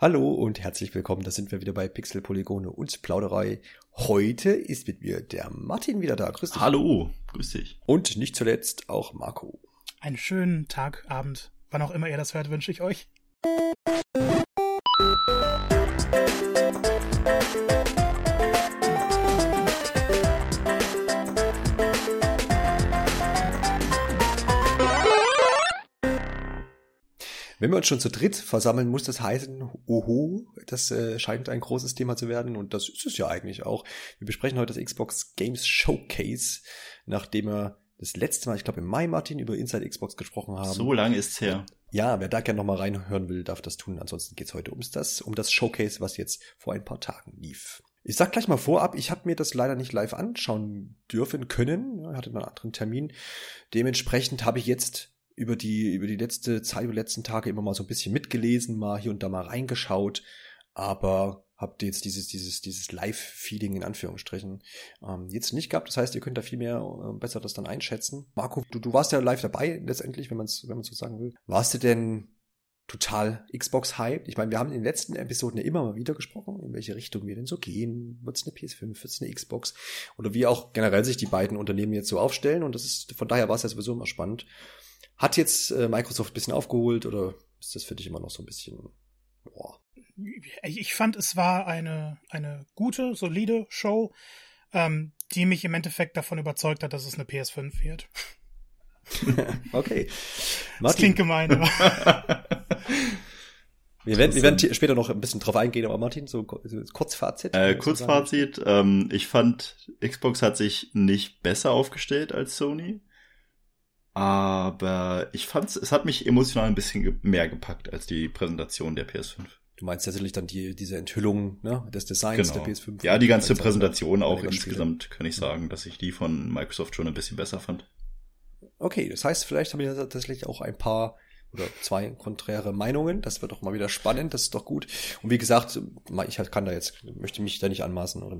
Hallo und herzlich willkommen, da sind wir wieder bei Pixel, Polygone und Plauderei. Heute ist mit mir der Martin wieder da. Grüß dich. Hallo, grüß dich. Und nicht zuletzt auch Marco. Einen schönen Tag, Abend, wann auch immer ihr das hört, wünsche ich euch. Wenn wir uns schon zu dritt versammeln, muss das heißen, oho, das äh, scheint ein großes Thema zu werden und das ist es ja eigentlich auch. Wir besprechen heute das Xbox Games Showcase, nachdem wir das letzte Mal, ich glaube im Mai, Martin, über Inside Xbox gesprochen haben. So lange ist's her. Ja, wer da gerne nochmal reinhören will, darf das tun. Ansonsten geht's heute ums das, um das Showcase, was jetzt vor ein paar Tagen lief. Ich sag gleich mal vorab, ich habe mir das leider nicht live anschauen dürfen können. Ich hatte einen anderen Termin. Dementsprechend habe ich jetzt über die, über die letzte Zeit, über die letzten Tage immer mal so ein bisschen mitgelesen, mal hier und da mal reingeschaut, aber habt ihr jetzt dieses, dieses, dieses Live-Feeling in Anführungsstrichen ähm, jetzt nicht gehabt. Das heißt, ihr könnt da viel mehr äh, besser das dann einschätzen. Marco, du, du warst ja live dabei, letztendlich, wenn man es wenn man so sagen will. Warst du denn total Xbox-hyped? Ich meine, wir haben in den letzten Episoden ja immer mal wieder gesprochen, in welche Richtung wir denn so gehen. Wird es eine PS5, wird es eine Xbox? Oder wie auch generell sich die beiden Unternehmen jetzt so aufstellen. Und das ist, von daher war es ja sowieso immer spannend. Hat jetzt äh, Microsoft ein bisschen aufgeholt oder ist das für dich immer noch so ein bisschen, boah? Ich fand, es war eine, eine gute, solide Show, ähm, die mich im Endeffekt davon überzeugt hat, dass es eine PS5 wird. okay. Martin. Das klingt gemein, aber. Wir werden, wir werden später noch ein bisschen drauf eingehen, aber Martin, so Kurzfazit. Äh, Kurzfazit, ähm, ich fand, Xbox hat sich nicht besser aufgestellt als Sony. Aber ich fand's, es hat mich emotional ein bisschen mehr gepackt als die Präsentation der PS5. Du meinst tatsächlich dann die, diese Enthüllung ne, des Designs genau. der PS5? Ja, die ganze Präsentation auch insgesamt kann ich sagen, dass ich die von Microsoft schon ein bisschen besser fand. Okay, das heißt, vielleicht haben wir tatsächlich auch ein paar oder zwei konträre Meinungen. Das wird doch mal wieder spannend, das ist doch gut. Und wie gesagt, ich kann da jetzt, möchte mich da nicht anmaßen oder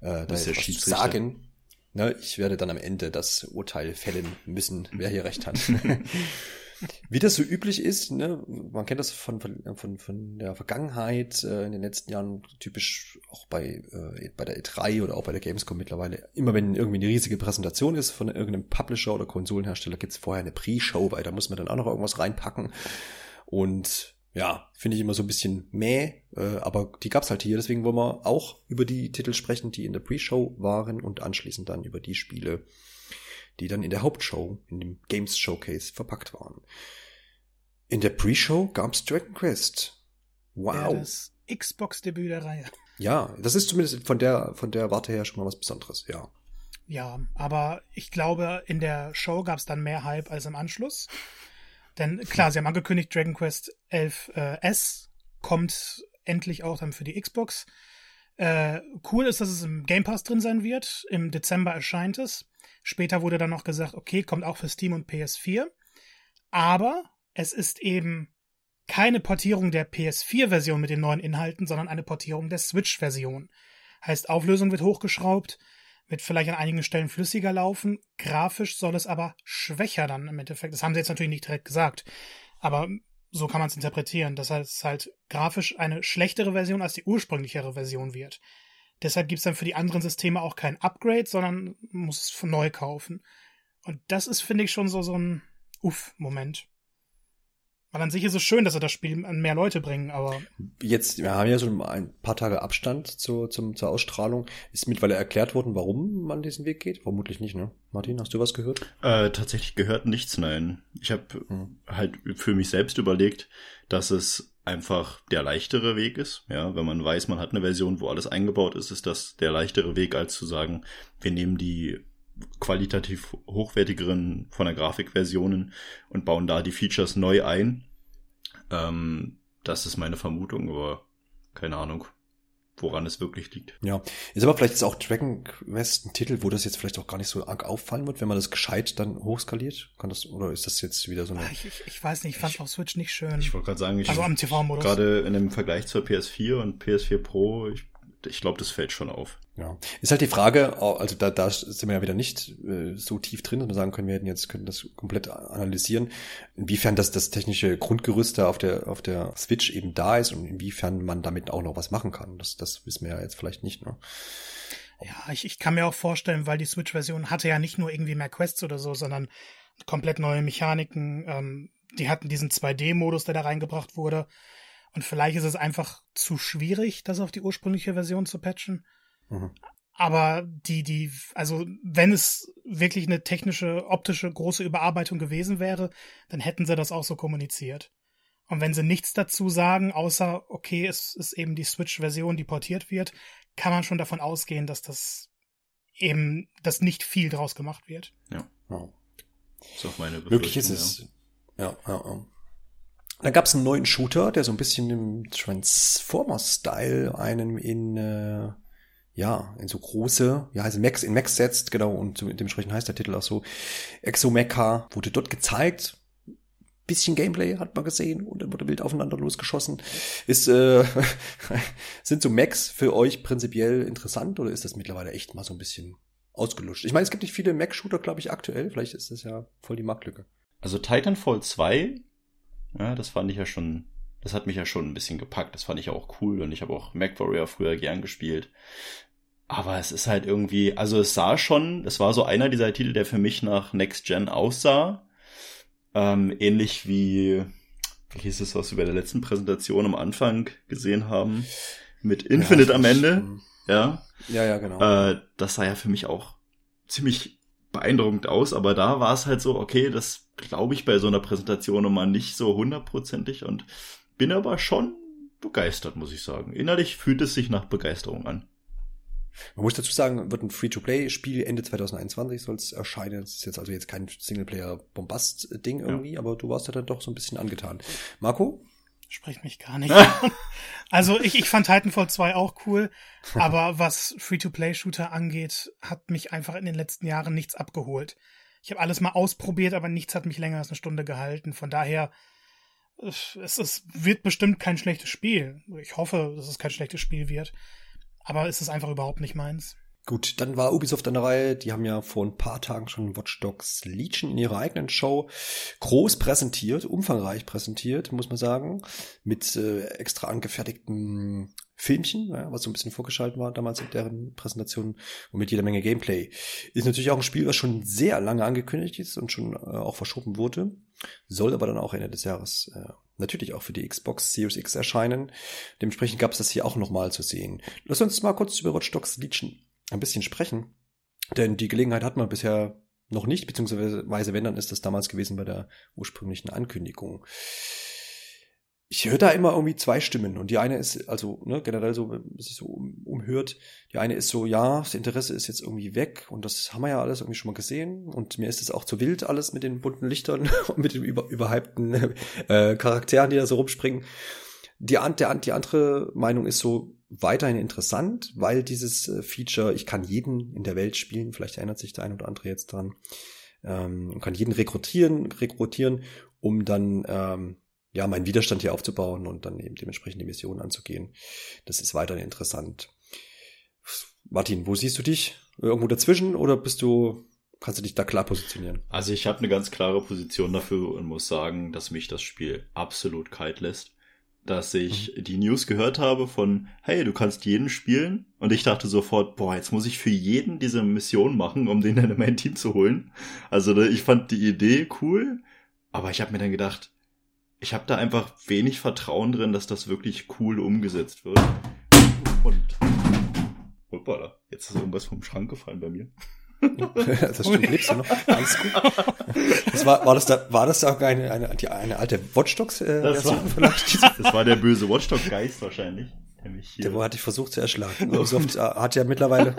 äh, da jetzt sagen. Ne, ich werde dann am Ende das Urteil fällen müssen, wer hier recht hat. Wie das so üblich ist, ne, man kennt das von, von, von der Vergangenheit äh, in den letzten Jahren, typisch auch bei, äh, bei der E3 oder auch bei der Gamescom mittlerweile. Immer wenn irgendwie eine riesige Präsentation ist von irgendeinem Publisher oder Konsolenhersteller, gibt's vorher eine Pre-Show, weil da muss man dann auch noch irgendwas reinpacken. Und ja, finde ich immer so ein bisschen mäh, äh, aber die gab's halt hier, deswegen wollen wir auch über die Titel sprechen, die in der Pre-Show waren und anschließend dann über die Spiele, die dann in der Hauptshow, in dem Games Showcase verpackt waren. In der Pre-Show gab's Dragon Quest. Wow. Ja, das Xbox-Debüt der Reihe. Ja, das ist zumindest von der, von der Warte her schon mal was Besonderes, ja. Ja, aber ich glaube, in der Show gab's dann mehr Hype als im Anschluss. Denn klar, sie haben angekündigt, Dragon Quest 11 äh, S kommt endlich auch dann für die Xbox. Äh, cool ist, dass es im Game Pass drin sein wird. Im Dezember erscheint es. Später wurde dann noch gesagt, okay, kommt auch für Steam und PS4. Aber es ist eben keine Portierung der PS4-Version mit den neuen Inhalten, sondern eine Portierung der Switch-Version. Heißt, Auflösung wird hochgeschraubt, wird vielleicht an einigen Stellen flüssiger laufen. Grafisch soll es aber schwächer dann im Endeffekt. Das haben sie jetzt natürlich nicht direkt gesagt. Aber so kann man es interpretieren. Das heißt, es halt grafisch eine schlechtere Version als die ursprünglichere Version wird. Deshalb gibt es dann für die anderen Systeme auch kein Upgrade, sondern muss es neu kaufen. Und das ist, finde ich, schon so, so ein Uff-Moment. Weil an sich ist es schön, dass sie das Spiel an mehr Leute bringen, aber. Jetzt, wir haben ja so ein paar Tage Abstand zur, zum, zur Ausstrahlung. Ist mittlerweile erklärt worden, warum man diesen Weg geht? Vermutlich nicht, ne? Martin, hast du was gehört? Äh, tatsächlich gehört nichts, nein. Ich habe hm. halt für mich selbst überlegt, dass es einfach der leichtere Weg ist. Ja, wenn man weiß, man hat eine Version, wo alles eingebaut ist, ist das der leichtere Weg, als zu sagen, wir nehmen die qualitativ hochwertigeren von der Grafikversionen und bauen da die Features neu ein. Ähm, das ist meine Vermutung, aber keine Ahnung, woran es wirklich liegt. Ja, ist aber vielleicht jetzt auch Dragon Quest ein Titel, wo das jetzt vielleicht auch gar nicht so arg auffallen wird, wenn man das gescheit dann hochskaliert? Kann das, oder ist das jetzt wieder so eine... Ich, ich, ich weiß nicht, ich fand auf Switch nicht schön. Ich wollte gerade sagen, ich also am TV-Modus. Gerade in dem Vergleich zur PS4 und PS4 Pro, ich ich glaube, das fällt schon auf. Ja. Ist halt die Frage, also da, da sind wir ja wieder nicht äh, so tief drin, dass wir sagen können, wir hätten jetzt können das komplett analysieren, inwiefern das, das technische Grundgerüst da auf der, auf der Switch eben da ist und inwiefern man damit auch noch was machen kann. Das, das wissen wir ja jetzt vielleicht nicht, ne? Ja, ich, ich kann mir auch vorstellen, weil die Switch-Version hatte ja nicht nur irgendwie mehr Quests oder so, sondern komplett neue Mechaniken. Ähm, die hatten diesen 2D-Modus, der da reingebracht wurde. Und vielleicht ist es einfach zu schwierig, das auf die ursprüngliche Version zu patchen. Mhm. Aber die, die, also wenn es wirklich eine technische, optische große Überarbeitung gewesen wäre, dann hätten sie das auch so kommuniziert. Und wenn sie nichts dazu sagen, außer, okay, es ist eben die Switch-Version, die portiert wird, kann man schon davon ausgehen, dass das eben, dass nicht viel draus gemacht wird. Ja. ja. ist auch meine. Möglich ist es. Ja, ja, ja. Dann gab es einen neuen Shooter, der so ein bisschen im Transformer-Style einem in äh, ja, in so große, ja, also Max, in Max setzt, genau, und dementsprechend heißt der Titel auch so. Exomecha wurde dort gezeigt. Bisschen Gameplay hat man gesehen und dann wurde wild aufeinander losgeschossen. Ist, äh, sind so Macs für euch prinzipiell interessant oder ist das mittlerweile echt mal so ein bisschen ausgelutscht? Ich meine, es gibt nicht viele Mac-Shooter, glaube ich, aktuell. Vielleicht ist das ja voll die Marktlücke. Also Titanfall 2, ja, das fand ich ja schon das hat mich ja schon ein bisschen gepackt. Das fand ich auch cool und ich habe auch MacWarrior früher gern gespielt. Aber es ist halt irgendwie, also es sah schon, es war so einer dieser Titel, der für mich nach Next Gen aussah. Ähm, ähnlich wie, wie hieß es, was wir bei der letzten Präsentation am Anfang gesehen haben, mit Infinite ja, am Ende. Ja. Ja, ja, genau. Äh, das sah ja für mich auch ziemlich beeindruckend aus, aber da war es halt so, okay, das glaube ich bei so einer Präsentation immer nicht so hundertprozentig und bin aber schon begeistert, muss ich sagen. Innerlich fühlt es sich nach Begeisterung an. Man muss dazu sagen, wird ein Free-to-Play-Spiel Ende 2021 soll es erscheinen. Es ist jetzt also jetzt kein Singleplayer-Bombast-Ding irgendwie, ja. aber du warst ja dann doch so ein bisschen angetan. Marco? Spricht mich gar nicht an. Also ich, ich fand Titanfall 2 auch cool, aber was Free-to-Play-Shooter angeht, hat mich einfach in den letzten Jahren nichts abgeholt. Ich habe alles mal ausprobiert, aber nichts hat mich länger als eine Stunde gehalten. Von daher es, es wird bestimmt kein schlechtes Spiel. Ich hoffe, dass es kein schlechtes Spiel wird. Aber es ist einfach überhaupt nicht meins. Gut, dann war Ubisoft an der Reihe. Die haben ja vor ein paar Tagen schon Watch Dogs Legion in ihrer eigenen Show groß präsentiert, umfangreich präsentiert, muss man sagen, mit äh, extra angefertigten Filmchen, ja, was so ein bisschen vorgeschaltet war damals in deren Präsentation und mit jeder Menge Gameplay. Ist natürlich auch ein Spiel, was schon sehr lange angekündigt ist und schon äh, auch verschoben wurde, soll aber dann auch Ende des Jahres äh, natürlich auch für die Xbox Series X erscheinen. Dementsprechend gab es das hier auch nochmal zu sehen. Lass uns mal kurz über Watch Dogs Legion ein bisschen sprechen. Denn die Gelegenheit hat man bisher noch nicht, beziehungsweise wenn, dann ist das damals gewesen bei der ursprünglichen Ankündigung. Ich höre da immer irgendwie zwei Stimmen und die eine ist, also ne, generell so, wenn man sich so um, umhört, die eine ist so, ja, das Interesse ist jetzt irgendwie weg und das haben wir ja alles irgendwie schon mal gesehen und mir ist es auch zu wild alles mit den bunten Lichtern und mit den über, überhypten äh, Charakteren, die da so rumspringen. Die, der, die andere Meinung ist so, weiterhin interessant, weil dieses äh, Feature, ich kann jeden in der Welt spielen, vielleicht erinnert sich der ein oder andere jetzt dran, ähm, kann jeden rekrutieren, rekrutieren, um dann ähm, ja meinen Widerstand hier aufzubauen und dann eben dementsprechend die Mission anzugehen. Das ist weiterhin interessant. Martin, wo siehst du dich? Irgendwo dazwischen oder bist du kannst du dich da klar positionieren? Also ich habe eine ganz klare Position dafür und muss sagen, dass mich das Spiel absolut kalt lässt dass ich mhm. die News gehört habe von, hey, du kannst jeden spielen. Und ich dachte sofort, boah, jetzt muss ich für jeden diese Mission machen, um den dann in mein Team zu holen. Also ich fand die Idee cool, aber ich habe mir dann gedacht, ich habe da einfach wenig Vertrauen drin, dass das wirklich cool umgesetzt wird. Und hoppala, jetzt ist irgendwas vom Schrank gefallen bei mir. das stimmt, lebst du noch? Alles gut. Das war, war das da, war das auch eine, eine, die, eine alte Watchdogs äh, das war, vielleicht? Das war der böse Watchdog-Geist wahrscheinlich. Der, mich hier der hatte ich versucht zu erschlagen. Ubisoft äh, hat ja mittlerweile,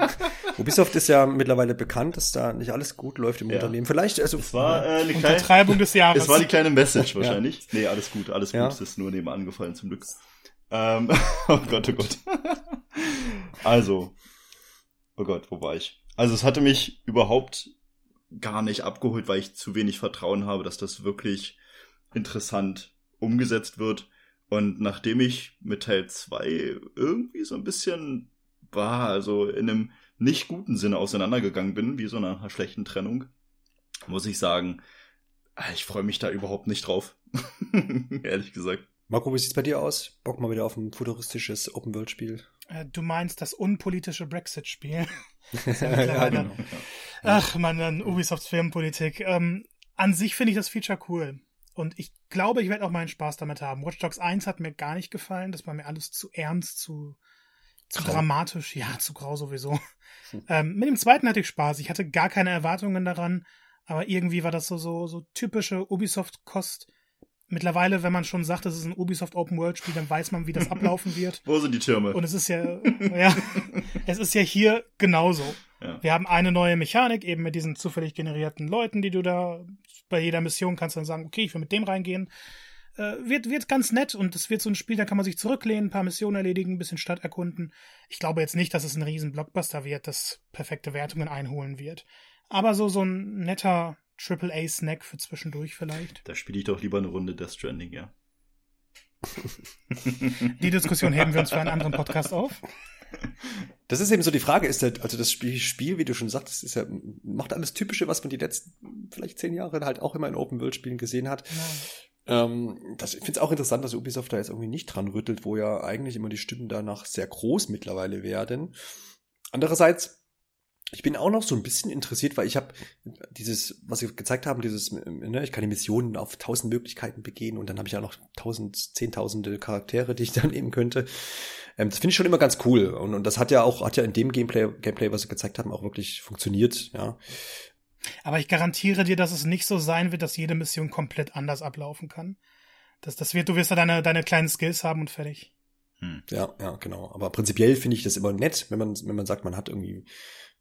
Ubisoft ist ja mittlerweile bekannt, dass da nicht alles gut läuft im ja. Unternehmen. Vielleicht, also. Es war äh, eine kleine des Jahres. Es war die kleine Message wahrscheinlich. Ja. Nee, alles gut, alles gut. Ja. Es ist nur nebenan gefallen zum Glück. Ähm, oh Gott, oh Gott. also. Oh Gott, wo war ich? Also es hatte mich überhaupt gar nicht abgeholt, weil ich zu wenig Vertrauen habe, dass das wirklich interessant umgesetzt wird. Und nachdem ich mit Teil 2 irgendwie so ein bisschen war, also in einem nicht guten Sinne auseinandergegangen bin, wie so einer schlechten Trennung, muss ich sagen, ah, ich freue mich da überhaupt nicht drauf. Ehrlich gesagt. Marco, wie sieht's bei dir aus? Bock mal wieder auf ein futuristisches Open-World-Spiel? Äh, du meinst das unpolitische Brexit-Spiel? ja, genau. Ach man, dann Ubisofts Firmenpolitik. Ähm, an sich finde ich das Feature cool. Und ich glaube, ich werde auch meinen Spaß damit haben. Watch Dogs 1 hat mir gar nicht gefallen. Das war mir alles zu ernst, zu, zu grau. dramatisch. Ja, zu grau sowieso. Hm. Ähm, mit dem zweiten hatte ich Spaß. Ich hatte gar keine Erwartungen daran. Aber irgendwie war das so, so, so typische Ubisoft-Kost mittlerweile, wenn man schon sagt, das ist ein Ubisoft Open World Spiel, dann weiß man, wie das ablaufen wird. Wo sind die Türme? Und es ist ja, ja, es ist ja hier genauso. Ja. Wir haben eine neue Mechanik, eben mit diesen zufällig generierten Leuten, die du da bei jeder Mission kannst dann sagen, okay, ich will mit dem reingehen. Äh, wird, wird ganz nett und es wird so ein Spiel, da kann man sich zurücklehnen, ein paar Missionen erledigen, ein bisschen Stadt erkunden. Ich glaube jetzt nicht, dass es ein riesen Blockbuster wird, das perfekte Wertungen einholen wird. Aber so, so ein netter Triple-A-Snack für zwischendurch vielleicht. Da spiele ich doch lieber eine Runde Death Stranding, ja. Die Diskussion heben wir uns für einen anderen Podcast auf. Das ist eben so die Frage, ist halt, also das Spiel, Spiel, wie du schon sagst, ist ja, macht alles Typische, was man die letzten vielleicht zehn Jahre halt auch immer in Open-World-Spielen gesehen hat. Ja. Ähm, das, ich finde es auch interessant, dass Ubisoft da jetzt irgendwie nicht dran rüttelt, wo ja eigentlich immer die Stimmen danach sehr groß mittlerweile werden. Andererseits, ich bin auch noch so ein bisschen interessiert, weil ich habe dieses, was sie gezeigt haben, dieses, ne, ich kann die Missionen auf tausend Möglichkeiten begehen und dann habe ich auch noch tausend, zehntausende Charaktere, die ich dann nehmen könnte. Ähm, das finde ich schon immer ganz cool und, und das hat ja auch, hat ja in dem Gameplay, Gameplay, was sie gezeigt haben, auch wirklich funktioniert, ja. Aber ich garantiere dir, dass es nicht so sein wird, dass jede Mission komplett anders ablaufen kann. Das, das wird, du wirst da deine, deine kleinen Skills haben und fertig. Hm. Ja, ja, genau. Aber prinzipiell finde ich das immer nett, wenn man, wenn man sagt, man hat irgendwie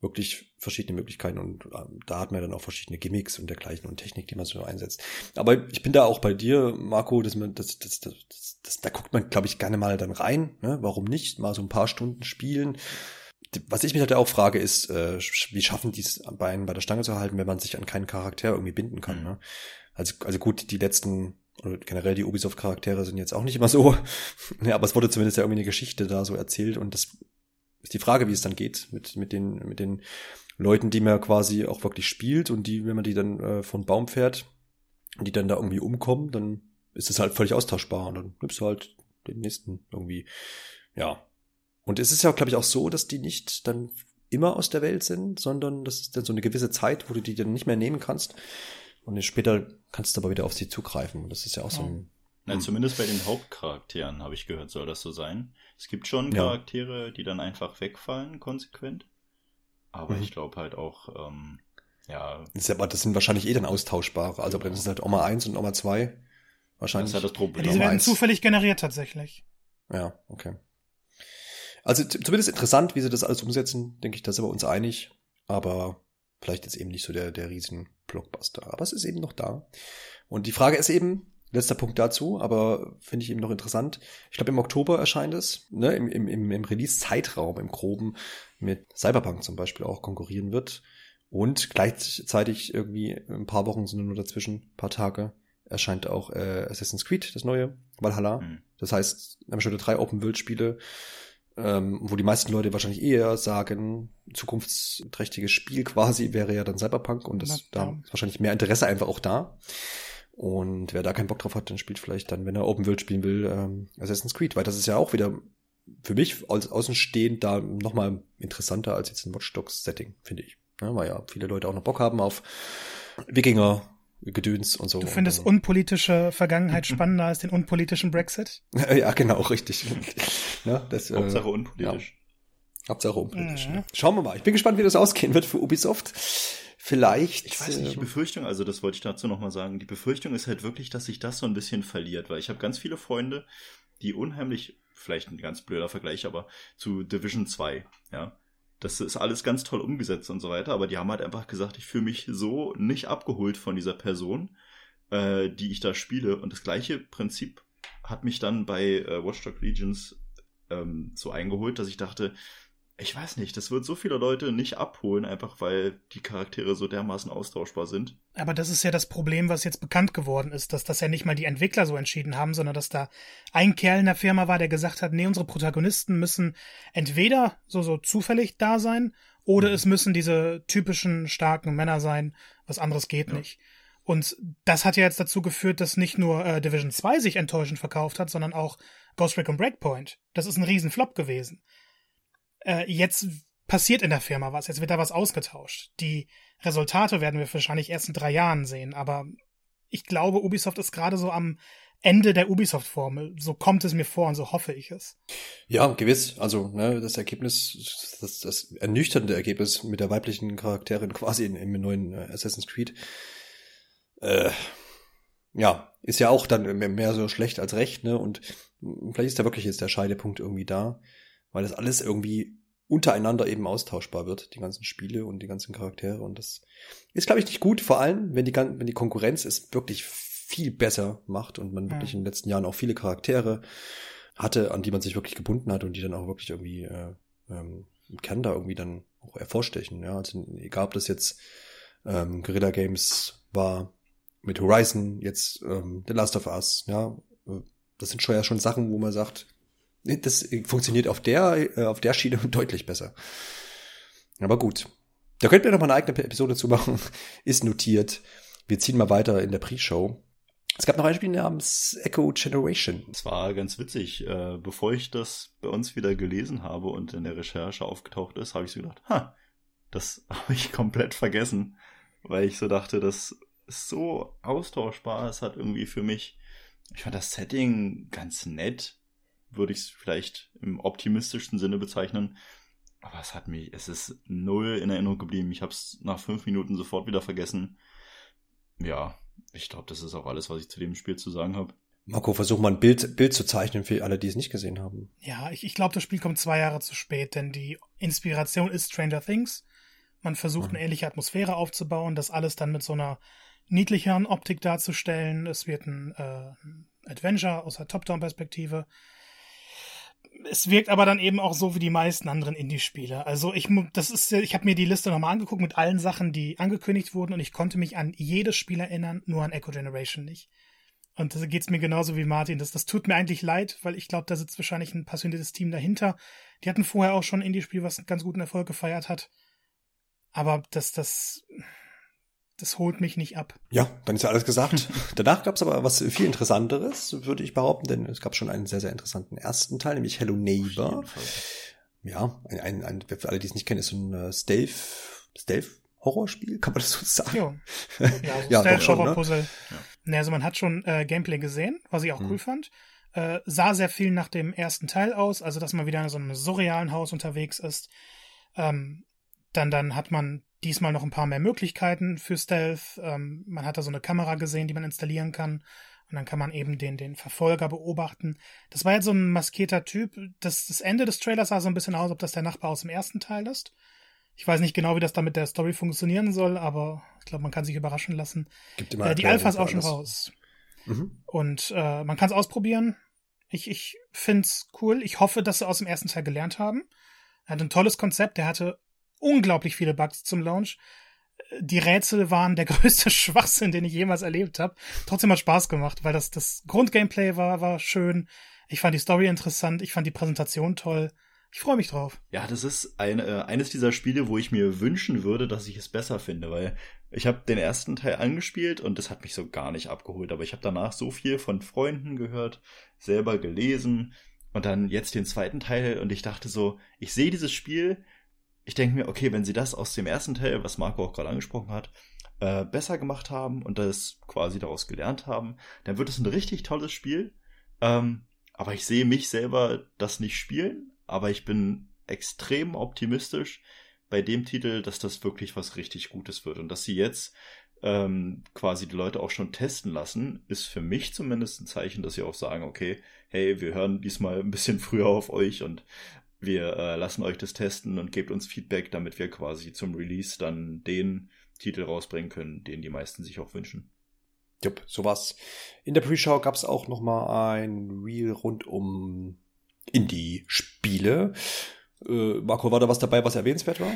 wirklich verschiedene Möglichkeiten und ähm, da hat man dann auch verschiedene Gimmicks und dergleichen und Technik, die man so einsetzt. Aber ich bin da auch bei dir, Marco, dass man, das, das, das, das, da guckt man, glaube ich, gerne mal dann rein. Ne? Warum nicht? Mal so ein paar Stunden spielen. Was ich mich halt auch frage, ist, äh, wie schaffen die es bei, bei der Stange zu halten, wenn man sich an keinen Charakter irgendwie binden kann. Ne? Also, also gut, die letzten oder generell die Ubisoft-Charaktere sind jetzt auch nicht immer so, ja, aber es wurde zumindest ja irgendwie eine Geschichte da so erzählt und das ist die Frage, wie es dann geht mit, mit den, mit den Leuten, die man quasi auch wirklich spielt und die, wenn man die dann äh, von Baum fährt und die dann da irgendwie umkommen, dann ist es halt völlig austauschbar und dann nimmst du halt den nächsten irgendwie. Ja. Und es ist ja, glaube ich, auch so, dass die nicht dann immer aus der Welt sind, sondern das ist dann so eine gewisse Zeit, wo du die dann nicht mehr nehmen kannst. Und später kannst du aber wieder auf sie zugreifen. Und das ist ja auch so ein Nein, zumindest bei den Hauptcharakteren, habe ich gehört, soll das so sein. Es gibt schon Charaktere, ja. die dann einfach wegfallen, konsequent. Aber mhm. ich glaube halt auch, ähm, ja. Das, ist ja, das sind wahrscheinlich eh dann austauschbare. Also, aber das ist halt Oma 1 und Oma 2. Wahrscheinlich. Das ist halt das Problem. Ja, die werden zufällig generiert tatsächlich. Ja, okay. Also zumindest interessant, wie sie das alles umsetzen, denke ich, da sind wir uns einig. Aber vielleicht ist eben nicht so der, der riesen Blockbuster. Aber es ist eben noch da. Und die Frage ist eben, Letzter Punkt dazu, aber finde ich eben noch interessant. Ich glaube, im Oktober erscheint es, ne, im, im, im Release-Zeitraum, im Groben, mit Cyberpunk zum Beispiel auch konkurrieren wird. Und gleichzeitig irgendwie ein paar Wochen sind nur dazwischen, paar Tage, erscheint auch äh, Assassin's Creed, das neue, Valhalla. Mhm. Das heißt, wir haben schon drei Open-World-Spiele, ähm, wo die meisten Leute wahrscheinlich eher sagen, zukunftsträchtiges Spiel quasi wäre ja dann Cyberpunk und das, da ist wahrscheinlich mehr Interesse einfach auch da. Und wer da keinen Bock drauf hat, dann spielt vielleicht dann, wenn er Open World spielen will, ähm, Assassin's Creed, weil das ist ja auch wieder für mich als Außenstehend da nochmal interessanter als jetzt ein Watch Dogs Setting, finde ich. Ja, weil ja viele Leute auch noch Bock haben auf Wikinger, Gedöns und so. Du findest unpolitische Vergangenheit spannender als den unpolitischen Brexit? ja, genau, richtig. ja, das, äh, Hauptsache unpolitisch. Ja. Hauptsache unpolitisch. Mhm. Schauen wir mal. Ich bin gespannt, wie das ausgehen wird für Ubisoft vielleicht. Ich weiß nicht, die ähm, Befürchtung, also das wollte ich dazu nochmal sagen, die Befürchtung ist halt wirklich, dass sich das so ein bisschen verliert, weil ich habe ganz viele Freunde, die unheimlich, vielleicht ein ganz blöder Vergleich, aber zu Division 2, ja. Das ist alles ganz toll umgesetzt und so weiter, aber die haben halt einfach gesagt, ich fühle mich so nicht abgeholt von dieser Person, äh, die ich da spiele. Und das gleiche Prinzip hat mich dann bei äh, Watchdog Legions ähm, so eingeholt, dass ich dachte, ich weiß nicht, das wird so viele Leute nicht abholen, einfach weil die Charaktere so dermaßen austauschbar sind. Aber das ist ja das Problem, was jetzt bekannt geworden ist, dass das ja nicht mal die Entwickler so entschieden haben, sondern dass da ein Kerl in der Firma war, der gesagt hat, nee, unsere Protagonisten müssen entweder so, so zufällig da sein, oder mhm. es müssen diese typischen starken Männer sein, was anderes geht ja. nicht. Und das hat ja jetzt dazu geführt, dass nicht nur äh, Division 2 sich enttäuschend verkauft hat, sondern auch Ghost Recon Breakpoint. Das ist ein Riesenflop gewesen äh, jetzt passiert in der Firma was, jetzt wird da was ausgetauscht. Die Resultate werden wir wahrscheinlich erst in drei Jahren sehen, aber ich glaube, Ubisoft ist gerade so am Ende der Ubisoft-Formel. So kommt es mir vor und so hoffe ich es. Ja, gewiss. Also ne, das Ergebnis, das, das ernüchternde Ergebnis mit der weiblichen Charakterin quasi in, im neuen äh, Assassin's Creed, äh, ja, ist ja auch dann mehr so schlecht als recht, ne? Und vielleicht ist da wirklich jetzt der Scheidepunkt irgendwie da weil das alles irgendwie untereinander eben austauschbar wird, die ganzen Spiele und die ganzen Charaktere. Und das ist, glaube ich, nicht gut, vor allem, wenn die, wenn die Konkurrenz es wirklich viel besser macht und man wirklich in den letzten Jahren auch viele Charaktere hatte, an die man sich wirklich gebunden hat und die dann auch wirklich irgendwie äh, ähm, im Kern da irgendwie dann auch hervorstechen. Ja, also egal ob das jetzt ähm, Guerilla Games war mit Horizon, jetzt ähm, The Last of Us, ja, äh, das sind schon ja schon Sachen, wo man sagt, das funktioniert auf der, äh, auf der Schiene deutlich besser. Aber gut. Da könnten wir noch mal eine eigene Episode zu machen. Ist notiert. Wir ziehen mal weiter in der Pre-Show. Es gab noch ein Spiel namens Echo Generation. Es war ganz witzig. Äh, bevor ich das bei uns wieder gelesen habe und in der Recherche aufgetaucht ist, habe ich so gedacht, ha, das habe ich komplett vergessen. Weil ich so dachte, das ist so austauschbar. Es hat irgendwie für mich, ich fand das Setting ganz nett würde ich es vielleicht im optimistischsten Sinne bezeichnen. Aber es hat mich, es ist null in Erinnerung geblieben. Ich habe es nach fünf Minuten sofort wieder vergessen. Ja, ich glaube, das ist auch alles, was ich zu dem Spiel zu sagen habe. Marco, versuch mal ein Bild, Bild zu zeichnen für alle, die es nicht gesehen haben. Ja, ich, ich glaube, das Spiel kommt zwei Jahre zu spät, denn die Inspiration ist Stranger Things. Man versucht mhm. eine ähnliche Atmosphäre aufzubauen, das alles dann mit so einer niedlicheren Optik darzustellen. Es wird ein äh, Adventure aus der Top-Down-Perspektive es wirkt aber dann eben auch so wie die meisten anderen Indie-Spiele. Also ich, das ist, ich habe mir die Liste nochmal angeguckt mit allen Sachen, die angekündigt wurden und ich konnte mich an jedes Spiel erinnern, nur an Echo Generation nicht. Und da geht's mir genauso wie Martin. Das, das tut mir eigentlich leid, weil ich glaube, da sitzt wahrscheinlich ein passioniertes Team dahinter. Die hatten vorher auch schon ein Indie-Spiel, was einen ganz guten Erfolg gefeiert hat. Aber das, das, das holt mich nicht ab. Ja, dann ist ja alles gesagt. Danach gab es aber was viel Interessanteres, würde ich behaupten, denn es gab schon einen sehr, sehr interessanten ersten Teil, nämlich Hello Neighbor. Ja, ein, ein, ein, für alle, die es nicht kennen, ist so ein uh, Stealth, Stealth Horrorspiel, kann man das so sagen? Ja, ja, also ja Stealth Horror Puzzle. Ne? Ja. also man hat schon äh, Gameplay gesehen, was ich auch hm. cool fand. Äh, sah sehr viel nach dem ersten Teil aus, also dass man wieder in so einem surrealen Haus unterwegs ist. Ähm, dann, dann hat man diesmal noch ein paar mehr Möglichkeiten für Stealth. Ähm, man hat da so eine Kamera gesehen, die man installieren kann. Und dann kann man eben den, den Verfolger beobachten. Das war jetzt so ein maskierter Typ. Das, das Ende des Trailers sah so ein bisschen aus, ob das der Nachbar aus dem ersten Teil ist. Ich weiß nicht genau, wie das da mit der Story funktionieren soll, aber ich glaube, man kann sich überraschen lassen. Gibt immer äh, die Alpha ist auch schon raus. Mhm. Und äh, man kann es ausprobieren. Ich, ich find's cool. Ich hoffe, dass sie aus dem ersten Teil gelernt haben. Er hat ein tolles Konzept. Der hatte unglaublich viele Bugs zum Launch. Die Rätsel waren der größte Schwachsinn, den ich jemals erlebt habe. Trotzdem hat Spaß gemacht, weil das, das Grundgameplay war, war schön. Ich fand die Story interessant. Ich fand die Präsentation toll. Ich freue mich drauf. Ja, das ist ein, äh, eines dieser Spiele, wo ich mir wünschen würde, dass ich es besser finde, weil ich habe den ersten Teil angespielt und das hat mich so gar nicht abgeholt, aber ich habe danach so viel von Freunden gehört, selber gelesen und dann jetzt den zweiten Teil und ich dachte so, ich sehe dieses Spiel, ich denke mir, okay, wenn sie das aus dem ersten Teil, was Marco auch gerade angesprochen hat, äh, besser gemacht haben und das quasi daraus gelernt haben, dann wird es ein richtig tolles Spiel. Ähm, aber ich sehe mich selber das nicht spielen, aber ich bin extrem optimistisch bei dem Titel, dass das wirklich was richtig Gutes wird und dass sie jetzt ähm, quasi die Leute auch schon testen lassen, ist für mich zumindest ein Zeichen, dass sie auch sagen, okay, hey, wir hören diesmal ein bisschen früher auf euch und wir äh, lassen euch das testen und gebt uns Feedback, damit wir quasi zum Release dann den Titel rausbringen können, den die meisten sich auch wünschen. Jupp, sowas. In der Pre-Show gab es auch noch mal ein Reel rund um Indie-Spiele. Äh, Marco, war da was dabei, was erwähnenswert war?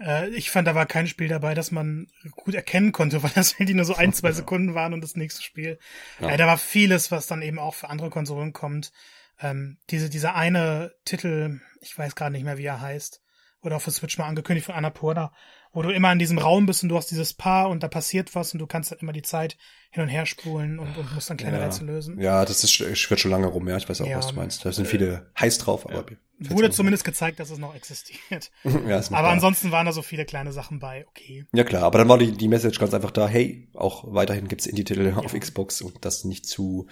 Äh, ich fand, da war kein Spiel dabei, das man gut erkennen konnte, weil das die nur so ein, zwei Sekunden waren und das nächste Spiel. Ja. Äh, da war vieles, was dann eben auch für andere Konsolen kommt. Ähm, diese, dieser eine Titel, ich weiß gerade nicht mehr, wie er heißt, wurde auch für Switch mal angekündigt von Annapurna, wo du immer in diesem Raum bist und du hast dieses Paar und da passiert was und du kannst dann immer die Zeit hin und her spulen und, und musst dann kleine ja. Rätsel lösen. Ja, das ist, ich wird schon lange rum, ja, ich weiß auch, ja, was du meinst. Da sind viele heiß drauf, aber. Ja. Wurde zumindest gezeigt, dass es noch existiert. ja, ist aber klar. ansonsten waren da so viele kleine Sachen bei, okay. Ja klar, aber dann war die, die Message ganz einfach da, hey, auch weiterhin gibt's Indie-Titel auf Xbox und das nicht zu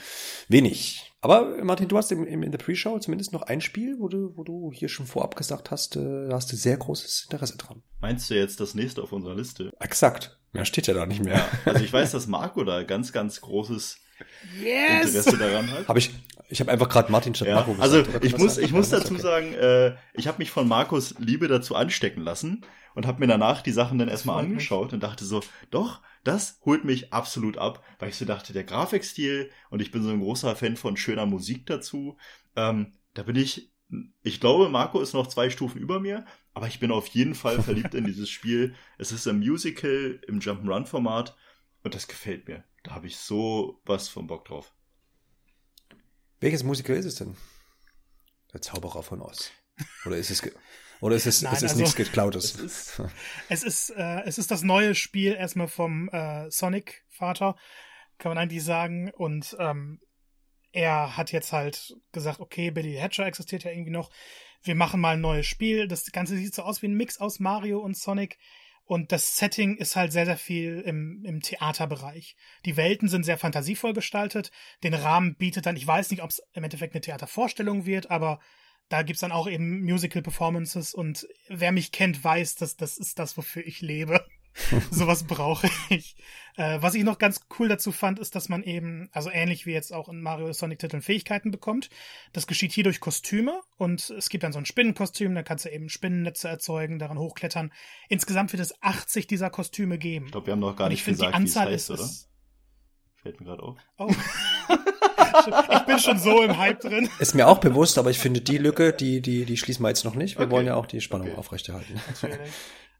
wenig. Aber Martin, du hast im, im, in der Pre-Show zumindest noch ein Spiel, wo du, wo du hier schon vorab gesagt hast, äh, da hast du sehr großes Interesse dran. Meinst du jetzt das nächste auf unserer Liste? Exakt. Mehr steht ja da nicht mehr. Ja, also ich weiß, dass Marco da ganz, ganz großes yes! Interesse daran hat. Habe ich, ich habe einfach gerade Martin statt ja, Marco gesagt. Also ich muss, ich muss dazu okay. sagen, äh, ich habe mich von Marcos Liebe dazu anstecken lassen und habe mir danach die Sachen dann erstmal angeschaut und dachte so, doch, das holt mich absolut ab, weil ich so dachte, der Grafikstil und ich bin so ein großer Fan von schöner Musik dazu. Ähm, da bin ich, ich glaube, Marco ist noch zwei Stufen über mir, aber ich bin auf jeden Fall verliebt in dieses Spiel. Es ist ein Musical im Jump'n'Run-Format und das gefällt mir. Da habe ich so was von Bock drauf. Welches Musical ist es denn? Der Zauberer von Oz. Oder ist es oder ist es, Nein, es ist also, nichts geklautes? Es ist, es ist, äh, es ist das neue Spiel erstmal vom äh, Sonic-Vater, kann man eigentlich sagen. Und ähm, er hat jetzt halt gesagt, okay, Billy Hatcher existiert ja irgendwie noch. Wir machen mal ein neues Spiel. Das Ganze sieht so aus wie ein Mix aus Mario und Sonic. Und das Setting ist halt sehr, sehr viel im, im Theaterbereich. Die Welten sind sehr fantasievoll gestaltet. Den Rahmen bietet dann, ich weiß nicht, ob es im Endeffekt eine Theatervorstellung wird, aber da gibt's dann auch eben Musical-Performances und wer mich kennt, weiß, dass das ist das, wofür ich lebe. Sowas brauche ich. Äh, was ich noch ganz cool dazu fand, ist, dass man eben, also ähnlich wie jetzt auch in Mario Sonic-Titeln Fähigkeiten bekommt. Das geschieht hier durch Kostüme und es gibt dann so ein Spinnenkostüm, da kannst du eben Spinnennetze erzeugen, daran hochklettern. Insgesamt wird es 80 dieser Kostüme geben. Ich glaube, wir haben noch gar nicht gesagt, wie es heißt, oder? Fällt mir gerade auf. Oh. ich bin schon so im Hype drin. Ist mir auch bewusst, aber ich finde die Lücke, die, die, die schließen wir jetzt noch nicht. Wir okay. wollen ja auch die Spannung okay. aufrechterhalten.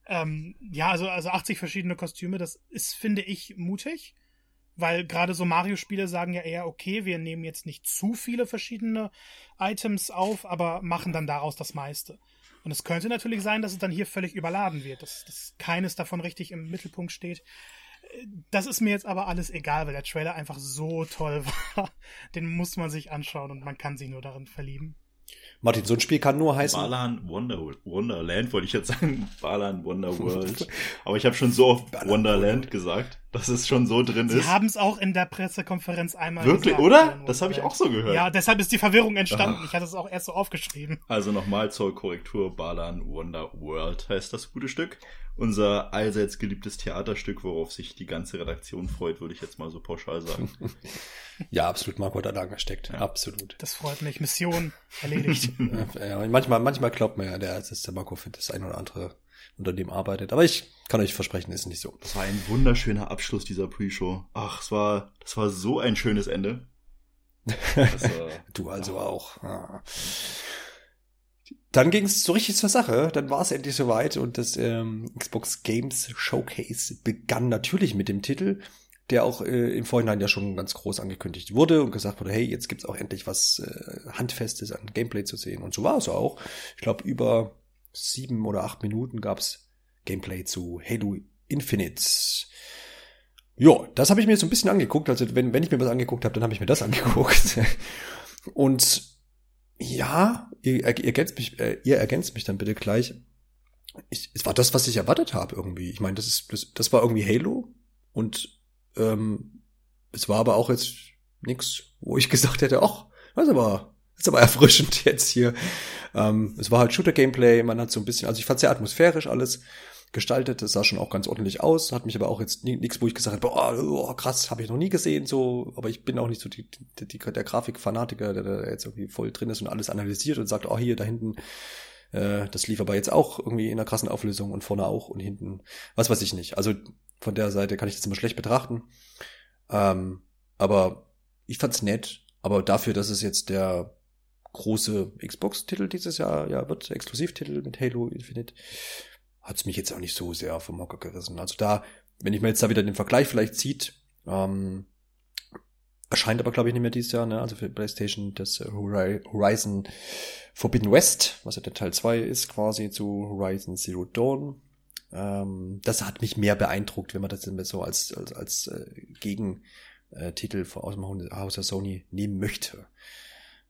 Ähm, ja, also, also 80 verschiedene Kostüme, das ist, finde ich, mutig. Weil gerade so Mario-Spiele sagen ja eher, okay, wir nehmen jetzt nicht zu viele verschiedene Items auf, aber machen dann daraus das meiste. Und es könnte natürlich sein, dass es dann hier völlig überladen wird, dass, dass keines davon richtig im Mittelpunkt steht. Das ist mir jetzt aber alles egal, weil der Trailer einfach so toll war. Den muss man sich anschauen und man kann sich nur darin verlieben. Martin, so ein Spiel kann nur heißen. Balan Wonder, Wonderland wollte ich jetzt sagen. Balan Wonderworld. Aber ich habe schon so oft Balan Wonderland gesagt, dass es schon so drin Sie ist. Sie haben es auch in der Pressekonferenz einmal Wirklich, gesagt, oder? Das habe ich auch so gehört. Ja, deshalb ist die Verwirrung entstanden. Ach. Ich hatte es auch erst so aufgeschrieben. Also nochmal zur Korrektur. Balan Wonderworld heißt das gute Stück unser allseits geliebtes Theaterstück, worauf sich die ganze Redaktion freut, würde ich jetzt mal so pauschal sagen. ja, absolut. Marco hat da angesteckt. Ja. Absolut. Das freut mich. Mission erledigt. ja, manchmal, manchmal glaubt man ja, der, dass der Marco findet das ein oder andere unter dem arbeitet. Aber ich kann euch versprechen, ist nicht so. Das war ein wunderschöner Abschluss dieser Pre-Show. Ach, es war, das war so ein schönes Ende. Das, äh, du also auch. Ah dann ging es so richtig zur Sache. Dann war es endlich soweit und das ähm, Xbox Games Showcase begann natürlich mit dem Titel, der auch äh, im Vorhinein ja schon ganz groß angekündigt wurde und gesagt wurde, hey, jetzt gibt's auch endlich was äh, Handfestes an Gameplay zu sehen. Und so war es auch. Ich glaube, über sieben oder acht Minuten gab's Gameplay zu Halo Infinite. Ja, das habe ich mir jetzt so ein bisschen angeguckt. Also wenn, wenn ich mir was angeguckt habe, dann habe ich mir das angeguckt. Und ja, ihr, ihr, ergänzt mich, äh, ihr ergänzt mich dann bitte gleich. Ich, es war das, was ich erwartet habe irgendwie. Ich meine, das ist, das, das war irgendwie Halo und ähm, es war aber auch jetzt nix, wo ich gesagt hätte, ach, das ist aber, ist aber erfrischend jetzt hier. Ähm, es war halt Shooter-Gameplay, man hat so ein bisschen, also ich fand sehr atmosphärisch alles gestaltet. Das sah schon auch ganz ordentlich aus, hat mich aber auch jetzt nichts, wo ich gesagt habe, oh, oh krass, habe ich noch nie gesehen, so, aber ich bin auch nicht so die, die, die, der Grafikfanatiker, der da jetzt irgendwie voll drin ist und alles analysiert und sagt, oh, hier, da hinten, äh, das lief aber jetzt auch irgendwie in einer krassen Auflösung und vorne auch und hinten, was weiß ich nicht. Also von der Seite kann ich das immer schlecht betrachten. Ähm, aber ich fand's nett, aber dafür, dass es jetzt der große Xbox-Titel dieses Jahr, ja, wird Exklusivtitel mit Halo Infinite, hat es mich jetzt auch nicht so sehr vom Hocker gerissen. Also da, wenn ich mir jetzt da wieder den Vergleich vielleicht zieht, ähm, erscheint aber glaube ich nicht mehr dieses Jahr, ne? Also für PlayStation das äh, Horizon Forbidden West, was ja der Teil 2 ist, quasi zu Horizon Zero Dawn. Ähm, das hat mich mehr beeindruckt, wenn man das so als, als, als äh, Gegentitel aus dem Haus der Sony nehmen möchte.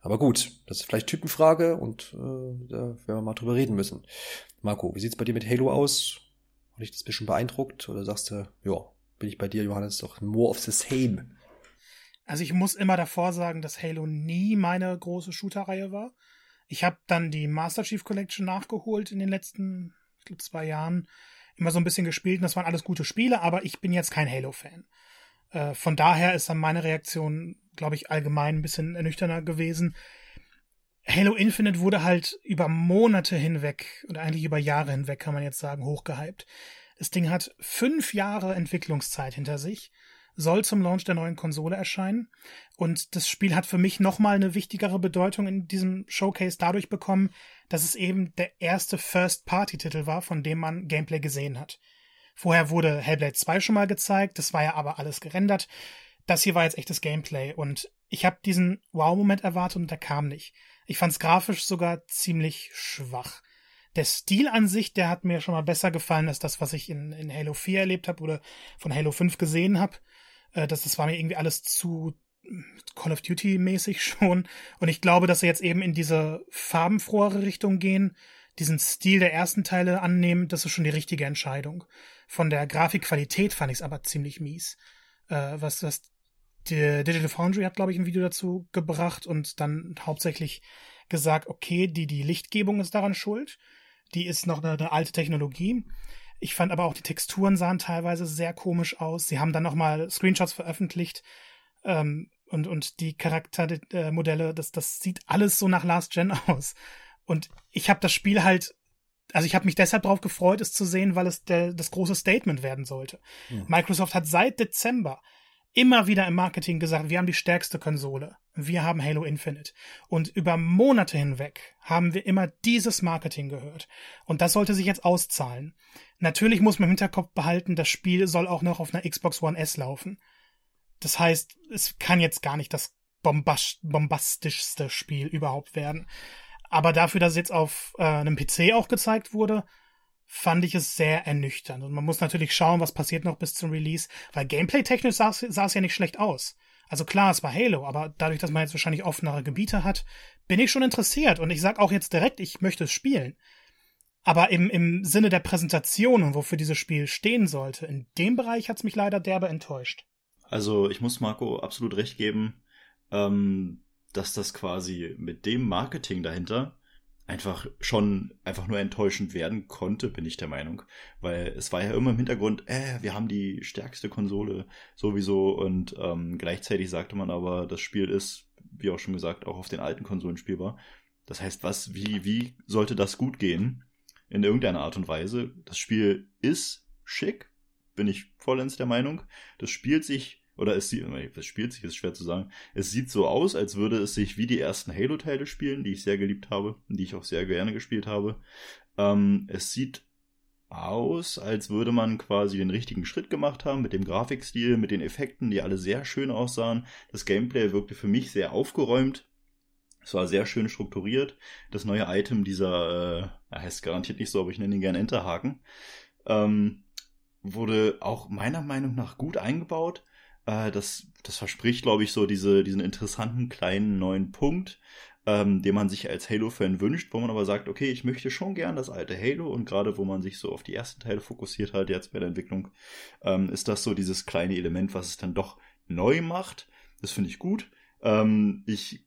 Aber gut, das ist vielleicht Typenfrage und äh, da werden wir mal drüber reden müssen. Marco, wie sieht's bei dir mit Halo aus? Hat dich das ein bisschen beeindruckt? Oder sagst du, ja, bin ich bei dir, Johannes, doch more of the same? Also ich muss immer davor sagen, dass Halo nie meine große Shooter-Reihe war. Ich habe dann die Master Chief Collection nachgeholt in den letzten ich glaub, zwei Jahren. Immer so ein bisschen gespielt und das waren alles gute Spiele, aber ich bin jetzt kein Halo-Fan. Äh, von daher ist dann meine Reaktion, glaube ich, allgemein ein bisschen ernüchterner gewesen. Halo Infinite wurde halt über Monate hinweg oder eigentlich über Jahre hinweg, kann man jetzt sagen, hochgehypt. Das Ding hat fünf Jahre Entwicklungszeit hinter sich, soll zum Launch der neuen Konsole erscheinen und das Spiel hat für mich nochmal eine wichtigere Bedeutung in diesem Showcase dadurch bekommen, dass es eben der erste First-Party-Titel war, von dem man Gameplay gesehen hat. Vorher wurde Hellblade 2 schon mal gezeigt, das war ja aber alles gerendert. Das hier war jetzt echtes Gameplay und ich habe diesen Wow-Moment erwartet und der kam nicht. Ich fand es grafisch sogar ziemlich schwach. Der Stil an sich, der hat mir schon mal besser gefallen als das, was ich in, in Halo 4 erlebt habe oder von Halo 5 gesehen habe. Äh, das, das war mir irgendwie alles zu Call of Duty mäßig schon. Und ich glaube, dass sie jetzt eben in diese farbenfrohere Richtung gehen, diesen Stil der ersten Teile annehmen, das ist schon die richtige Entscheidung. Von der Grafikqualität fand ich es aber ziemlich mies. Äh, was, was die Digital Foundry hat, glaube ich, ein Video dazu gebracht und dann hauptsächlich gesagt, okay, die, die Lichtgebung ist daran schuld. Die ist noch eine, eine alte Technologie. Ich fand aber auch die Texturen sahen teilweise sehr komisch aus. Sie haben dann nochmal Screenshots veröffentlicht, ähm, und, und die Charaktermodelle, das, das sieht alles so nach Last Gen aus. Und ich habe das Spiel halt, also ich habe mich deshalb darauf gefreut, es zu sehen, weil es der, das große Statement werden sollte. Ja. Microsoft hat seit Dezember immer wieder im Marketing gesagt, wir haben die stärkste Konsole. Wir haben Halo Infinite. Und über Monate hinweg haben wir immer dieses Marketing gehört. Und das sollte sich jetzt auszahlen. Natürlich muss man im Hinterkopf behalten, das Spiel soll auch noch auf einer Xbox One S laufen. Das heißt, es kann jetzt gar nicht das bombastischste Spiel überhaupt werden. Aber dafür, dass es jetzt auf äh, einem PC auch gezeigt wurde, fand ich es sehr ernüchternd. Und man muss natürlich schauen, was passiert noch bis zum Release, weil gameplay-technisch sah, es ja nicht schlecht aus. Also klar, es war Halo, aber dadurch, dass man jetzt wahrscheinlich offenere Gebiete hat, bin ich schon interessiert. Und ich sag auch jetzt direkt, ich möchte es spielen. Aber im, im Sinne der Präsentation und wofür dieses Spiel stehen sollte, in dem Bereich hat es mich leider derbe enttäuscht. Also ich muss Marco absolut recht geben, ähm, dass das quasi mit dem Marketing dahinter einfach schon einfach nur enttäuschend werden konnte, bin ich der Meinung. Weil es war ja immer im Hintergrund, äh, wir haben die stärkste Konsole sowieso und ähm, gleichzeitig sagte man aber, das Spiel ist, wie auch schon gesagt, auch auf den alten Konsolen spielbar. Das heißt, was, wie, wie sollte das gut gehen? In irgendeiner Art und Weise. Das Spiel ist schick, bin ich vollends der Meinung. Das spielt sich oder es sieht, es spielt sich, ist schwer zu sagen. Es sieht so aus, als würde es sich wie die ersten Halo-Teile spielen, die ich sehr geliebt habe, die ich auch sehr gerne gespielt habe. Ähm, es sieht aus, als würde man quasi den richtigen Schritt gemacht haben mit dem Grafikstil, mit den Effekten, die alle sehr schön aussahen. Das Gameplay wirkte für mich sehr aufgeräumt. Es war sehr schön strukturiert. Das neue Item dieser, äh, heißt garantiert nicht so, aber ich nenne ihn gerne Enterhaken, ähm, wurde auch meiner Meinung nach gut eingebaut. Äh, das, das verspricht, glaube ich, so diese, diesen interessanten kleinen neuen Punkt, ähm, den man sich als Halo-Fan wünscht, wo man aber sagt, okay, ich möchte schon gern das alte Halo und gerade wo man sich so auf die ersten Teile fokussiert hat, jetzt bei der Entwicklung, ähm, ist das so dieses kleine Element, was es dann doch neu macht. Das finde ich gut. Ähm, ich,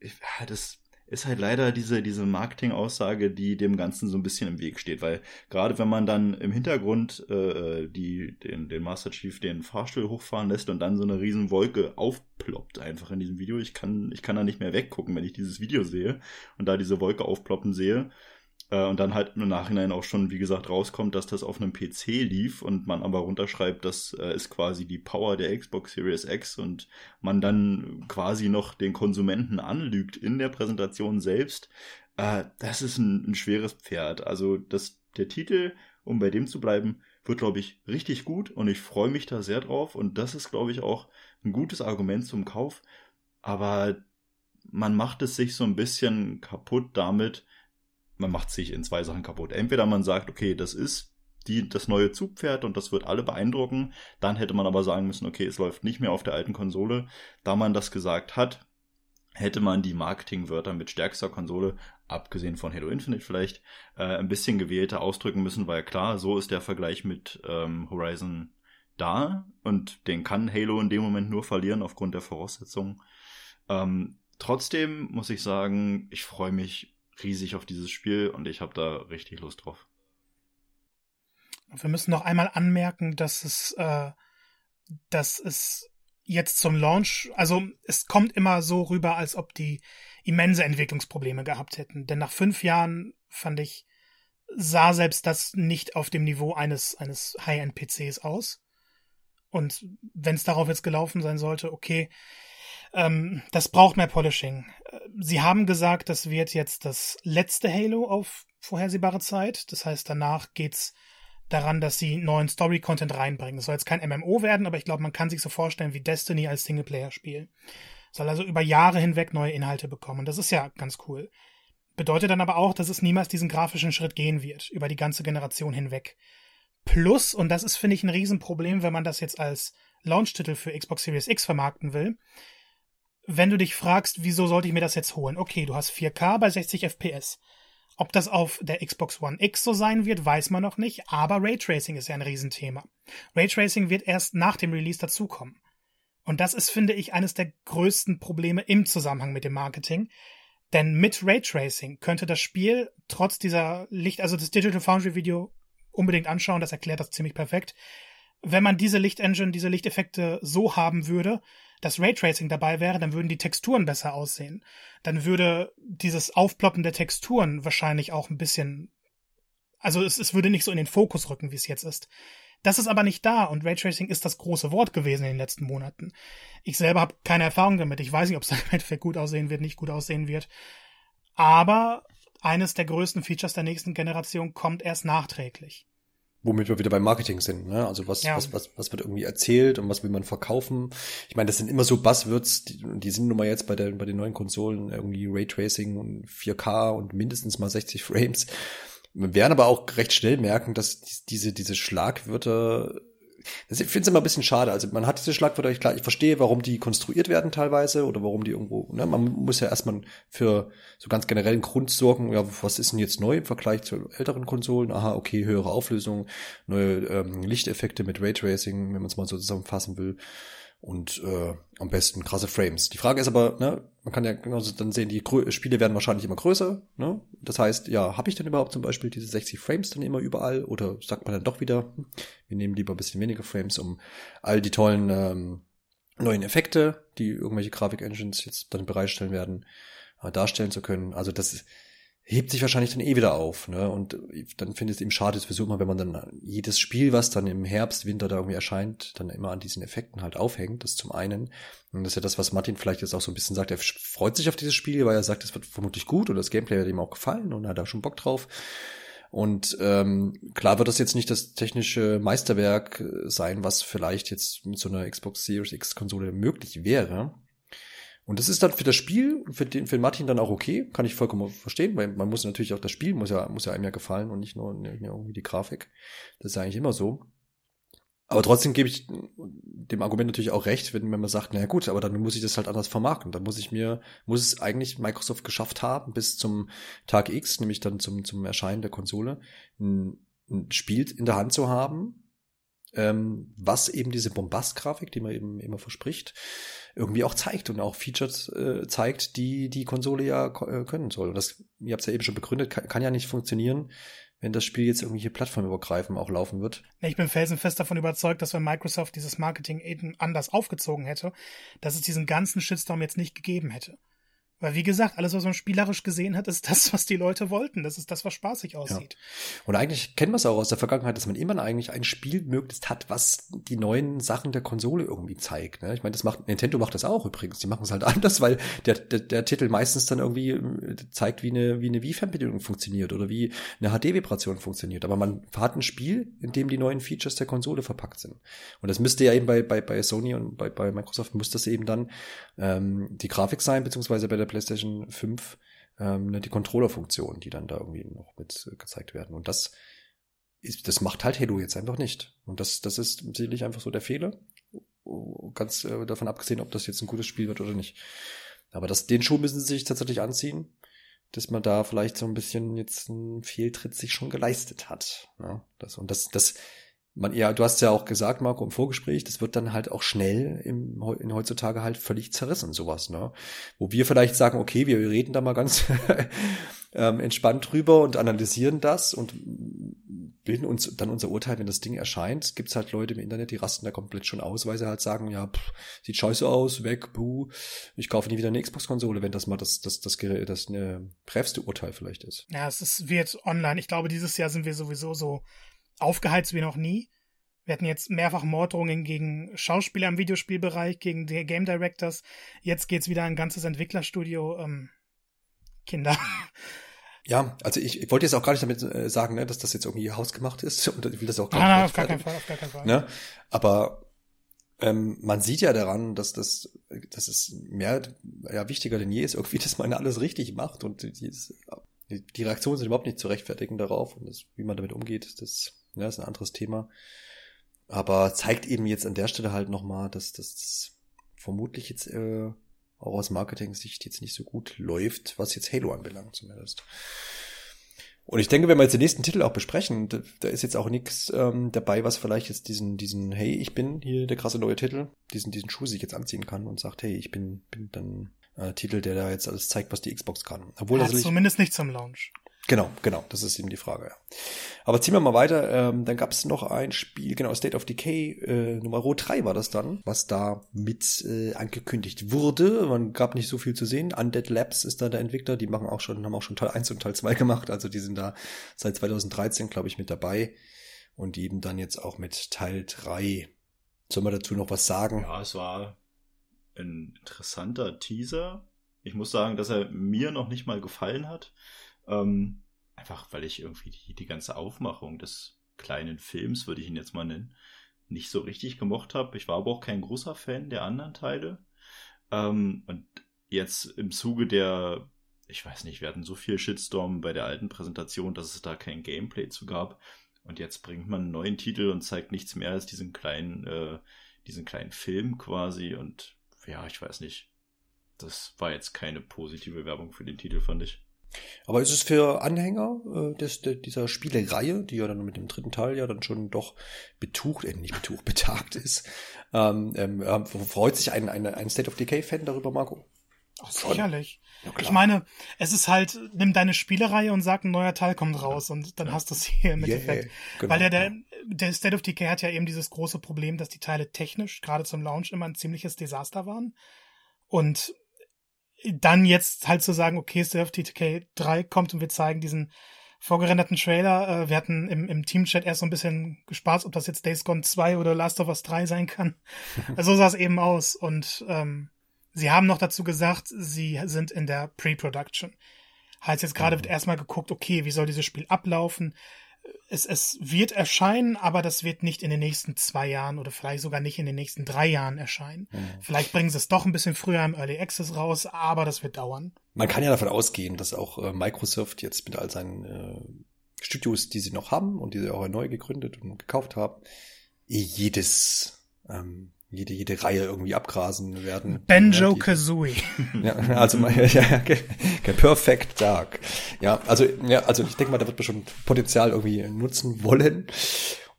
ich, das, ist halt leider diese, diese Marketing-Aussage, die dem Ganzen so ein bisschen im Weg steht, weil gerade wenn man dann im Hintergrund äh, die, den, den Master Chief den Fahrstuhl hochfahren lässt und dann so eine riesen Wolke aufploppt einfach in diesem Video, ich kann, ich kann da nicht mehr weggucken, wenn ich dieses Video sehe und da diese Wolke aufploppen sehe, Äh, und dann halt im Nachhinein auch schon, wie gesagt, rauskommt, dass das auf einem PC lief und man aber runterschreibt, das äh, ist quasi die Power der Xbox Series X und man dann quasi noch den Konsumenten anlügt in der Präsentation selbst, äh, das ist ein, ein schweres Pferd. Also das, der Titel, um bei dem zu bleiben, wird, glaube ich, richtig gut und ich freue mich da sehr drauf und das ist, glaube ich, auch ein gutes Argument zum Kauf. Aber man macht es sich so ein bisschen kaputt damit, man macht sich in zwei Sachen kaputt. Entweder man sagt, okay, das ist die, das neue Zugpferd und das wird alle beeindrucken. Dann hätte man aber sagen müssen, okay, es läuft nicht mehr auf der alten Konsole. Da man das gesagt hat, hätte man die Marketingwörter mit stärkster Konsole, abgesehen von Halo Infinite vielleicht, äh, ein bisschen gewählter ausdrücken müssen, weil klar, so ist der Vergleich mit ähm, Horizon da und den kann Halo in dem Moment nur verlieren aufgrund der Voraussetzungen. Ähm, trotzdem muss ich sagen, ich freue mich riesig auf dieses Spiel und ich habe da richtig Lust drauf. Wir müssen noch einmal anmerken, dass es, äh, dass es jetzt zum Launch, also es kommt immer so rüber, als ob die immense Entwicklungsprobleme gehabt hätten. Denn nach fünf Jahren fand ich, sah selbst das nicht auf dem Niveau eines, eines High-End-PCs aus. Und wenn es darauf jetzt gelaufen sein sollte, okay, ähm, das braucht mehr Polishing. Sie haben gesagt, das wird jetzt das letzte Halo auf vorhersehbare Zeit. Das heißt, danach geht's daran, dass sie neuen Story-Content reinbringen. Es soll jetzt kein MMO werden, aber ich glaube, man kann sich so vorstellen wie Destiny als Singleplayer-Spiel. Soll also über Jahre hinweg neue Inhalte bekommen. Und das ist ja ganz cool. Bedeutet dann aber auch, dass es niemals diesen grafischen Schritt gehen wird, über die ganze Generation hinweg. Plus, und das ist, finde ich, ein Riesenproblem, wenn man das jetzt als Launch-Titel für Xbox Series X vermarkten will. Wenn du dich fragst, wieso sollte ich mir das jetzt holen? Okay, du hast 4K bei 60 FPS. Ob das auf der Xbox One X so sein wird, weiß man noch nicht, aber Raytracing ist ja ein Riesenthema. Raytracing wird erst nach dem Release dazukommen. Und das ist, finde ich, eines der größten Probleme im Zusammenhang mit dem Marketing. Denn mit Raytracing könnte das Spiel trotz dieser Licht, also das Digital Foundry Video unbedingt anschauen, das erklärt das ziemlich perfekt. Wenn man diese Lichtengine, diese Lichteffekte so haben würde, dass Raytracing dabei wäre, dann würden die Texturen besser aussehen. Dann würde dieses Aufploppen der Texturen wahrscheinlich auch ein bisschen, also es, es würde nicht so in den Fokus rücken, wie es jetzt ist. Das ist aber nicht da und Raytracing ist das große Wort gewesen in den letzten Monaten. Ich selber habe keine Erfahrung damit. Ich weiß nicht, ob es im Endeffekt gut aussehen wird, nicht gut aussehen wird. Aber eines der größten Features der nächsten Generation kommt erst nachträglich womit wir wieder beim Marketing sind. Ne? Also was, ja. was, was, was wird irgendwie erzählt und was will man verkaufen? Ich meine, das sind immer so Buzzwords, die, die sind nun mal jetzt bei, der, bei den neuen Konsolen irgendwie Raytracing und 4K und mindestens mal 60 Frames. Wir werden aber auch recht schnell merken, dass diese, diese Schlagwörter ich finde es immer ein bisschen schade. Also man hat diese Schlagwörter, klar, ich verstehe, warum die konstruiert werden teilweise oder warum die irgendwo, ne, man muss ja erstmal für so ganz generellen Grund sorgen, ja, was ist denn jetzt neu im Vergleich zu älteren Konsolen? Aha, okay, höhere Auflösung, neue ähm, Lichteffekte mit Raytracing, wenn man es mal so zusammenfassen will und äh, am besten krasse Frames. Die Frage ist aber, ne, man kann ja genauso dann sehen, die Grö Spiele werden wahrscheinlich immer größer. Ne? Das heißt, ja, habe ich denn überhaupt zum Beispiel diese 60 Frames dann immer überall? Oder sagt man dann doch wieder, hm, wir nehmen lieber ein bisschen weniger Frames, um all die tollen ähm, neuen Effekte, die irgendwelche Grafik-Engines jetzt dann bereitstellen werden, äh, darstellen zu können. Also das ist hebt sich wahrscheinlich dann eh wieder auf. Ne? Und dann finde ich es eben schade, sowieso immer, wenn man dann jedes Spiel, was dann im Herbst, Winter da irgendwie erscheint, dann immer an diesen Effekten halt aufhängt. Das zum einen. Und das ist ja das, was Martin vielleicht jetzt auch so ein bisschen sagt. Er freut sich auf dieses Spiel, weil er sagt, es wird vermutlich gut und das Gameplay wird ihm auch gefallen und er hat da schon Bock drauf. Und ähm, klar wird das jetzt nicht das technische Meisterwerk sein, was vielleicht jetzt mit so einer Xbox Series X Konsole möglich wäre. Und das ist dann für das Spiel, für den, für den Martin dann auch okay, kann ich vollkommen verstehen, weil man muss natürlich auch das Spiel muss ja, muss ja einem ja gefallen und nicht nur, irgendwie die Grafik. Das ist eigentlich immer so. Aber trotzdem gebe ich dem Argument natürlich auch recht, wenn, wenn man sagt, naja gut, aber dann muss ich das halt anders vermarkten. Dann muss ich mir, muss es eigentlich Microsoft geschafft haben, bis zum Tag X, nämlich dann zum, zum Erscheinen der Konsole, ein, ein Spiel in der Hand zu haben, ähm, was eben diese Bombast-Grafik, die man eben immer verspricht, irgendwie auch zeigt und auch Features äh, zeigt, die die Konsole ja äh, können soll. Und das, ihr habt es ja eben schon begründet, kann, kann ja nicht funktionieren, wenn das Spiel jetzt irgendwie hier plattformübergreifend auch laufen wird. Ich bin felsenfest davon überzeugt, dass wenn Microsoft dieses Marketing eben anders aufgezogen hätte, dass es diesen ganzen Shitstorm jetzt nicht gegeben hätte. Weil wie gesagt, alles, was man spielerisch gesehen hat, ist das, was die Leute wollten. Das ist das, was spaßig aussieht. Ja. Und eigentlich kennen wir es auch aus der Vergangenheit, dass man immer eigentlich ein Spiel möglichst hat, was die neuen Sachen der Konsole irgendwie zeigt. Ne? Ich meine, das macht Nintendo macht das auch übrigens. Die machen es halt anders, weil der, der, der Titel meistens dann irgendwie äh, zeigt, wie eine wie eine Wii-Fernbedienung funktioniert oder wie eine HD-Vibration funktioniert. Aber man hat ein Spiel, in dem die neuen Features der Konsole verpackt sind. Und das müsste ja eben bei bei bei Sony und bei bei Microsoft muss das eben dann ähm, die Grafik sein, beziehungsweise bei der PlayStation 5 ähm, ne, die Controller-Funktion, die dann da irgendwie noch mit äh, gezeigt werden. Und das ist, das macht halt Halo jetzt einfach nicht. Und das, das ist sicherlich einfach so der Fehler. Ganz äh, davon abgesehen, ob das jetzt ein gutes Spiel wird oder nicht. Aber das, den Schuh müssen sie sich tatsächlich anziehen, dass man da vielleicht so ein bisschen jetzt einen Fehltritt sich schon geleistet hat. Ne? das, und das, das man, ja, du hast ja auch gesagt, Marco, im Vorgespräch, das wird dann halt auch schnell im, in heutzutage halt völlig zerrissen, sowas, ne? Wo wir vielleicht sagen, okay, wir reden da mal ganz ähm, entspannt drüber und analysieren das und bilden uns dann unser Urteil, wenn das Ding erscheint. Gibt's halt Leute im Internet, die rasten da komplett schon aus, weil sie halt sagen, ja, pff, sieht scheiße aus, weg, buh, ich kaufe nie wieder eine Xbox-Konsole, wenn das mal das, das, das, das, das eine brevste Urteil vielleicht ist. Ja, es ist, wird online. Ich glaube, dieses Jahr sind wir sowieso so aufgeheizt wie noch nie. Wir hatten jetzt mehrfach Morddrohungen gegen Schauspieler im Videospielbereich, gegen die Game Directors. Jetzt geht's wieder ein ganzes Entwicklerstudio. Ähm, Kinder. Ja, also ich, ich wollte jetzt auch gar nicht damit äh, sagen, ne, dass das jetzt irgendwie hausgemacht ist und ich will das auch gar nicht. Nein, auf gar keinen Fall, auf gar keinen Fall. Ne? Aber ähm, man sieht ja daran, dass das, dass es mehr ja, wichtiger denn je ist, irgendwie, dass man alles richtig macht und die, die Reaktionen sind überhaupt nicht zu rechtfertigen darauf und das, wie man damit umgeht, das ja, ist ein anderes Thema. Aber zeigt eben jetzt an der Stelle halt nochmal, dass das vermutlich jetzt äh, auch aus Marketing-Sicht jetzt nicht so gut läuft, was jetzt Halo anbelangt zumindest. Und ich denke, wenn wir jetzt den nächsten Titel auch besprechen, da, da ist jetzt auch nichts ähm, dabei, was vielleicht jetzt diesen, diesen, hey, ich bin hier der krasse neue Titel, diesen, diesen Schuh sich jetzt anziehen kann und sagt, hey, ich bin, bin dann äh, Titel, der da jetzt alles zeigt, was die Xbox kann. Obwohl ja, das zumindest nicht zum Launch. Genau, genau, das ist eben die Frage, ja. Aber ziehen wir mal weiter, ähm, dann gab es noch ein Spiel, genau, State of Decay äh, Nummer 3 war das dann, was da mit äh, angekündigt wurde. Man gab nicht so viel zu sehen. Undead Labs ist da der Entwickler, die machen auch schon, haben auch schon Teil 1 und Teil 2 gemacht, also die sind da seit 2013, glaube ich, mit dabei. Und eben dann jetzt auch mit Teil 3. Sollen wir dazu noch was sagen? Ja, es war ein interessanter Teaser. Ich muss sagen, dass er mir noch nicht mal gefallen hat. Ähm, einfach weil ich irgendwie die, die ganze Aufmachung des kleinen Films, würde ich ihn jetzt mal nennen, nicht so richtig gemocht habe. Ich war aber auch kein großer Fan der anderen Teile. Ähm, und jetzt im Zuge der, ich weiß nicht, wir hatten so viel Shitstorm bei der alten Präsentation, dass es da kein Gameplay zu gab. Und jetzt bringt man einen neuen Titel und zeigt nichts mehr als diesen kleinen, äh, diesen kleinen Film quasi. Und ja, ich weiß nicht. Das war jetzt keine positive Werbung für den Titel, fand ich. Aber ist es für Anhänger äh, des, de, dieser Spielereihe, die ja dann mit dem dritten Teil ja dann schon doch betucht, äh, nicht betucht, betagt ist, ähm, ähm, äh, freut sich ein, ein, ein State of Decay-Fan darüber, Marco? Ach, sicherlich. Ja, ich meine, es ist halt, nimm deine Spielereihe und sag, ein neuer Teil kommt raus und dann hast du es hier im yeah, Endeffekt. Genau, Weil der, der, der State of Decay hat ja eben dieses große Problem, dass die Teile technisch, gerade zum Launch, immer ein ziemliches Desaster waren. Und dann jetzt halt zu sagen, okay, State of TTK 3 kommt und wir zeigen diesen vorgerenderten Trailer. Äh, wir hatten im, im Teamchat erst so ein bisschen gespaßt, ob das jetzt Days Gone 2 oder Last of Us 3 sein kann. also so sah es eben aus. Und ähm, sie haben noch dazu gesagt, sie sind in der Pre-Production. Heißt jetzt gerade mhm. wird erstmal geguckt, okay, wie soll dieses Spiel ablaufen? Es, es wird erscheinen, aber das wird nicht in den nächsten zwei Jahren oder vielleicht sogar nicht in den nächsten drei Jahren erscheinen. Mhm. Vielleicht bringen sie es doch ein bisschen früher im Early Access raus, aber das wird dauern. Man kann ja davon ausgehen, dass auch äh, Microsoft jetzt mit all seinen äh, Studios, die sie noch haben und die sie auch neu gegründet und gekauft haben, jedes ähm, jede, jede Reihe irgendwie abgrasen werden. Benjo Kazooie. Ja, also ja, ja, Perfect Dark. Ja, also ja, also ich denke mal, da wird man schon Potenzial irgendwie nutzen wollen.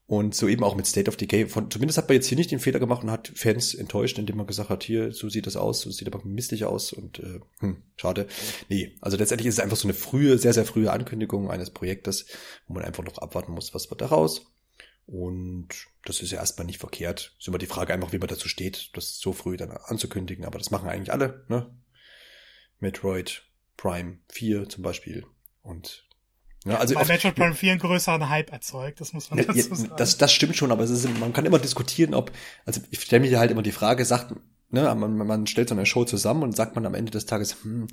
Und so eben auch mit State of Decay. Von, zumindest hat man jetzt hier nicht den Fehler gemacht und hat Fans enttäuscht, indem man gesagt hat, hier, so sieht das aus, so sieht aber mistig aus und äh, hm, schade. Nee, also letztendlich ist es einfach so eine frühe, sehr, sehr frühe Ankündigung eines Projektes, wo man einfach noch abwarten muss, was wird daraus. Und das ist ja erstmal nicht verkehrt. Ist immer die Frage einfach, wie man dazu steht, das so früh dann anzukündigen. Aber das machen eigentlich alle, ne? Metroid Prime 4 zum Beispiel. Und ja, also Weil Metroid Prime 4 einen größeren Hype erzeugt, das muss man ja, dazu sagen. Das, das stimmt schon, aber es ist, man kann immer diskutieren, ob, also ich stelle mir halt immer die Frage, sagt, ne, man, man stellt so eine Show zusammen und sagt man am Ende des Tages, hm,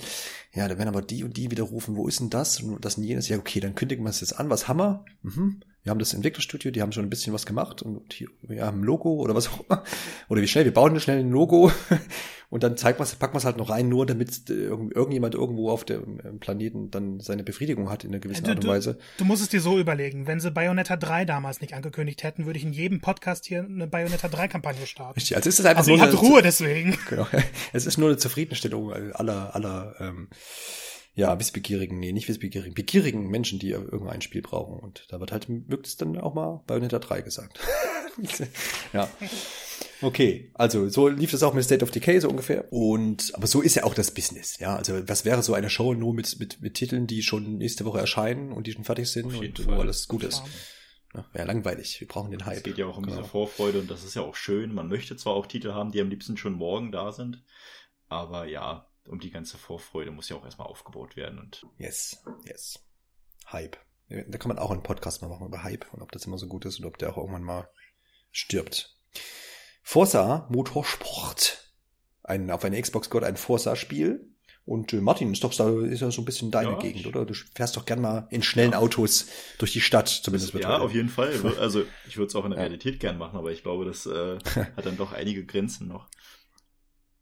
ja, da werden aber die und die widerrufen, wo ist denn das und das und jenes, ja, okay, dann kündigen wir es jetzt an, was haben wir? Mhm. Wir haben das Entwicklerstudio, die haben schon ein bisschen was gemacht und hier, wir haben ein Logo oder was auch immer. Oder wie schnell, wir bauen schnell ein Logo und dann zeigt man's, packen wir es halt noch rein, nur damit irgend, irgendjemand irgendwo auf dem Planeten dann seine Befriedigung hat in einer gewissen du, Art und Weise. Du, du musst es dir so überlegen, wenn sie Bayonetta 3 damals nicht angekündigt hätten, würde ich in jedem Podcast hier eine Bayonetta 3 Kampagne starten. Richtig, also ist es einfach also nur ihr habt Ruhe deswegen. Genau. Es ist nur eine Zufriedenstellung aller, aller, ähm, ja, wissbegierigen, nee, nicht wissbegierigen, begierigen Menschen, die irgendein Spiel brauchen. Und da wird halt möglichst dann auch mal Bayonetta 3 gesagt. ja. Okay, also so lief das auch mit State of Decay so ungefähr. Und aber so ist ja auch das Business, ja. Also was wäre so eine Show nur mit mit, mit Titeln, die schon nächste Woche erscheinen und die schon fertig sind und Fall. wo alles gut ist. Ja, wäre langweilig. Wir brauchen den Hype. Es geht ja auch um genau. diese Vorfreude und das ist ja auch schön. Man möchte zwar auch Titel haben, die am liebsten schon morgen da sind, aber ja, um die ganze Vorfreude muss ja auch erstmal aufgebaut werden und. Yes, yes. Hype. Da kann man auch einen Podcast mal machen über Hype und ob das immer so gut ist und ob der auch irgendwann mal stirbt. Forza Motorsport. Ein, auf einer Xbox gehört ein Forza-Spiel. Und äh, Martin, ist doch da ist ja so ein bisschen deine ja, Gegend, oder? Du fährst doch gern mal in schnellen ja. Autos durch die Stadt, zumindest Ja, auf jeden Fall. Also ich würde es auch in der Realität gern machen, aber ich glaube, das äh, hat dann doch einige Grenzen noch.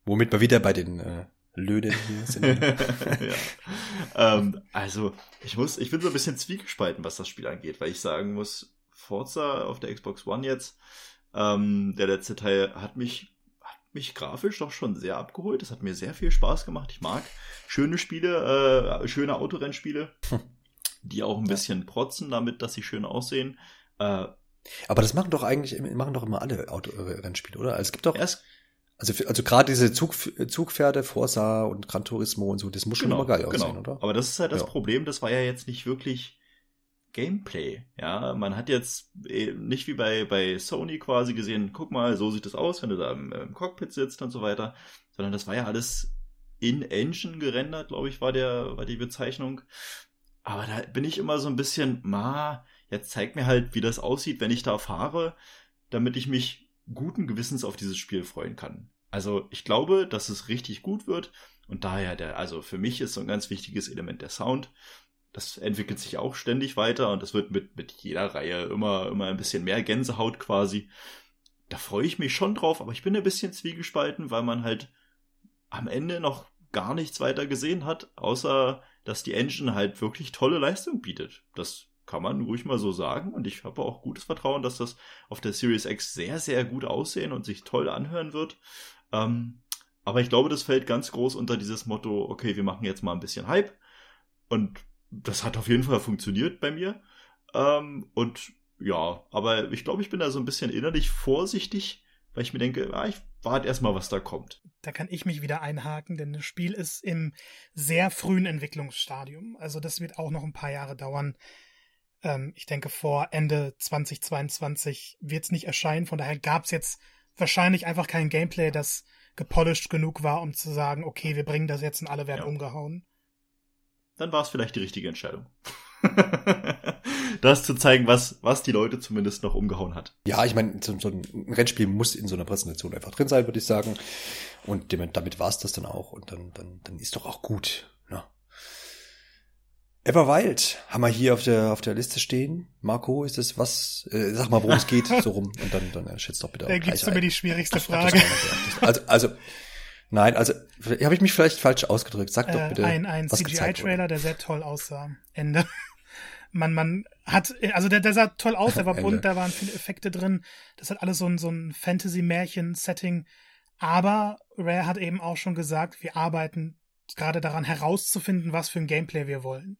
Womit wir wieder bei den äh, Löden hier sind. ja. ähm, also ich muss, ich bin so ein bisschen zwiegespalten, was das Spiel angeht, weil ich sagen muss, Forza auf der Xbox One jetzt, ähm, der letzte Teil hat mich mich grafisch doch schon sehr abgeholt. Das hat mir sehr viel Spaß gemacht. Ich mag schöne Spiele, äh, schöne Autorennspiele, die auch ein bisschen protzen damit, dass sie schön aussehen. Äh, aber das machen doch eigentlich machen doch immer alle Autorennspiele, oder? Also es gibt doch erst also, also gerade diese Zug, Zugpferde, Forza und Gran Turismo und so, das muss schon genau, immer geil aussehen, genau. oder? Aber das ist halt das ja. Problem, das war ja jetzt nicht wirklich Gameplay. Ja, man hat jetzt äh, nicht wie bei, bei Sony quasi gesehen, guck mal, so sieht es aus, wenn du da im, im, Cockpit sitzt und so weiter, sondern das war ja alles in Engine gerendert, glaube ich, war der, war die Bezeichnung. Aber da bin ich immer so ein bisschen, ma, jetzt zeig mir halt, wie das aussieht, wenn ich da fahre, damit ich mich guten Gewissens auf dieses Spiel freuen kann. Also ich glaube, dass es richtig gut wird und daher der, also für mich ist so ein ganz wichtiges Element der Sound das entwickelt sich auch ständig weiter und das wird mit, mit jeder Reihe immer, immer ein bisschen mehr Gänsehaut quasi. Da freue ich mich schon drauf, aber ich bin ein bisschen zwiegespalten, weil man halt am Ende noch gar nichts weiter gesehen hat, außer dass die Engine halt wirklich tolle Leistung bietet. Das kann man ruhig mal so sagen und ich habe auch gutes Vertrauen, dass das auf der Series X sehr, sehr gut aussehen und sich toll anhören wird. Ähm, aber ich glaube, das fällt ganz groß unter dieses Motto, okay, wir machen jetzt mal ein bisschen Hype und das hat auf jeden Fall funktioniert bei mir. Ähm, und ja, aber ich glaube, ich bin da so ein bisschen innerlich vorsichtig, weil ich mir denke, ah, ich warte erstmal, was da kommt. Da kann ich mich wieder einhaken, denn das Spiel ist im sehr frühen Entwicklungsstadium. Also das wird auch noch ein paar Jahre dauern. Ähm, ich denke, vor Ende 2022 wird es nicht erscheinen. Von daher gab es jetzt wahrscheinlich einfach kein Gameplay, das gepolished genug war, um zu sagen, okay, wir bringen das jetzt und alle werden ja. umgehauen dann war es vielleicht die richtige Entscheidung. das zu zeigen, was, was die Leute zumindest noch umgehauen hat. Ja, ich meine, so, so, ein Rennspiel muss in so einer Präsentation einfach drin sein, würde ich sagen. Und damit war es das dann auch. Und dann, dann, dann ist doch auch gut. Everwild haben wir hier auf der, auf der Liste stehen. Marco, ist es was? Äh, sag mal, worum es geht, so rum. Und dann, dann äh, schätzt doch bitte. Da gibst du mir die schwierigste Frage. Also, also Nein, also habe ich mich vielleicht falsch ausgedrückt. Sag doch bitte. Äh, ein ein CGI-Trailer, der sehr toll aussah. Ende. Man, man hat, also der, der sah toll aus, der war bunt, da waren viele Effekte drin. Das hat alles so ein, so ein Fantasy-Märchen-Setting. Aber Rare hat eben auch schon gesagt, wir arbeiten gerade daran herauszufinden, was für ein Gameplay wir wollen.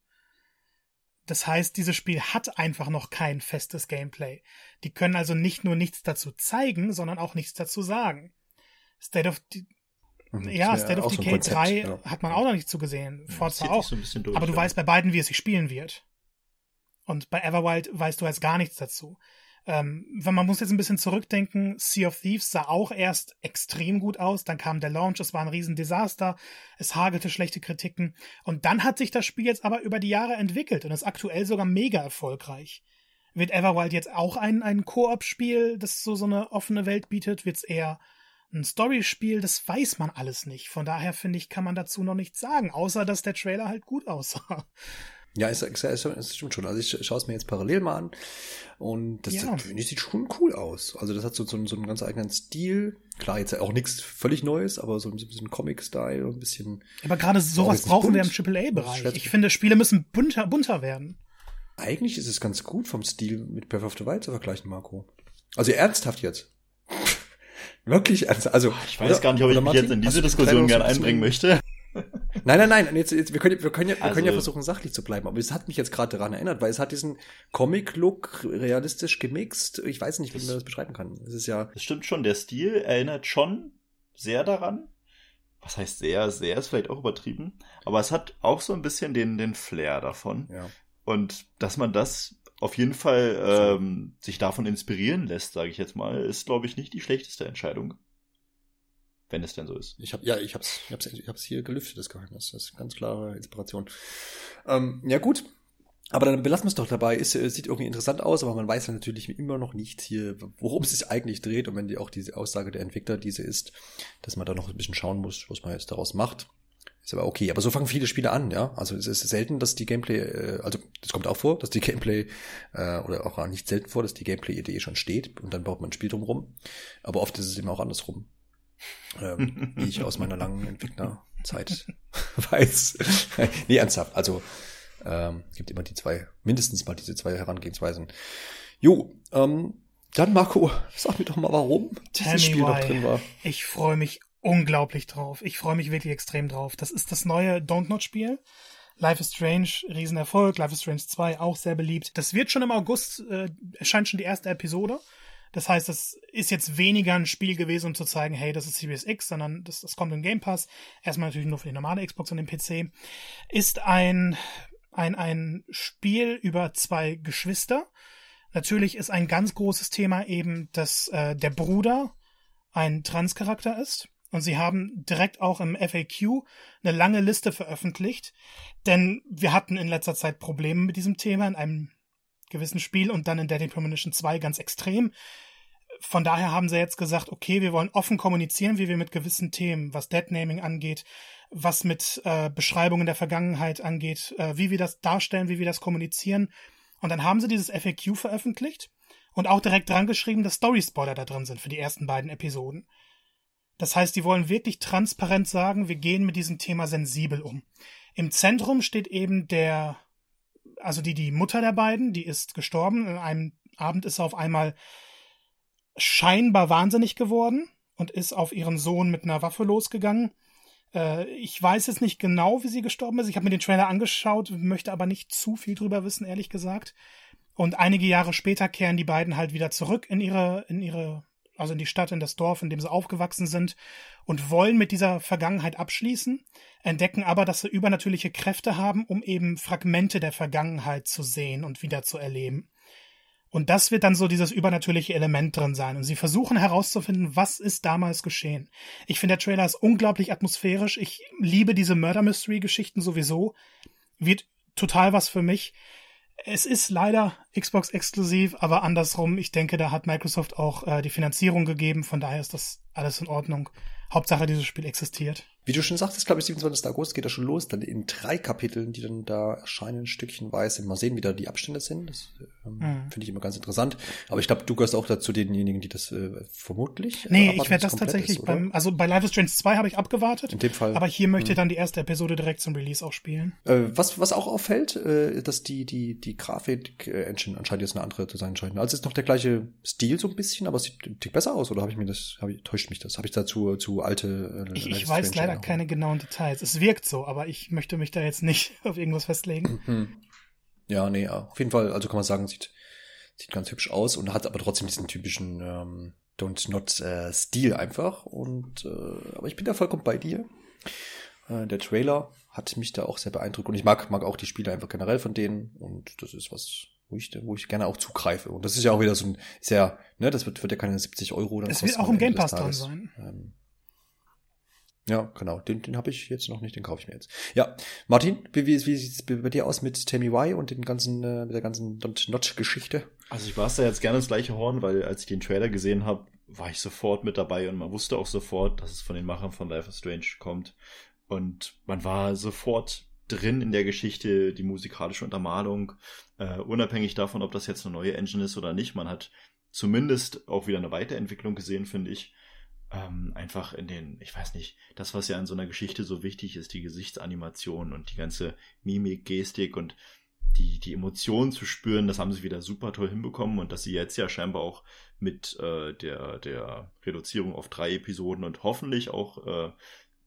Das heißt, dieses Spiel hat einfach noch kein festes Gameplay. Die können also nicht nur nichts dazu zeigen, sondern auch nichts dazu sagen. State of Mhm. Ja, State of Decay so 3 ja. hat man auch noch nicht zugesehen. Forza auch. So durch, Aber du ja. weißt bei beiden, wie es sich spielen wird. Und bei Everwild weißt du jetzt gar nichts dazu. Ähm, wenn man muss jetzt ein bisschen zurückdenken, Sea of Thieves sah auch erst extrem gut aus, dann kam der Launch, es war ein Riesendesaster, es hagelte schlechte Kritiken und dann hat sich das Spiel jetzt aber über die Jahre entwickelt und ist aktuell sogar mega erfolgreich. Wird Everwild jetzt auch ein, ein Koop-Spiel, das so, so eine offene Welt bietet? Wird es eher ein Story-Spiel? Das weiß man alles nicht. Von daher finde ich, kann man dazu noch nichts sagen, außer dass der Trailer halt gut aussah. Ja, es, es, es, stimmt schon. Also ich schaue es mir jetzt parallel mal an und das, ja. das, sieht schon cool aus. Also das hat so, so, so einen ganz eigenen Stil. Klar, jetzt auch nichts völlig Neues, aber so ein bisschen Comic-Style und ein bisschen. Aber gerade sowas brauchen wir im AAA-Bereich. Ich finde, Spiele müssen bunter, bunter werden. Eigentlich ist es ganz gut vom Stil mit Breath of the Wild zu vergleichen, Marco. Also ernsthaft jetzt. Wirklich ernsthaft. Also, ich weiß oder, gar nicht, ob ich mich jetzt in diese Diskussion gerne einbringen möchte. Nein, nein, nein. Jetzt, jetzt, wir können, wir können ja, wir also, können ja versuchen, sachlich zu bleiben. Aber es hat mich jetzt gerade daran erinnert, weil es hat diesen Comic-Look realistisch gemixt. Ich weiß nicht, wie man das beschreiben kann. Es ist ja. Das stimmt schon. Der Stil erinnert schon sehr daran. Was heißt sehr? Sehr ist vielleicht auch übertrieben. Aber es hat auch so ein bisschen den, den Flair davon. Ja. Und dass man das auf jeden Fall ähm, sich davon inspirieren lässt, sage ich jetzt mal, ist, glaube ich, nicht die schlechteste Entscheidung. Wenn es denn so ist. Ich habe ja, ich hab's, ich hab's, ich hab's hier gelüftet, das Geheimnis. Das ist ganz klare Inspiration. Ähm, ja gut, aber dann belassen wir es doch dabei. Ist, äh, sieht irgendwie interessant aus, aber man weiß ja natürlich immer noch nicht hier, worum es sich eigentlich dreht. Und wenn die auch diese Aussage der Entwickler diese ist, dass man da noch ein bisschen schauen muss, was man jetzt daraus macht. Ist aber okay. Aber so fangen viele Spiele an, ja. Also es ist selten, dass die Gameplay, äh, also es kommt auch vor, dass die Gameplay, äh, oder auch nicht selten vor, dass die Gameplay-Idee schon steht und dann baut man ein Spiel drumrum. Aber oft ist es immer auch andersrum ähm, wie ich aus meiner langen Entwicklerzeit weiß. nee, ernsthaft. Also ähm, gibt immer die zwei, mindestens mal diese zwei Herangehensweisen. Jo, ähm, dann Marco, sag mir doch mal, warum dieses Spiel noch drin war. Ich freue mich unglaublich drauf. Ich freue mich wirklich extrem drauf. Das ist das neue Don't Not Spiel. Life is Strange, Riesenerfolg. Life is Strange 2, auch sehr beliebt. Das wird schon im August, äh, erscheint schon die erste Episode. Das heißt, das ist jetzt weniger ein Spiel gewesen, um zu zeigen, hey, das ist Series X, sondern das, das kommt im Game Pass. Erstmal natürlich nur für die normale Xbox und den PC. Ist ein, ein, ein Spiel über zwei Geschwister. Natürlich ist ein ganz großes Thema eben, dass äh, der Bruder ein Transcharakter ist. Und sie haben direkt auch im FAQ eine lange Liste veröffentlicht, denn wir hatten in letzter Zeit Probleme mit diesem Thema in einem gewissen Spiel und dann in Deadly Premonition 2 ganz extrem. Von daher haben sie jetzt gesagt, okay, wir wollen offen kommunizieren, wie wir mit gewissen Themen, was Deadnaming angeht, was mit äh, Beschreibungen der Vergangenheit angeht, äh, wie wir das darstellen, wie wir das kommunizieren. Und dann haben sie dieses FAQ veröffentlicht und auch direkt dran geschrieben, dass Story-Spoiler da drin sind für die ersten beiden Episoden. Das heißt, die wollen wirklich transparent sagen, wir gehen mit diesem Thema sensibel um. Im Zentrum steht eben der also die, die Mutter der beiden, die ist gestorben. In einem Abend ist er auf einmal scheinbar wahnsinnig geworden und ist auf ihren Sohn mit einer Waffe losgegangen. Äh, ich weiß jetzt nicht genau, wie sie gestorben ist. Ich habe mir den Trailer angeschaut, möchte aber nicht zu viel drüber wissen, ehrlich gesagt. Und einige Jahre später kehren die beiden halt wieder zurück in ihre, in ihre also in die Stadt, in das Dorf, in dem sie aufgewachsen sind und wollen mit dieser Vergangenheit abschließen, entdecken aber, dass sie übernatürliche Kräfte haben, um eben Fragmente der Vergangenheit zu sehen und wieder zu erleben. Und das wird dann so dieses übernatürliche Element drin sein. Und sie versuchen herauszufinden, was ist damals geschehen. Ich finde, der Trailer ist unglaublich atmosphärisch. Ich liebe diese Murder Mystery Geschichten sowieso. Wird total was für mich. Es ist leider Xbox exklusiv, aber andersrum, ich denke, da hat Microsoft auch äh, die Finanzierung gegeben, von daher ist das alles in Ordnung. Hauptsache, dieses Spiel existiert. Wie du schon sagtest, glaube ich, 27. August geht das schon los, dann in drei Kapiteln, die dann da erscheinen, stückchenweise. Mal sehen, wie da die Abstände sind. Das ähm, mhm. finde ich immer ganz interessant. Aber ich glaube, du gehörst auch dazu denjenigen, die das äh, vermutlich. Nee, ich werde das tatsächlich ist, beim, also bei Life is Strange 2 habe ich abgewartet. In dem Fall. Aber hier möchte mhm. dann die erste Episode direkt zum Release auch spielen. Äh, was, was auch auffällt, äh, dass die, die, die Grafik-Engine anscheinend jetzt eine andere zu sein scheint. Also es ist noch der gleiche Stil so ein bisschen, aber es sieht ein Tick besser aus, oder habe ich mir das, hab ich, täuscht mich das? Habe ich dazu zu alte äh, Ich, ich weiß leider keine genauen Details. Es wirkt so, aber ich möchte mich da jetzt nicht auf irgendwas festlegen. Mhm. Ja, nee, auf jeden Fall, also kann man sagen, sieht, sieht ganz hübsch aus und hat aber trotzdem diesen typischen ähm, Don't Not äh, Stil einfach. Und äh, aber ich bin da vollkommen bei dir. Äh, der Trailer hat mich da auch sehr beeindruckt und ich mag, mag auch die Spiele einfach generell von denen und das ist was, wo ich, wo ich gerne auch zugreife. Und das ist ja auch wieder so ein sehr, ne, das wird, wird ja keine 70 Euro. Dann es wird auch im Game Pass dran sein. Ähm, ja, genau. Den, den habe ich jetzt noch nicht, den kaufe ich mir jetzt. Ja, Martin, wie, wie, wie sieht es bei dir aus mit Tammy Y und den ganzen, äh, mit der ganzen Notch-Geschichte? Also ich war da jetzt gerne das gleiche Horn, weil als ich den Trailer gesehen habe, war ich sofort mit dabei und man wusste auch sofort, dass es von den Machern von Life is Strange kommt. Und man war sofort drin in der Geschichte, die musikalische Untermalung, äh, unabhängig davon, ob das jetzt eine neue Engine ist oder nicht. Man hat zumindest auch wieder eine Weiterentwicklung gesehen, finde ich. Ähm, einfach in den, ich weiß nicht, das, was ja in so einer Geschichte so wichtig ist, die Gesichtsanimation und die ganze Mimik, Gestik und die, die Emotionen zu spüren, das haben sie wieder super toll hinbekommen und dass sie jetzt ja scheinbar auch mit äh, der, der Reduzierung auf drei Episoden und hoffentlich auch äh,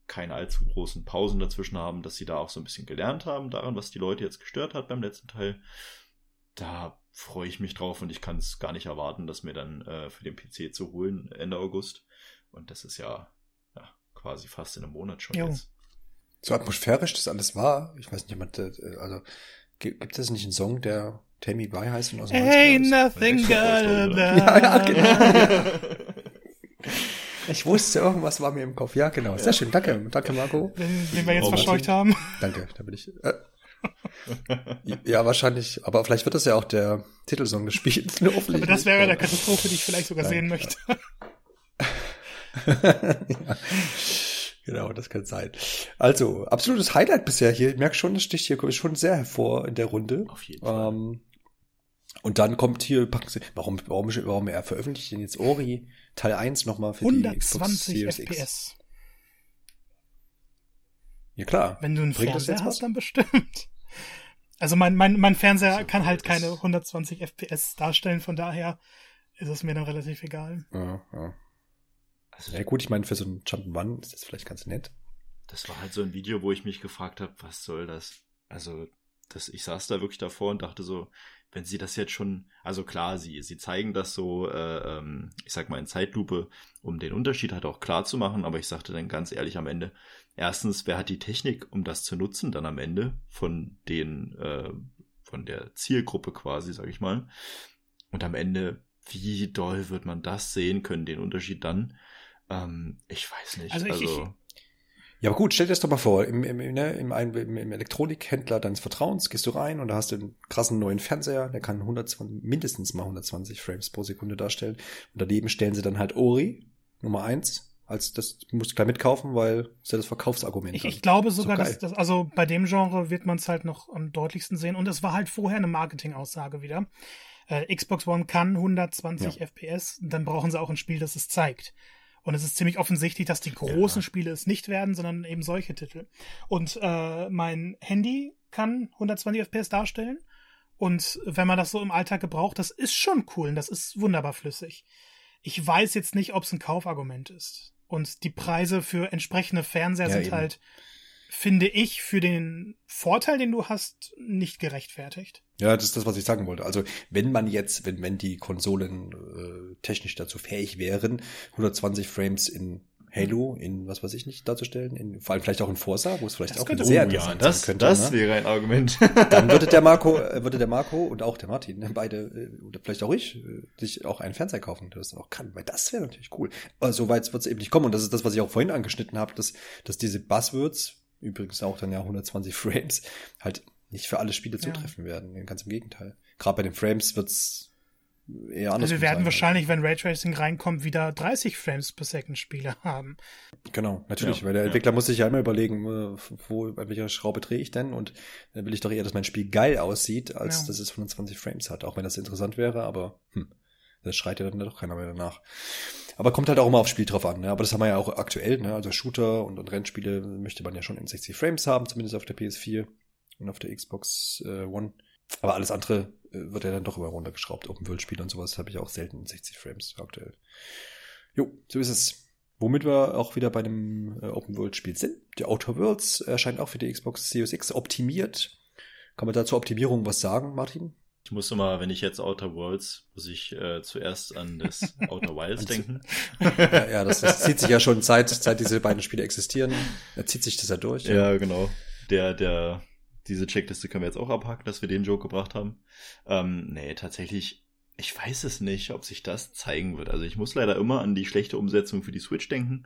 keine allzu großen Pausen dazwischen haben, dass sie da auch so ein bisschen gelernt haben daran, was die Leute jetzt gestört hat beim letzten Teil. Da freue ich mich drauf und ich kann es gar nicht erwarten, das mir dann äh, für den PC zu holen Ende August. Und das ist ja, ja quasi fast in einem Monat schon jo. jetzt. So atmosphärisch das alles war. Ich weiß nicht, jemand, äh, also gibt es nicht einen Song, der Tammy By heißt und aus dem Ain't nothing good about ja, ja, genau. Ich wusste, irgendwas war mir im Kopf. Ja, genau. Sehr schön. Danke. Danke, Marco. Den, den wir jetzt oh, verscheucht haben. Danke. Da bin ich. Äh, ja, wahrscheinlich. Aber vielleicht wird das ja auch der Titelsong des Spiels. aber das wäre der Katastrophe, die ich vielleicht sogar Nein. sehen möchte. ja. Genau, das kann sein. Also, absolutes Highlight bisher hier. Ich merke schon, das sticht hier schon sehr hervor in der Runde. Auf jeden Fall. Ähm, und dann kommt hier, warum, warum, warum er veröffentlicht denn jetzt Ori Teil 1 nochmal für 120 die Xbox FPS. Ja klar. Wenn du einen Bringt Fernseher hast, dann bestimmt. Also mein, mein, mein Fernseher so, kann halt keine 120 FPS darstellen, von daher ist es mir dann relativ egal. Ja, ja. Also, ja gut, ich meine, für so ein Jump'n'Run ist das vielleicht ganz nett. Das war halt so ein Video, wo ich mich gefragt habe, was soll das? Also, das, ich saß da wirklich davor und dachte so, wenn sie das jetzt schon, also klar, sie, sie zeigen das so, äh, ähm, ich sag mal in Zeitlupe, um den Unterschied halt auch klar zu machen, aber ich sagte dann ganz ehrlich am Ende, erstens, wer hat die Technik, um das zu nutzen, dann am Ende von den, äh, von der Zielgruppe quasi, sag ich mal. Und am Ende, wie doll wird man das sehen können, den Unterschied dann? Ähm, ich weiß nicht. Also, ich, also ich, ja, aber gut, stell dir das doch mal vor, im, im, ne, im, im, im Elektronikhändler deines Vertrauens gehst du rein und da hast du einen krassen neuen Fernseher, der kann 120, mindestens mal 120 Frames pro Sekunde darstellen. Und daneben stellen sie dann halt Ori, Nummer eins, als das musst du gleich mitkaufen, weil das ist ja das Verkaufsargument. Ich, ich glaube sogar, so dass das, also bei dem Genre wird man es halt noch am deutlichsten sehen. Und es war halt vorher eine Marketingaussage wieder. Äh, Xbox One kann 120 ja. FPS, dann brauchen sie auch ein Spiel, das es zeigt. Und es ist ziemlich offensichtlich, dass die großen ja. Spiele es nicht werden, sondern eben solche Titel. Und äh, mein Handy kann 120 FPS darstellen. Und wenn man das so im Alltag gebraucht, das ist schon cool und das ist wunderbar flüssig. Ich weiß jetzt nicht, ob es ein Kaufargument ist. Und die Preise für entsprechende Fernseher ja, sind eben. halt finde ich, für den Vorteil, den du hast, nicht gerechtfertigt. Ja, das ist das, was ich sagen wollte. Also wenn man jetzt, wenn, wenn die Konsolen äh, technisch dazu fähig wären, 120 Frames in Halo in was weiß ich nicht darzustellen, in, vor allem vielleicht auch in Forza, wo es vielleicht das auch könnte, sehr oh, interessant ja, das, sein könnte. Das ne? wäre ein Argument. Dann würde der Marco, äh, würde der Marco und auch der Martin, beide, äh, oder vielleicht auch ich, äh, sich auch einen Fernseher kaufen, der das dann auch kann, weil das wäre natürlich cool. Aber so weit wird es eben nicht kommen. Und das ist das, was ich auch vorhin angeschnitten habe, dass, dass diese Buzzwords, übrigens auch dann ja 120 Frames, halt nicht für alle Spiele ja. zutreffen werden. Ganz im Gegenteil. Gerade bei den Frames wird's eher anders. Also wir werden sein, wahrscheinlich, wenn Raytracing reinkommt, wieder 30 Frames per Second Spiele haben. Genau, natürlich, ja, weil der Entwickler ja. muss sich ja immer überlegen, äh, wo, an welcher Schraube drehe ich denn und dann will ich doch eher, dass mein Spiel geil aussieht, als ja. dass es 120 Frames hat, auch wenn das interessant wäre, aber hm, das schreit ja dann doch keiner mehr danach. Aber kommt halt auch immer aufs Spiel drauf an. Ne? Aber das haben wir ja auch aktuell. Ne? Also Shooter und, und Rennspiele möchte man ja schon in 60 Frames haben, zumindest auf der PS4 und auf der Xbox äh, One. Aber alles andere äh, wird ja dann doch immer runtergeschraubt. Open World Spiele und sowas habe ich auch selten in 60 Frames aktuell. Jo, so ist es. Womit wir auch wieder bei einem äh, Open World Spiel sind. Die Outer Worlds erscheint auch für die Xbox Series X optimiert. Kann man da zur Optimierung was sagen, Martin? Ich muss immer, wenn ich jetzt Outer Worlds, muss ich äh, zuerst an das Outer Wilds denken. ja, ja das, das, zieht sich ja schon seit, seit diese beiden Spiele existieren. Da zieht sich das ja durch. Ja, ja, genau. Der, der diese Checkliste können wir jetzt auch abhaken, dass wir den Joke gebracht haben. Ähm, nee, tatsächlich, ich weiß es nicht, ob sich das zeigen wird. Also ich muss leider immer an die schlechte Umsetzung für die Switch denken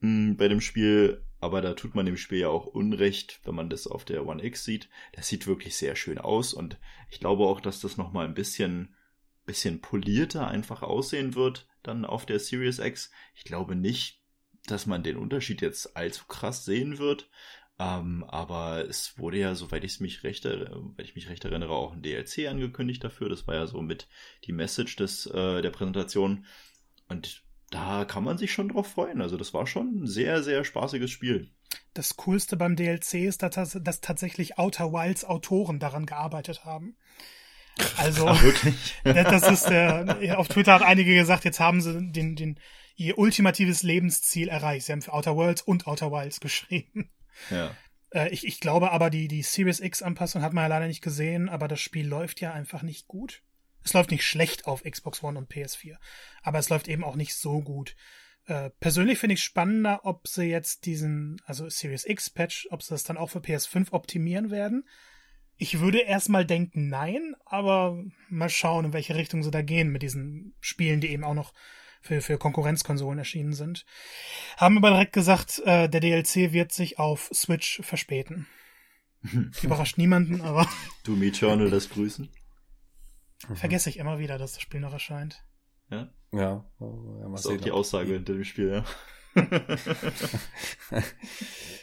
hm, bei dem Spiel, aber da tut man dem Spiel ja auch Unrecht, wenn man das auf der One X sieht. Das sieht wirklich sehr schön aus und ich glaube auch, dass das nochmal ein bisschen, bisschen polierter einfach aussehen wird dann auf der Series X. Ich glaube nicht, dass man den Unterschied jetzt allzu krass sehen wird. Ähm, aber es wurde ja, soweit ich mich recht, weil ich mich recht erinnere, auch ein DLC angekündigt dafür. Das war ja so mit die Message des, äh, der Präsentation. Und da kann man sich schon drauf freuen. Also das war schon ein sehr, sehr spaßiges Spiel. Das Coolste beim DLC ist, dass, dass tatsächlich Outer Wilds Autoren daran gearbeitet haben. Also, Ach, wirklich? das ist der, auf Twitter hat einige gesagt, jetzt haben sie den, den, ihr ultimatives Lebensziel erreicht. Sie haben für Outer Worlds und Outer Wilds geschrieben. Ja. Äh, ich, ich glaube aber, die, die Series X-Anpassung hat man ja leider nicht gesehen, aber das Spiel läuft ja einfach nicht gut. Es läuft nicht schlecht auf Xbox One und PS4, aber es läuft eben auch nicht so gut. Äh, persönlich finde ich spannender, ob sie jetzt diesen, also Series X-Patch, ob sie das dann auch für PS5 optimieren werden. Ich würde erstmal denken, nein, aber mal schauen, in welche Richtung sie da gehen mit diesen Spielen, die eben auch noch für, für Konkurrenzkonsolen erschienen sind. Haben aber direkt gesagt, äh, der DLC wird sich auf Switch verspäten. Überrascht niemanden, aber. Du Eternal das grüßen. Vergesse ich immer wieder, dass das Spiel noch erscheint. Ja? Ja. ja das ist auch die Aussage hinter dem Spiel, ja.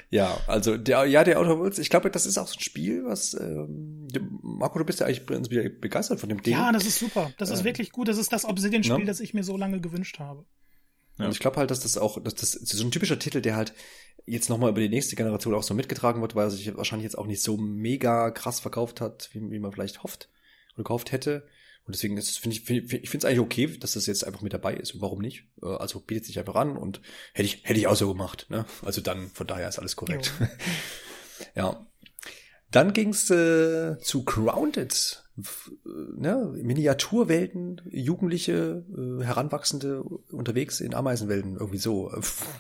ja, also der, ja, der Outer Worlds, ich glaube, das ist auch so ein Spiel, was ähm, Marco, du bist ja eigentlich begeistert von dem Ding. Ja, das ist super. Das äh, ist wirklich gut. Das ist das Obsidian-Spiel, ja. das ich mir so lange gewünscht habe. Ja. Und ich glaube halt, dass das auch, dass das so ein typischer Titel, der halt jetzt nochmal über die nächste Generation auch so mitgetragen wird, weil er sich wahrscheinlich jetzt auch nicht so mega krass verkauft hat, wie, wie man vielleicht hofft gekauft hätte. Und deswegen ist finde ich, find, ich finde es eigentlich okay, dass das jetzt einfach mit dabei ist. Und warum nicht? Äh, also bietet sich einfach an und hätte ich, hätte ich auch so gemacht. Ne? Also dann, von daher ist alles korrekt. ja. Dann ging's äh, zu Grounded ne, Miniaturwelten, Jugendliche, äh, Heranwachsende unterwegs in Ameisenwelten, irgendwie so.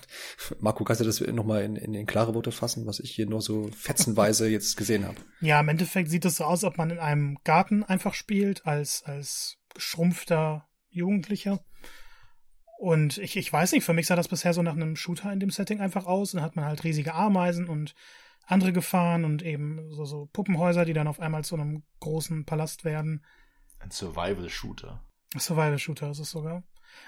Marco, kannst du das nochmal in, in, in klare Worte fassen, was ich hier nur so fetzenweise jetzt gesehen habe? Ja, im Endeffekt sieht es so aus, ob man in einem Garten einfach spielt, als, als geschrumpfter Jugendlicher. Und ich, ich weiß nicht, für mich sah das bisher so nach einem Shooter in dem Setting einfach aus. Dann hat man halt riesige Ameisen und andere Gefahren und eben so, so Puppenhäuser, die dann auf einmal zu einem großen Palast werden. Ein Survival-Shooter. Survival-Shooter ist es sogar.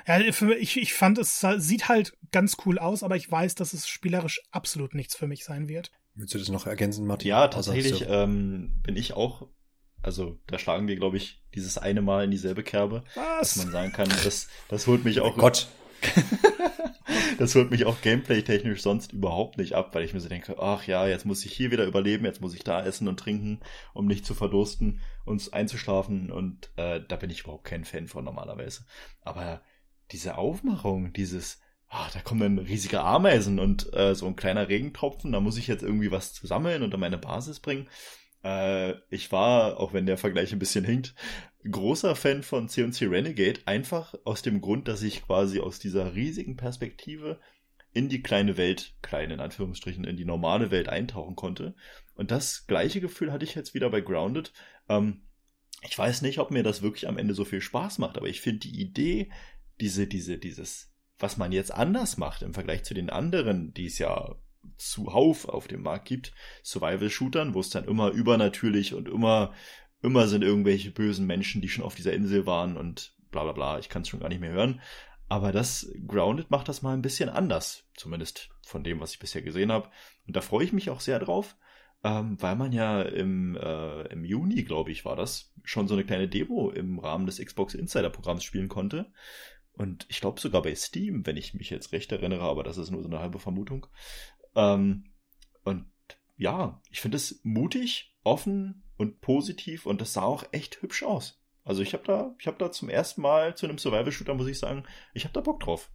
Ja, ich, ich fand, es sieht halt ganz cool aus, aber ich weiß, dass es spielerisch absolut nichts für mich sein wird. Willst du das noch ergänzen, Martin? Ja, tatsächlich ähm, bin ich auch, also da schlagen wir, glaube ich, dieses eine Mal in dieselbe Kerbe, Was? dass man sagen kann, das, das holt mich auch. Oh Gott. das holt mich auch gameplay-technisch sonst überhaupt nicht ab, weil ich mir so denke, ach ja, jetzt muss ich hier wieder überleben, jetzt muss ich da essen und trinken, um nicht zu verdursten und einzuschlafen. Und äh, da bin ich überhaupt kein Fan von normalerweise. Aber diese Aufmachung, dieses, ach, da kommen dann riesige Ameisen und äh, so ein kleiner Regentropfen, da muss ich jetzt irgendwie was zu sammeln und an meine Basis bringen. Äh, ich war, auch wenn der Vergleich ein bisschen hinkt, großer Fan von C&C Renegade, einfach aus dem Grund, dass ich quasi aus dieser riesigen Perspektive in die kleine Welt, klein in Anführungsstrichen, in die normale Welt eintauchen konnte. Und das gleiche Gefühl hatte ich jetzt wieder bei Grounded. Ähm, ich weiß nicht, ob mir das wirklich am Ende so viel Spaß macht, aber ich finde die Idee, diese, diese, dieses, was man jetzt anders macht im Vergleich zu den anderen, die es ja zuhauf auf dem Markt gibt, Survival-Shootern, wo es dann immer übernatürlich und immer, immer sind irgendwelche bösen Menschen, die schon auf dieser Insel waren und bla bla bla, ich kann es schon gar nicht mehr hören. Aber das Grounded macht das mal ein bisschen anders, zumindest von dem, was ich bisher gesehen habe. Und da freue ich mich auch sehr drauf, ähm, weil man ja im, äh, im Juni, glaube ich, war das, schon so eine kleine Demo im Rahmen des Xbox Insider-Programms spielen konnte. Und ich glaube sogar bei Steam, wenn ich mich jetzt recht erinnere, aber das ist nur so eine halbe Vermutung. Ähm, und ja, ich finde es mutig, offen und positiv und das sah auch echt hübsch aus. Also ich habe da, ich habe da zum ersten Mal zu einem Survival-Shooter, muss ich sagen, ich habe da Bock drauf.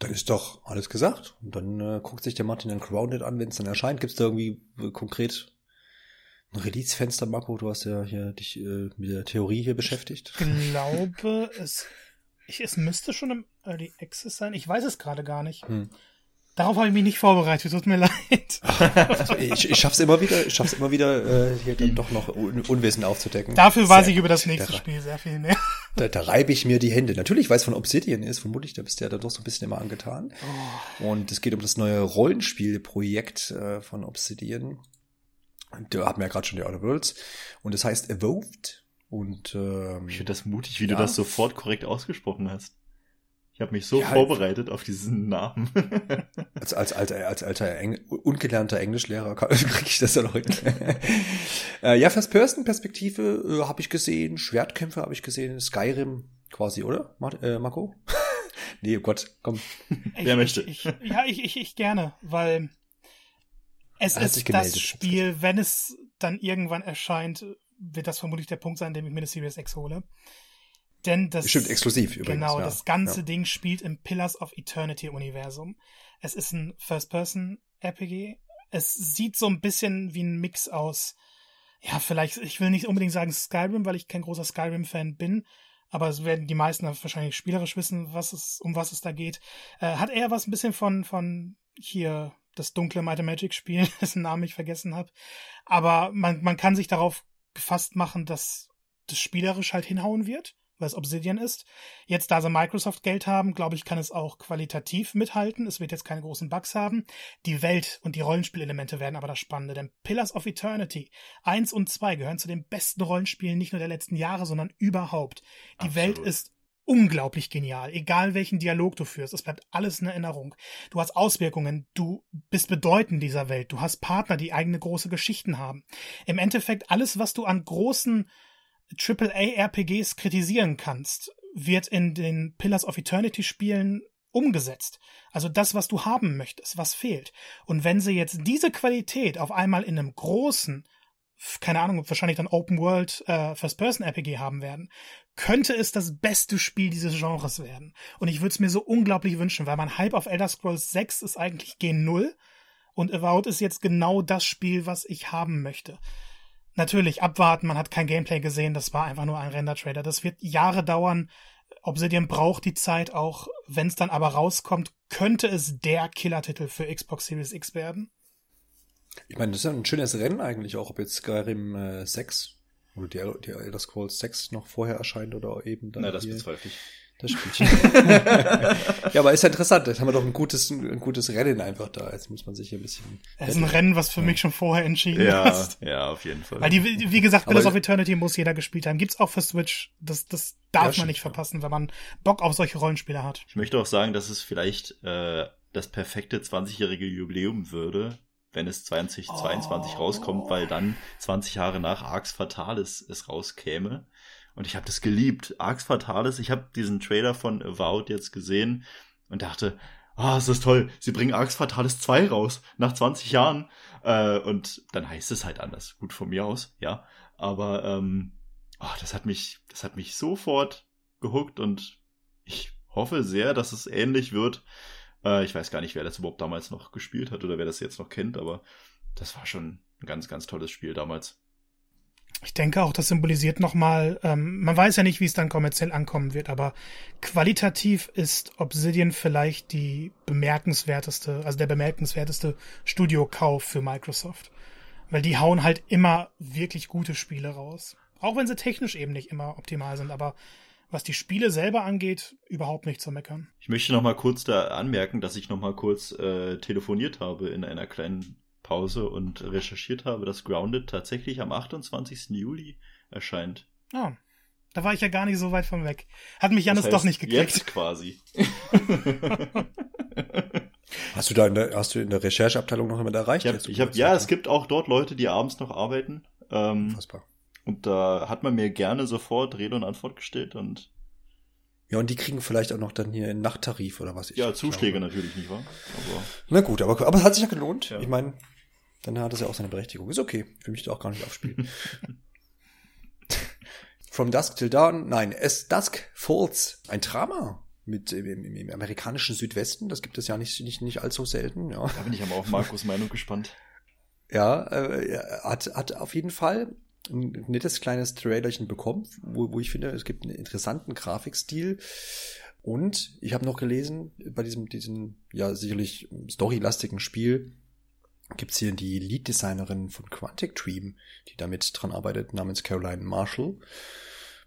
Dann ist doch alles gesagt. Und dann äh, guckt sich der Martin dann Grounded an, wenn es dann erscheint. Gibt es da irgendwie äh, konkret ein Release-Fenster, Marco? Du hast ja hier dich äh, mit der Theorie hier beschäftigt. Ich glaube, es, ich, es müsste schon im Early Access sein. Ich weiß es gerade gar nicht. Hm Darauf habe ich mich nicht vorbereitet, tut mir leid. ich, ich schaff's immer wieder, ich schaff's immer wieder, äh, hier dann doch noch Un Unwissen aufzudecken. Dafür weiß sehr ich über das nächste da, Spiel sehr viel mehr. Da, da reibe ich mir die Hände. Natürlich, weil es von Obsidian ist, vermutlich, da bist du ja dann doch so ein bisschen immer angetan. Oh. Und es geht um das neue Rollenspielprojekt äh, von Obsidian. Da hatten wir ja gerade schon die Outer Worlds. Und das heißt Evolved. Und ähm, ich finde das mutig, wie ja. du das sofort korrekt ausgesprochen hast. Ich habe mich so ja, vorbereitet auf diesen Namen. als, als alter, als alter Engl ungelernter Englischlehrer kriege ich das ja noch hin. äh, ja, First-Person-Perspektive äh, habe ich gesehen, Schwertkämpfe habe ich gesehen, Skyrim quasi, oder, Mar äh, Marco? nee, oh Gott, komm. Ich, Wer möchte? Ich, ich, ja, ich, ich, ich gerne, weil es ist das Spiel, wenn es dann irgendwann erscheint, wird das vermutlich der Punkt sein, an dem ich mir eine Series X hole. Denn das. Bestimmt exklusiv übrigens. Genau, ja. das ganze ja. Ding spielt im Pillars of Eternity Universum. Es ist ein First-Person-RPG. Es sieht so ein bisschen wie ein Mix aus. Ja, vielleicht, ich will nicht unbedingt sagen Skyrim, weil ich kein großer Skyrim-Fan bin. Aber es werden die meisten wahrscheinlich spielerisch wissen, was es, um was es da geht. Äh, hat eher was ein bisschen von, von hier das dunkle Might Magic Spiel, dessen Namen ich vergessen habe. Aber man, man kann sich darauf gefasst machen, dass das spielerisch halt hinhauen wird weil es Obsidian ist. Jetzt, da sie Microsoft Geld haben, glaube ich, kann es auch qualitativ mithalten. Es wird jetzt keine großen Bugs haben. Die Welt und die Rollenspielelemente werden aber das Spannende, denn Pillars of Eternity 1 und 2 gehören zu den besten Rollenspielen nicht nur der letzten Jahre, sondern überhaupt. Die Absolut. Welt ist unglaublich genial, egal welchen Dialog du führst. Es bleibt alles in Erinnerung. Du hast Auswirkungen, du bist bedeutend dieser Welt, du hast Partner, die eigene große Geschichten haben. Im Endeffekt alles, was du an großen AAA-RPGs kritisieren kannst, wird in den Pillars of Eternity Spielen umgesetzt. Also das, was du haben möchtest, was fehlt. Und wenn sie jetzt diese Qualität auf einmal in einem großen, keine Ahnung, wahrscheinlich dann Open World äh, First Person RPG haben werden, könnte es das beste Spiel dieses Genres werden. Und ich würde es mir so unglaublich wünschen, weil mein Hype auf Elder Scrolls 6 ist eigentlich G0 und Avowed ist jetzt genau das Spiel, was ich haben möchte natürlich abwarten, man hat kein Gameplay gesehen, das war einfach nur ein Render-Trader. Das wird Jahre dauern. Obsidian braucht die Zeit auch. Wenn es dann aber rauskommt, könnte es der Killer-Titel für Xbox Series X werden. Ich meine, das ist ja ein schönes Rennen eigentlich, auch ob jetzt Skyrim äh, 6 oder die, die Elder Scrolls 6 noch vorher erscheint oder eben dann. Na, das bezweifle ich das Spielchen. ja, aber ist ja interessant. Jetzt haben wir doch ein gutes, ein gutes Rennen einfach da. Jetzt muss man sich hier ein bisschen. Das ist ein Rennen, was für mich schon vorher entschieden ja, ist. Ja, auf jeden Fall. Weil die, wie gesagt, Pillars of Eternity muss jeder gespielt haben. Gibt's auch für Switch. Das, das darf ja, man nicht verpassen, wenn man Bock auf solche Rollenspiele hat. Ich möchte auch sagen, dass es vielleicht äh, das perfekte 20-jährige Jubiläum würde, wenn es 2022 oh. rauskommt, weil dann 20 Jahre nach Arx Fatalis es rauskäme. Und ich habe das geliebt. Arx Fatalis, ich habe diesen Trailer von Avowed jetzt gesehen und dachte, ah, oh, ist das toll, sie bringen Arx Fatalis 2 raus, nach 20 Jahren. Äh, und dann heißt es halt anders. Gut von mir aus, ja. Aber ähm, oh, das hat mich, das hat mich sofort gehuckt und ich hoffe sehr, dass es ähnlich wird. Äh, ich weiß gar nicht, wer das überhaupt damals noch gespielt hat oder wer das jetzt noch kennt, aber das war schon ein ganz, ganz tolles Spiel damals. Ich denke auch, das symbolisiert nochmal, ähm, man weiß ja nicht, wie es dann kommerziell ankommen wird, aber qualitativ ist Obsidian vielleicht die bemerkenswerteste, also der bemerkenswerteste Studiokauf für Microsoft. Weil die hauen halt immer wirklich gute Spiele raus. Auch wenn sie technisch eben nicht immer optimal sind, aber was die Spiele selber angeht, überhaupt nicht zu meckern. Ich möchte noch mal kurz da anmerken, dass ich noch mal kurz äh, telefoniert habe in einer kleinen Pause und recherchiert habe, dass Grounded tatsächlich am 28. Juli erscheint. Ah, da war ich ja gar nicht so weit von weg. Hat mich Janis das heißt, doch nicht gekriegt. Jetzt quasi. hast du da in der, hast du in der Rechercheabteilung noch jemand erreicht? Ich hab, ich hab, ja, es gibt auch dort Leute, die abends noch arbeiten. Ähm, Fassbar. Und da hat man mir gerne sofort Rede und Antwort gestellt und ja, und die kriegen vielleicht auch noch dann hier einen Nachttarif oder was ich Ja, Zuschläge glaube. natürlich, nicht wahr? Aber Na gut, aber, aber es hat sich ja gelohnt. Ja. Ich meine, dann hat es ja auch seine Berechtigung. Ist okay. Ich will mich da auch gar nicht aufspielen. From Dusk Till Dawn, nein, As Dusk Falls, ein Drama mit im, im, im, amerikanischen Südwesten. Das gibt es ja nicht, nicht, nicht allzu selten. Ja. Da bin ich aber auf Markus Meinung gespannt. Ja, äh, hat, hat auf jeden Fall ein nettes kleines Trailerchen bekommen, wo, wo ich finde, es gibt einen interessanten Grafikstil Und ich habe noch gelesen, bei diesem, diesem ja sicherlich storylastigen Spiel gibt's hier die Lead-Designerin von Quantic Dream, die damit dran arbeitet, namens Caroline Marshall.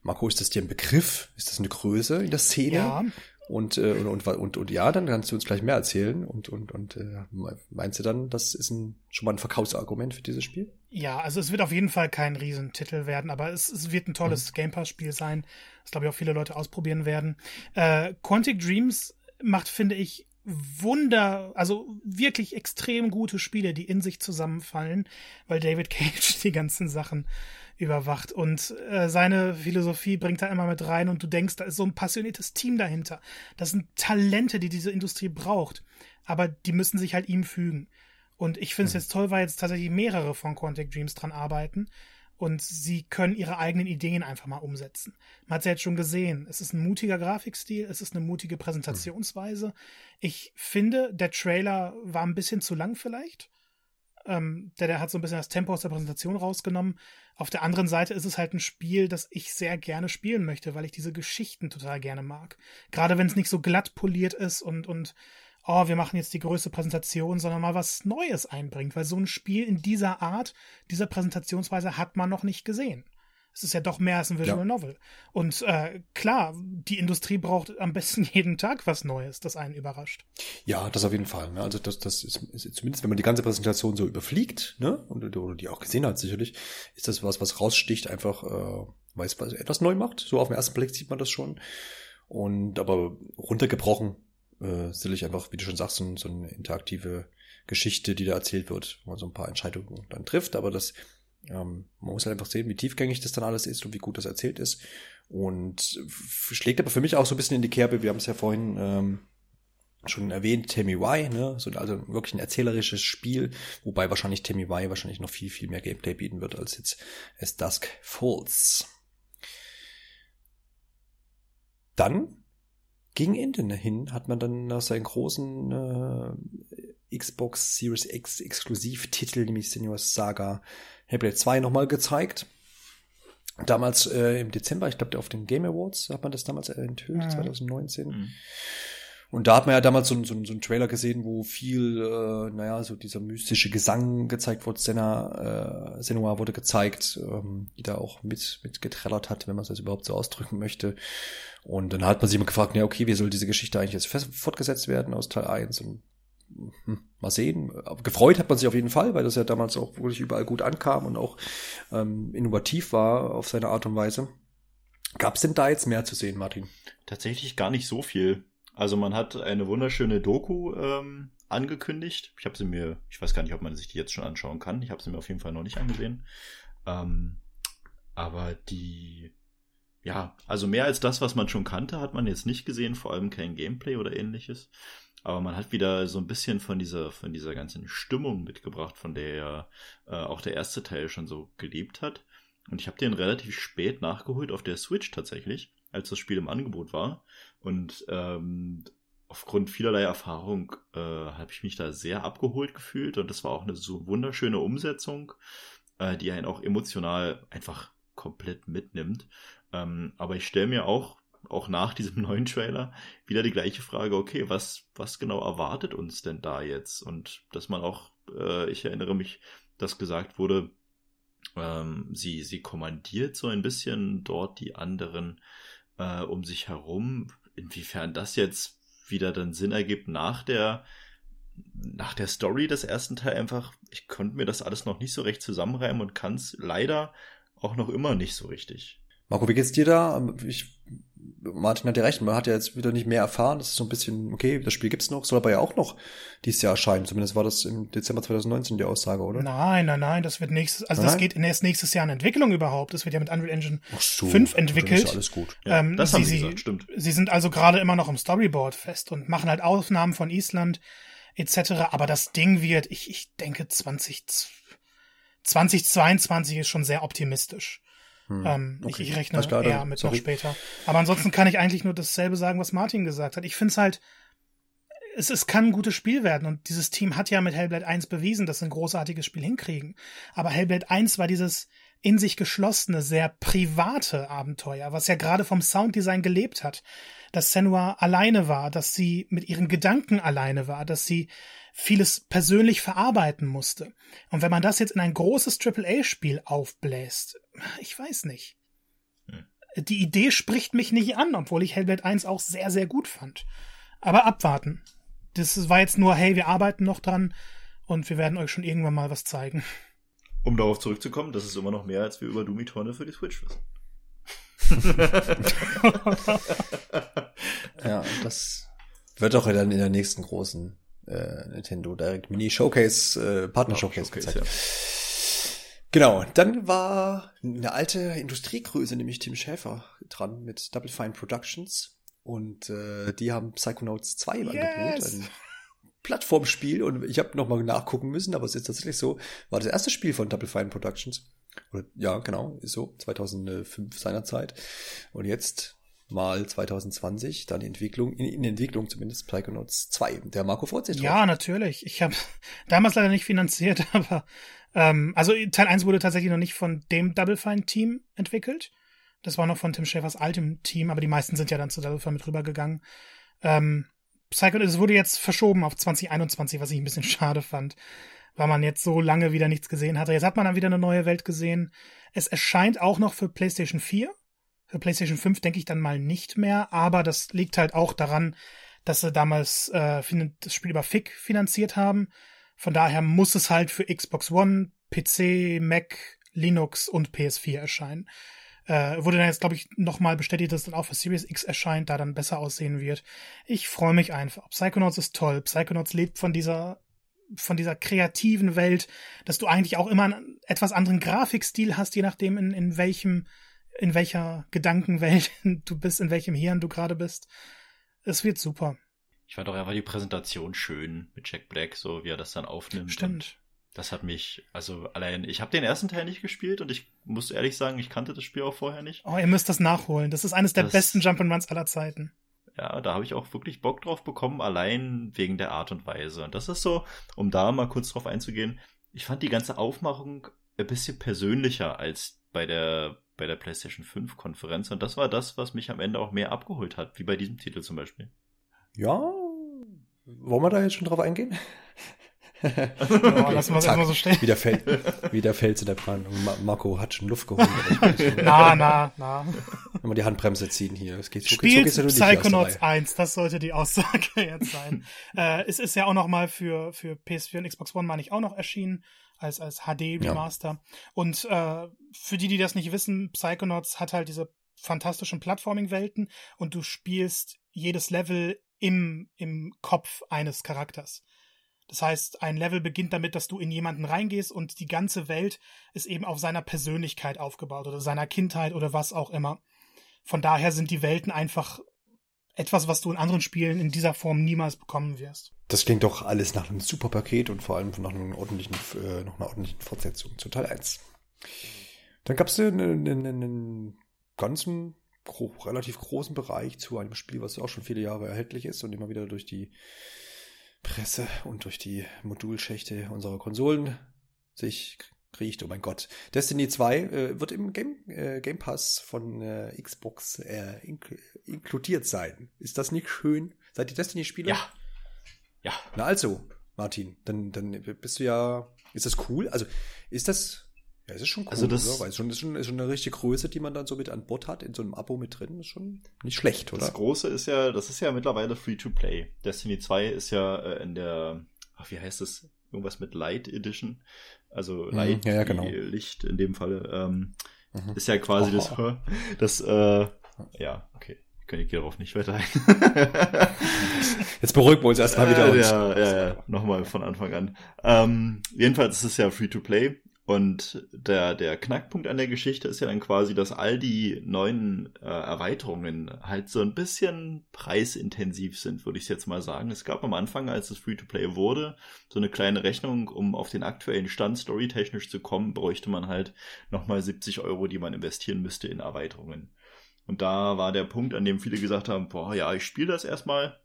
Marco, ist das dir ein Begriff? Ist das eine Größe in der Szene? Ja. Und, äh, und, und, und, und ja, dann kannst du uns gleich mehr erzählen. Und, und, und äh, meinst du dann, das ist ein, schon mal ein Verkaufsargument für dieses Spiel? Ja, also es wird auf jeden Fall kein Riesentitel werden, aber es, es wird ein tolles mhm. Game Pass-Spiel sein, das glaube ich auch viele Leute ausprobieren werden. Äh, Quantic Dreams macht, finde ich, Wunder, also wirklich extrem gute Spiele, die in sich zusammenfallen, weil David Cage die ganzen Sachen überwacht und äh, seine Philosophie bringt da immer mit rein und du denkst, da ist so ein passioniertes Team dahinter. Das sind Talente, die diese Industrie braucht, aber die müssen sich halt ihm fügen. Und ich finde es mhm. jetzt toll, weil jetzt tatsächlich mehrere von Quantic Dreams dran arbeiten und sie können ihre eigenen Ideen einfach mal umsetzen. Man hat es ja jetzt schon gesehen. Es ist ein mutiger Grafikstil, es ist eine mutige Präsentationsweise. Ich finde, der Trailer war ein bisschen zu lang vielleicht. Ähm, der, der hat so ein bisschen das Tempo aus der Präsentation rausgenommen. Auf der anderen Seite ist es halt ein Spiel, das ich sehr gerne spielen möchte, weil ich diese Geschichten total gerne mag. Gerade wenn es nicht so glatt poliert ist und, und oh, wir machen jetzt die größte Präsentation, sondern mal was Neues einbringt, weil so ein Spiel in dieser Art, dieser Präsentationsweise hat man noch nicht gesehen. Es ist ja doch mehr als ein Visual ja. Novel. Und äh, klar, die Industrie braucht am besten jeden Tag was Neues, das einen überrascht. Ja, das auf jeden Fall. Ne? Also das, das ist, ist zumindest, wenn man die ganze Präsentation so überfliegt, ne, und oder die auch gesehen hat sicherlich, ist das was, was raussticht, einfach, äh, weil es etwas neu macht. So auf den ersten Blick sieht man das schon. Und aber runtergebrochen äh, sicherlich einfach, wie du schon sagst, so, so eine interaktive Geschichte, die da erzählt wird, wo man so ein paar Entscheidungen dann trifft, aber das ähm, man muss halt einfach sehen, wie tiefgängig das dann alles ist und wie gut das erzählt ist. Und schlägt aber für mich auch so ein bisschen in die Kerbe. Wir haben es ja vorhin ähm, schon erwähnt, Tammy Y, ne? So, also wirklich ein erzählerisches Spiel, wobei wahrscheinlich Tammy Y wahrscheinlich noch viel, viel mehr Gameplay bieten wird als jetzt As Dusk Falls. Dann gegen Ende hin hat man dann nach seinen großen äh, Xbox Series X Exklusivtitel, nämlich Seniors Saga Hellblade 2 nochmal gezeigt. Damals äh, im Dezember, ich glaube auf den Game Awards hat man das damals enthüllt, ja. 2019. Mhm. Und da hat man ja damals so, so, so einen Trailer gesehen, wo viel, äh, naja, so dieser mystische Gesang gezeigt wurde. Senna, äh, Senua wurde gezeigt, ähm, die da auch mit, mit getrellert hat, wenn man es jetzt überhaupt so ausdrücken möchte. Und dann hat man sich immer gefragt, ja, okay, wie soll diese Geschichte eigentlich jetzt fortgesetzt werden aus Teil 1? Und hm, mal sehen. Gefreut hat man sich auf jeden Fall, weil das ja damals auch wirklich überall gut ankam und auch ähm, innovativ war auf seine Art und Weise. Gab es denn da jetzt mehr zu sehen, Martin? Tatsächlich gar nicht so viel. Also man hat eine wunderschöne Doku ähm, angekündigt. Ich habe sie mir, ich weiß gar nicht, ob man sich die jetzt schon anschauen kann. Ich habe sie mir auf jeden Fall noch nicht angesehen. Ähm, aber die, ja, also mehr als das, was man schon kannte, hat man jetzt nicht gesehen. Vor allem kein Gameplay oder ähnliches. Aber man hat wieder so ein bisschen von dieser, von dieser ganzen Stimmung mitgebracht, von der ja äh, auch der erste Teil schon so gelebt hat. Und ich habe den relativ spät nachgeholt auf der Switch tatsächlich als das Spiel im Angebot war. Und ähm, aufgrund vielerlei Erfahrung äh, habe ich mich da sehr abgeholt gefühlt und das war auch eine so wunderschöne Umsetzung, äh, die einen auch emotional einfach komplett mitnimmt. Ähm, aber ich stelle mir auch auch nach diesem neuen Trailer wieder die gleiche Frage, okay, was, was genau erwartet uns denn da jetzt? Und dass man auch, äh, ich erinnere mich, dass gesagt wurde, ähm, sie, sie kommandiert so ein bisschen dort die anderen äh, um sich herum. Inwiefern das jetzt wieder dann Sinn ergibt nach der nach der Story des ersten Teil einfach, ich konnte mir das alles noch nicht so recht zusammenreimen und kann es leider auch noch immer nicht so richtig. Marco, wie geht's dir da? Ich Martin hat ja recht, man hat ja jetzt wieder nicht mehr erfahren. Das ist so ein bisschen, okay, das Spiel gibt's noch, soll aber ja auch noch dieses Jahr erscheinen. Zumindest war das im Dezember 2019 die Aussage, oder? Nein, nein, nein, das wird nächstes, also nein? das geht erst nächstes Jahr in Entwicklung überhaupt. Das wird ja mit Unreal Engine so, 5 entwickelt. Ist alles gut. Ja, ähm, das sie, haben sie, gesagt, stimmt. Sie sind also gerade immer noch im Storyboard fest und machen halt Aufnahmen von Island etc. Aber das Ding wird, ich, ich denke 20, 2022 ist schon sehr optimistisch. Hm. Ähm, okay. ich, ich rechne klar, eher mit sorry. noch später. Aber ansonsten kann ich eigentlich nur dasselbe sagen, was Martin gesagt hat. Ich finde es halt, es, es kann ein gutes Spiel werden und dieses Team hat ja mit Hellblade 1 bewiesen, dass sie ein großartiges Spiel hinkriegen. Aber Hellblade 1 war dieses in sich geschlossene, sehr private Abenteuer, was ja gerade vom Sounddesign gelebt hat. Dass Senua alleine war, dass sie mit ihren Gedanken alleine war, dass sie vieles persönlich verarbeiten musste. Und wenn man das jetzt in ein großes AAA-Spiel aufbläst, ich weiß nicht. Hm. Die Idee spricht mich nicht an, obwohl ich Hellblade 1 auch sehr, sehr gut fand. Aber abwarten. Das war jetzt nur, hey, wir arbeiten noch dran und wir werden euch schon irgendwann mal was zeigen. Um darauf zurückzukommen, das ist immer noch mehr, als wir über Doom Eternal für die Switch wissen. ja, das wird auch dann in der nächsten großen äh, Nintendo Direct Mini Showcase, äh, Partner Showcase, Showcase ja. Genau, dann war eine alte Industriegröße, nämlich Tim Schäfer, dran mit Double Fine Productions. Und äh, die haben Psychonauts 2 im yes. Angebot, ein Plattformspiel. Und ich habe nochmal nachgucken müssen, aber es ist tatsächlich so, war das erste Spiel von Double Fine Productions. Oder, ja, genau, ist so, 2005 seinerzeit. Und jetzt mal 2020, dann Entwicklung, in, in Entwicklung zumindest Psychonauts 2. Der Marco freut sich drauf. Ja, natürlich. Ich habe damals leider nicht finanziert, aber ähm, also Teil 1 wurde tatsächlich noch nicht von dem Double Fine Team entwickelt. Das war noch von Tim Schäfers altem Team, aber die meisten sind ja dann zu Double Fine mit rübergegangen. Ähm, Psychonauts wurde jetzt verschoben auf 2021, was ich ein bisschen schade fand, weil man jetzt so lange wieder nichts gesehen hatte. Jetzt hat man dann wieder eine neue Welt gesehen. Es erscheint auch noch für PlayStation 4 für PlayStation 5 denke ich dann mal nicht mehr, aber das liegt halt auch daran, dass sie damals äh, das Spiel über FIC finanziert haben. Von daher muss es halt für Xbox One, PC, Mac, Linux und PS4 erscheinen. Äh, wurde dann jetzt, glaube ich, nochmal bestätigt, dass es dann auch für Series X erscheint, da dann besser aussehen wird. Ich freue mich einfach. Psychonauts ist toll. Psychonauts lebt von dieser von dieser kreativen Welt, dass du eigentlich auch immer einen etwas anderen Grafikstil hast, je nachdem in, in welchem in welcher Gedankenwelt du bist, in welchem Hirn du gerade bist. Es wird super. Ich fand auch einfach die Präsentation schön mit Jack Black, so wie er das dann aufnimmt. Stimmt. das hat mich, also allein, ich habe den ersten Teil nicht gespielt und ich muss ehrlich sagen, ich kannte das Spiel auch vorher nicht. Oh, ihr müsst das nachholen. Das ist eines der das, besten Jump'n'Runs aller Zeiten. Ja, da habe ich auch wirklich Bock drauf bekommen, allein wegen der Art und Weise. Und das ist so, um da mal kurz drauf einzugehen, ich fand die ganze Aufmachung ein bisschen persönlicher als bei der bei der PlayStation 5 Konferenz. Und das war das, was mich am Ende auch mehr abgeholt hat, wie bei diesem Titel zum Beispiel. Ja, wollen wir da jetzt schon drauf eingehen? Okay. Lassen wir es erstmal so stehen. Wieder fällt, wieder fällt in der Planung. Marco hat schon Luft geholt. na, na, na. Wenn wir die Handbremse ziehen hier. Es geht so, Spielt so geht's ja Psychonauts 1, das sollte die Aussage jetzt sein. äh, es ist ja auch noch mal für, für PS4 und Xbox One, meine ich, auch noch erschienen als, als HD-Remaster. Ja. Und äh, für die, die das nicht wissen, Psychonauts hat halt diese fantastischen Plattforming-Welten und du spielst jedes Level im, im Kopf eines Charakters. Das heißt, ein Level beginnt damit, dass du in jemanden reingehst und die ganze Welt ist eben auf seiner Persönlichkeit aufgebaut oder seiner Kindheit oder was auch immer. Von daher sind die Welten einfach etwas, was du in anderen Spielen in dieser Form niemals bekommen wirst. Das klingt doch alles nach einem super Paket und vor allem nach einem ordentlichen, äh, noch einer ordentlichen Fortsetzung zu Teil 1. Dann gab es einen, einen, einen ganzen, gro relativ großen Bereich zu einem Spiel, was auch schon viele Jahre erhältlich ist und immer wieder durch die Presse und durch die Modulschächte unserer Konsolen sich riecht. Oh mein Gott. Destiny 2 äh, wird im Game, äh, Game Pass von äh, Xbox äh, ink inkludiert sein. Ist das nicht schön? Seid ihr Destiny-Spieler? Ja. Ja. Na also, Martin, dann, dann bist du ja. Ist das cool? Also, ist das. Ja, es ist schon cool, also das, oder? Weil es schon, ist schon, ist schon eine richtige Größe, die man dann so mit an Bord hat, in so einem Abo mit drin. Ist schon nicht schlecht, oder? Das Große ist ja, das ist ja mittlerweile free to play. Destiny 2 ist ja äh, in der, ach, wie heißt das? Irgendwas mit Light Edition. Also mhm, Light, ja, ja, genau. Licht in dem Falle. Ähm, mhm. Ist ja quasi oh. das, das, äh, ja, okay. Ich gehe darauf nicht weiter ein. Jetzt beruhigen wir uns erstmal wieder. Äh, ja, ja, ja, nochmal von Anfang an. Ähm, jedenfalls ist es ja Free-to-Play und der, der Knackpunkt an der Geschichte ist ja dann quasi, dass all die neuen äh, Erweiterungen halt so ein bisschen preisintensiv sind, würde ich jetzt mal sagen. Es gab am Anfang, als es Free-to-Play wurde, so eine kleine Rechnung, um auf den aktuellen Stand storytechnisch zu kommen, bräuchte man halt nochmal 70 Euro, die man investieren müsste in Erweiterungen. Und da war der Punkt, an dem viele gesagt haben, boah, ja, ich spiele das erstmal.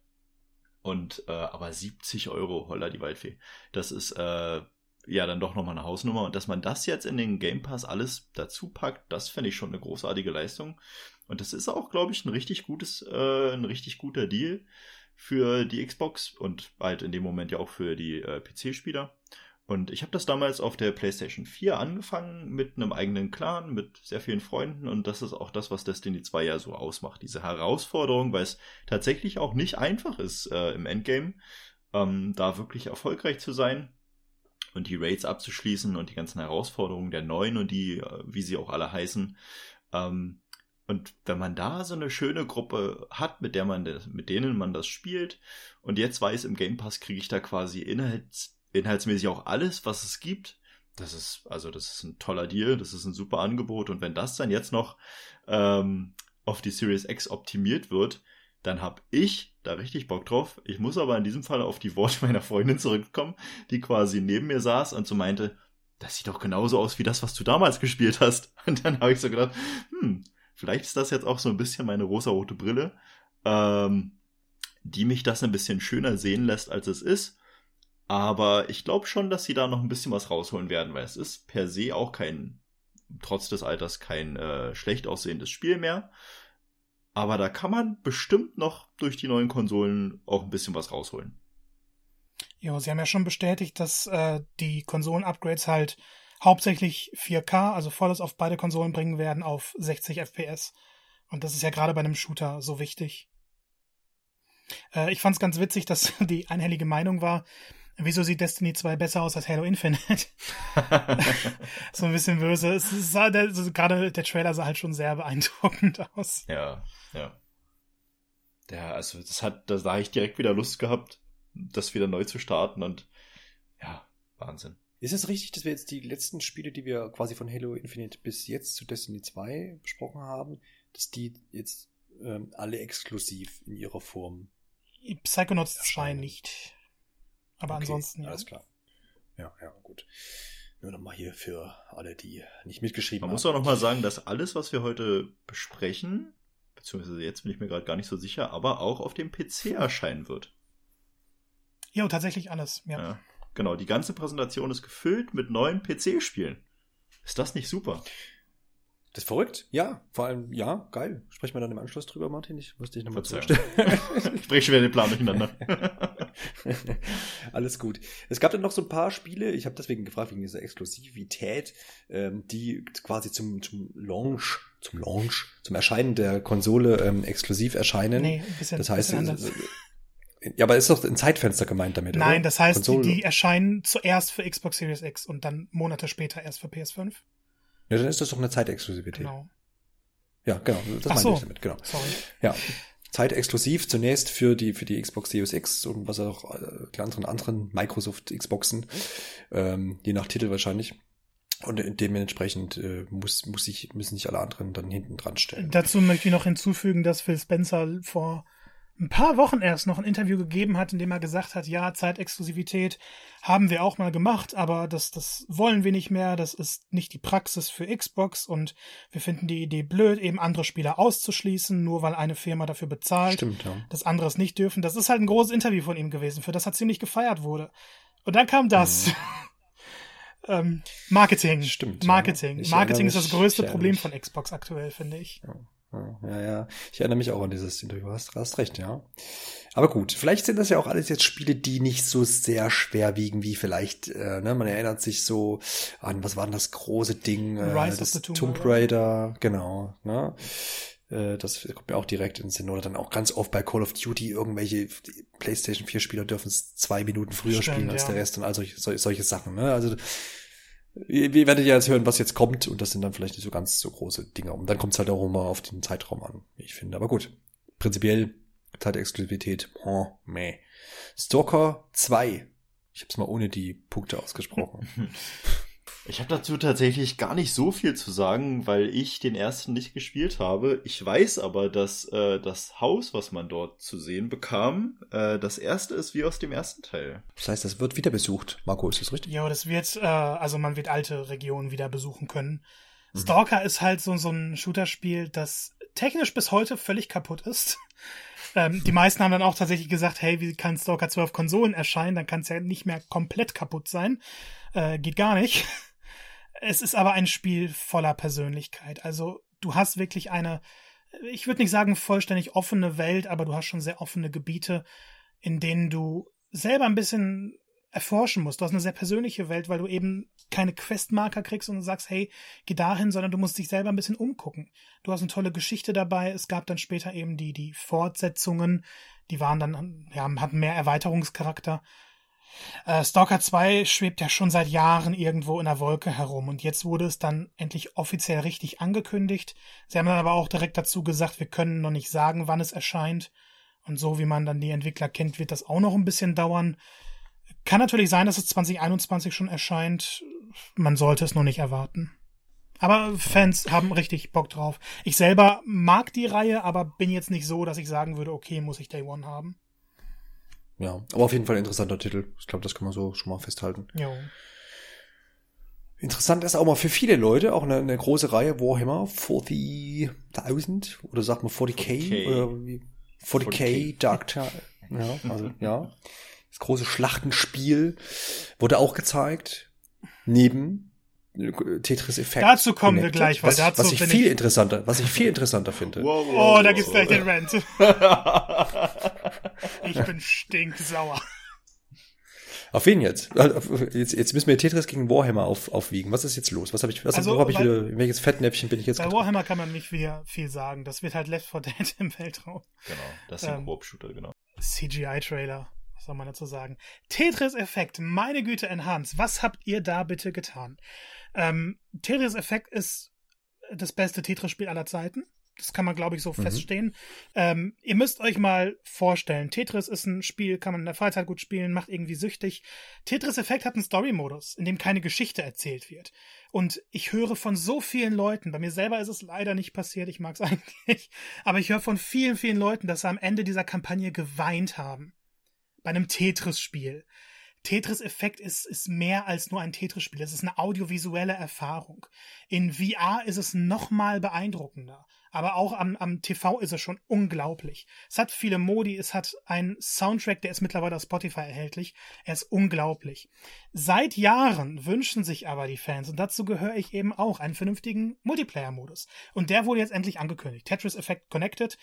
Und äh, aber 70 Euro, holla die Waldfee. Das ist äh, ja dann doch nochmal eine Hausnummer. Und dass man das jetzt in den Game Pass alles dazu packt, das fände ich schon eine großartige Leistung. Und das ist auch, glaube ich, ein richtig gutes, äh, ein richtig guter Deal für die Xbox und halt in dem Moment ja auch für die äh, PC-Spieler. Und ich habe das damals auf der PlayStation 4 angefangen mit einem eigenen Clan, mit sehr vielen Freunden und das ist auch das, was Destiny 2 ja so ausmacht. Diese Herausforderung, weil es tatsächlich auch nicht einfach ist äh, im Endgame, ähm, da wirklich erfolgreich zu sein und die Raids abzuschließen und die ganzen Herausforderungen der neuen und die, äh, wie sie auch alle heißen. Ähm, und wenn man da so eine schöne Gruppe hat, mit der man das, mit denen man das spielt, und jetzt weiß, im Game Pass kriege ich da quasi inhalts inhaltsmäßig auch alles, was es gibt. Das ist, also das ist ein toller Deal, das ist ein super Angebot. Und wenn das dann jetzt noch ähm, auf die Series X optimiert wird, dann habe ich da richtig Bock drauf. Ich muss aber in diesem Fall auf die Worte meiner Freundin zurückkommen, die quasi neben mir saß und so meinte, das sieht doch genauso aus wie das, was du damals gespielt hast. Und dann habe ich so gedacht, hm, vielleicht ist das jetzt auch so ein bisschen meine rosarote Brille, ähm, die mich das ein bisschen schöner sehen lässt, als es ist. Aber ich glaube schon, dass sie da noch ein bisschen was rausholen werden, weil es ist per se auch kein, trotz des Alters, kein äh, schlecht aussehendes Spiel mehr. Aber da kann man bestimmt noch durch die neuen Konsolen auch ein bisschen was rausholen. Ja, sie haben ja schon bestätigt, dass äh, die Konsolen-Upgrades halt hauptsächlich 4K, also volles auf beide Konsolen bringen werden auf 60 FPS. Und das ist ja gerade bei einem Shooter so wichtig. Äh, ich fand es ganz witzig, dass die einhellige Meinung war, Wieso sieht Destiny 2 besser aus als Halo Infinite? so ein bisschen böse. Es sah, der, also gerade der Trailer sah halt schon sehr beeindruckend aus. Ja, ja. Ja, also das hat, da sah ich direkt wieder Lust gehabt, das wieder neu zu starten und ja, Wahnsinn. Ist es richtig, dass wir jetzt die letzten Spiele, die wir quasi von Halo Infinite bis jetzt zu Destiny 2 besprochen haben, dass die jetzt ähm, alle exklusiv in ihrer Form Psychonauts 2 nicht. Aber okay, ansonsten, ja. Alles klar. Ja, ja, gut. Nur nochmal hier für alle, die nicht mitgeschrieben Man haben. muss auch nochmal sagen, dass alles, was wir heute besprechen, beziehungsweise jetzt bin ich mir gerade gar nicht so sicher, aber auch auf dem PC erscheinen wird. Ja, tatsächlich alles, ja. ja. Genau, die ganze Präsentation ist gefüllt mit neuen PC-Spielen. Ist das nicht super? Das ist verrückt, ja. Vor allem, ja, geil. Sprechen wir dann im Anschluss drüber, Martin. Ich muss dich nochmal zurückstellen. Sprich schon wieder den Plan durcheinander. Alles gut. Es gab dann noch so ein paar Spiele, ich habe deswegen gefragt, wegen dieser Exklusivität, ähm, die quasi zum, zum Launch, zum Launch, zum Erscheinen der Konsole ähm, exklusiv erscheinen. Nee, ein bisschen, das heißt, bisschen anders. Ja, aber ist doch ein Zeitfenster gemeint damit, Nein, oder? das heißt, die, die erscheinen zuerst für Xbox Series X und dann Monate später erst für PS5. Ja, dann ist das doch eine Zeitexklusivität. Genau. Ja, genau. Das Ach meine so. ich damit, genau. Sorry. Ja. Zeitexklusiv zunächst für die, für die Xbox Series X und was auch äh, die anderen, anderen Microsoft Xboxen, ähm, je nach Titel wahrscheinlich. Und dementsprechend äh, muss, muss ich, müssen sich alle anderen dann hinten dran stellen. Dazu möchte ich noch hinzufügen, dass Phil Spencer vor ein paar Wochen erst noch ein Interview gegeben hat, in dem er gesagt hat, ja, Zeitexklusivität haben wir auch mal gemacht, aber das, das wollen wir nicht mehr, das ist nicht die Praxis für Xbox und wir finden die Idee blöd, eben andere Spieler auszuschließen, nur weil eine Firma dafür bezahlt, Stimmt, ja. dass andere es nicht dürfen. Das ist halt ein großes Interview von ihm gewesen, für das er ziemlich gefeiert wurde. Und dann kam das. Mhm. ähm, Marketing. Stimmt. Marketing. Ja. Marketing ist das größte Problem von Xbox aktuell, finde ich. Ja. Ja, ja. Ich erinnere mich auch an dieses Interview. Hast, hast recht, ja. Aber gut, vielleicht sind das ja auch alles jetzt Spiele, die nicht so sehr schwer wiegen wie vielleicht, äh, ne, man erinnert sich so an, was war denn das große Ding? Äh, Rise das Tomb, Tomb Raider, genau, ne? Äh, das kommt mir auch direkt in den Sinn. Oder dann auch ganz oft bei Call of Duty irgendwelche PlayStation 4 Spieler dürfen es zwei Minuten früher Stimmt, spielen als ja. der Rest und all solche, solche Sachen, ne? Also wir, wir werdet ja jetzt hören, was jetzt kommt und das sind dann vielleicht nicht so ganz so große Dinge. Und dann kommt es halt auch immer auf den Zeitraum an, ich finde. Aber gut, prinzipiell Zeitexklusivität, oh, meh. Stalker 2. Ich habe es mal ohne die Punkte ausgesprochen. Ich habe dazu tatsächlich gar nicht so viel zu sagen, weil ich den ersten nicht gespielt habe. Ich weiß aber, dass äh, das Haus, was man dort zu sehen bekam, äh, das erste ist wie aus dem ersten Teil. Das heißt, das wird wieder besucht. Marco, ist das richtig? Ja, das wird, äh, also man wird alte Regionen wieder besuchen können. Mhm. Stalker ist halt so, so ein Shooter-Spiel, das technisch bis heute völlig kaputt ist. Ähm, die meisten haben dann auch tatsächlich gesagt, hey, wie kann Stalker 2 auf Konsolen erscheinen? Dann kann es ja nicht mehr komplett kaputt sein. Äh, geht gar nicht. Es ist aber ein Spiel voller Persönlichkeit. Also du hast wirklich eine, ich würde nicht sagen vollständig offene Welt, aber du hast schon sehr offene Gebiete, in denen du selber ein bisschen erforschen musst. Du hast eine sehr persönliche Welt, weil du eben keine Questmarker kriegst und sagst, hey, geh dahin, sondern du musst dich selber ein bisschen umgucken. Du hast eine tolle Geschichte dabei. Es gab dann später eben die, die Fortsetzungen, die waren dann, ja, hatten mehr Erweiterungscharakter. Äh, Stalker 2 schwebt ja schon seit Jahren irgendwo in der Wolke herum und jetzt wurde es dann endlich offiziell richtig angekündigt. Sie haben dann aber auch direkt dazu gesagt, wir können noch nicht sagen, wann es erscheint. Und so wie man dann die Entwickler kennt, wird das auch noch ein bisschen dauern. Kann natürlich sein, dass es 2021 schon erscheint. Man sollte es nur nicht erwarten. Aber Fans haben richtig Bock drauf. Ich selber mag die Reihe, aber bin jetzt nicht so, dass ich sagen würde, okay, muss ich Day One haben. Ja, aber auf jeden Fall ein interessanter Titel. Ich glaube, das kann man so schon mal festhalten. Jo. Interessant ist auch mal für viele Leute auch eine, eine große Reihe Warhammer 40.000 oder sagt man 40k, 40K. oder wie 40k, 40K. Dark Tide. Ja, also ja. Das große Schlachtenspiel wurde auch gezeigt. Neben äh, Tetris Effect. Dazu kommen wir Connected, gleich, weil was, dazu was ich viel ich- interessanter, was ich viel interessanter finde. Wow, wow, Oh, da wow, gibt's wow. gleich den Rant. Ich bin stinksauer. Auf wen jetzt? jetzt? Jetzt müssen wir Tetris gegen Warhammer auf, aufwiegen. Was ist jetzt los? Was habe ich, was, Also, habe ich wieder, in welches Fettnäpfchen bin ich jetzt Bei getreten? Warhammer kann man nicht wieder viel sagen. Das wird halt Left 4 Dead im Weltraum. Genau, das ist ein Ähm, Koop-Shooter, genau. CGI-Trailer. Was soll man dazu sagen? Tetris-Effekt, meine Güte, Enhanced. Was habt ihr da bitte getan? Ähm, Tetris-Effekt ist das beste Tetris-Spiel aller Zeiten. Das kann man, glaube ich, so Mhm. feststehen. Ähm, ihr müsst euch mal vorstellen, Tetris ist ein Spiel, kann man in der Freizeit gut spielen, macht irgendwie süchtig. Tetris-Effekt hat einen Story-Modus, in dem keine Geschichte erzählt wird. Und ich höre von so vielen Leuten, bei mir selber ist es leider nicht passiert, ich mag es eigentlich, aber ich höre von vielen, vielen Leuten, dass sie am Ende dieser Kampagne geweint haben. Bei einem Tetris-Spiel. Tetris-Effekt ist, ist mehr als nur ein Tetris-Spiel. Es ist eine audiovisuelle Erfahrung. In VR ist es nochmal beeindruckender. Aber auch am, am TV ist es schon unglaublich. Es hat viele Modi, es hat einen Soundtrack, der ist mittlerweile auf Spotify erhältlich. Er ist unglaublich. Seit Jahren wünschen sich aber die Fans, und dazu gehöre ich eben auch, einen vernünftigen Multiplayer-Modus. Und der wurde jetzt endlich angekündigt. Tetris Effect Connected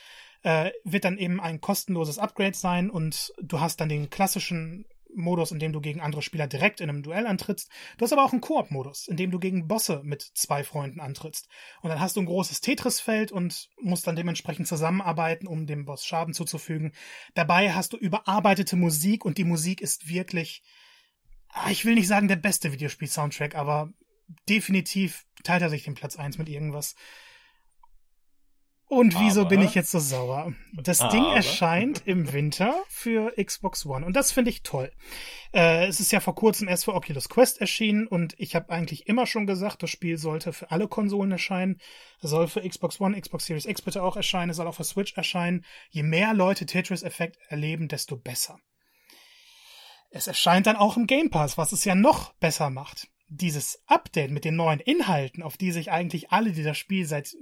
äh, wird dann eben ein kostenloses Upgrade sein und du hast dann den klassischen Modus, in dem du gegen andere Spieler direkt in einem Duell antrittst. Du hast aber auch einen Koop-Modus, in dem du gegen Bosse mit zwei Freunden antrittst. Und dann hast du ein großes Tetris-Feld und musst dann dementsprechend zusammenarbeiten, um dem Boss Schaden zuzufügen. Dabei hast du überarbeitete Musik und die Musik ist wirklich, ah, ich will nicht sagen der beste Videospiel-Soundtrack, aber definitiv teilt er sich den Platz eins mit irgendwas. Und wieso Aber- bin ich jetzt so sauer? Das Ding Aber- erscheint im Winter für Xbox One und das finde ich toll. Äh, es ist ja vor kurzem erst für Oculus Quest erschienen und ich habe eigentlich immer schon gesagt, das Spiel sollte für alle Konsolen erscheinen. Es soll für Xbox One, Xbox Series X bitte auch erscheinen, es soll auch für Switch erscheinen. Je mehr Leute Tetris-Effekt erleben, desto besser. Es erscheint dann auch im Game Pass, was es ja noch besser macht. Dieses Update mit den neuen Inhalten, auf die sich eigentlich alle, die das Spiel seit,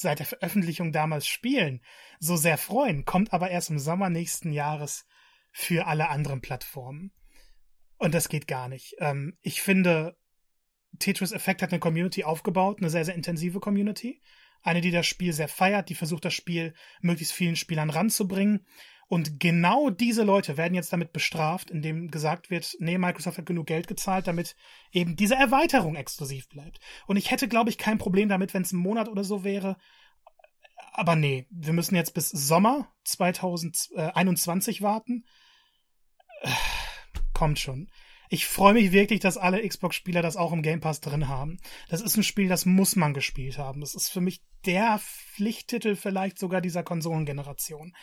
seit der Veröffentlichung damals spielen, so sehr freuen, kommt aber erst im Sommer nächsten Jahres für alle anderen Plattformen. Und das geht gar nicht. Ähm, ich finde, Tetris Effect hat eine Community aufgebaut, eine sehr, sehr intensive Community. Eine, die das Spiel sehr feiert, die versucht, das Spiel möglichst vielen Spielern ranzubringen. Und genau diese Leute werden jetzt damit bestraft, indem gesagt wird, nee, Microsoft hat genug Geld gezahlt, damit eben diese Erweiterung exklusiv bleibt. Und ich hätte, glaube ich, kein Problem damit, wenn es ein Monat oder so wäre. Aber nee, wir müssen jetzt bis Sommer 2021 warten. Äh, Kommt schon. Ich freue mich wirklich, dass alle Xbox-Spieler das auch im Game Pass drin haben. Das ist ein Spiel, das muss man gespielt haben. Das ist für mich der Pflichttitel vielleicht sogar dieser Konsolengeneration.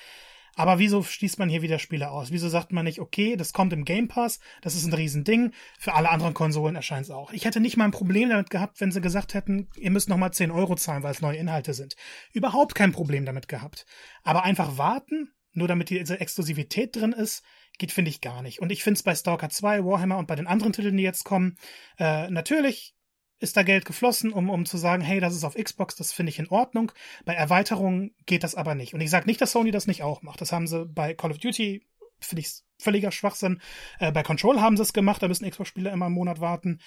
Aber wieso schließt man hier wieder Spiele aus? Wieso sagt man nicht, okay, das kommt im Game Pass, das ist ein Riesending, für alle anderen Konsolen erscheint es auch. Ich hätte nicht mal ein Problem damit gehabt, wenn sie gesagt hätten, ihr müsst nochmal 10 Euro zahlen, weil es neue Inhalte sind. Überhaupt kein Problem damit gehabt. Aber einfach warten, nur damit diese Exklusivität drin ist, geht, finde ich, gar nicht. Und ich finde es bei Stalker 2, Warhammer und bei den anderen Titeln, die jetzt kommen, äh, natürlich ist da Geld geflossen, um, um zu sagen, hey, das ist auf Xbox, das finde ich in Ordnung. Bei Erweiterungen geht das aber nicht. Und ich sage nicht, dass Sony das nicht auch macht. Das haben sie bei Call of Duty, finde ich völliger Schwachsinn. Äh, bei Control haben sie es gemacht, da müssen Xbox-Spieler immer einen Monat warten.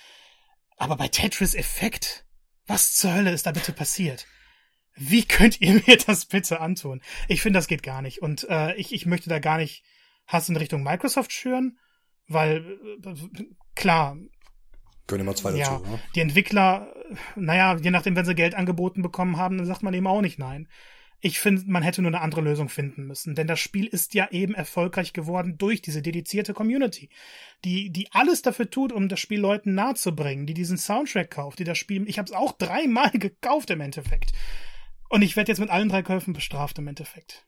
Aber bei Tetris Effekt, was zur Hölle ist da bitte passiert? Wie könnt ihr mir das bitte antun? Ich finde, das geht gar nicht. Und äh, ich, ich möchte da gar nicht Hass in Richtung Microsoft schüren, weil äh, klar, Gehören immer zwei ja, dazu. Ne? die Entwickler, naja, je nachdem, wenn sie Geld angeboten bekommen haben, dann sagt man eben auch nicht nein. Ich finde, man hätte nur eine andere Lösung finden müssen, denn das Spiel ist ja eben erfolgreich geworden durch diese dedizierte Community, die die alles dafür tut, um das Spiel Leuten nahezubringen, die diesen Soundtrack kauft, die das Spiel, ich habe es auch dreimal gekauft im Endeffekt, und ich werde jetzt mit allen drei Käufen bestraft im Endeffekt.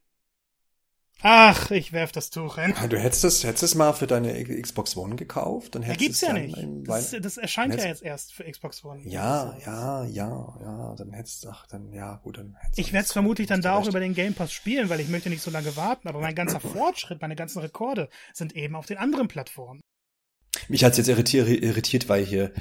Ach, ich werf das Tuch hin. Du hättest es, hättest es mal für deine Xbox One gekauft, dann hättest gibt's es ja nicht. Das, das erscheint ja jetzt erst für Xbox One. ja, ja, ja, ja, dann hättest du, ach, dann, ja, gut, dann hättest du Ich werde es das vermutlich dann da auch über den Game Pass spielen, weil ich möchte nicht so lange warten, aber mein ganzer Fortschritt, meine ganzen Rekorde sind eben auf den anderen Plattformen. Mich hat's jetzt irritiert, irritiert, weil hier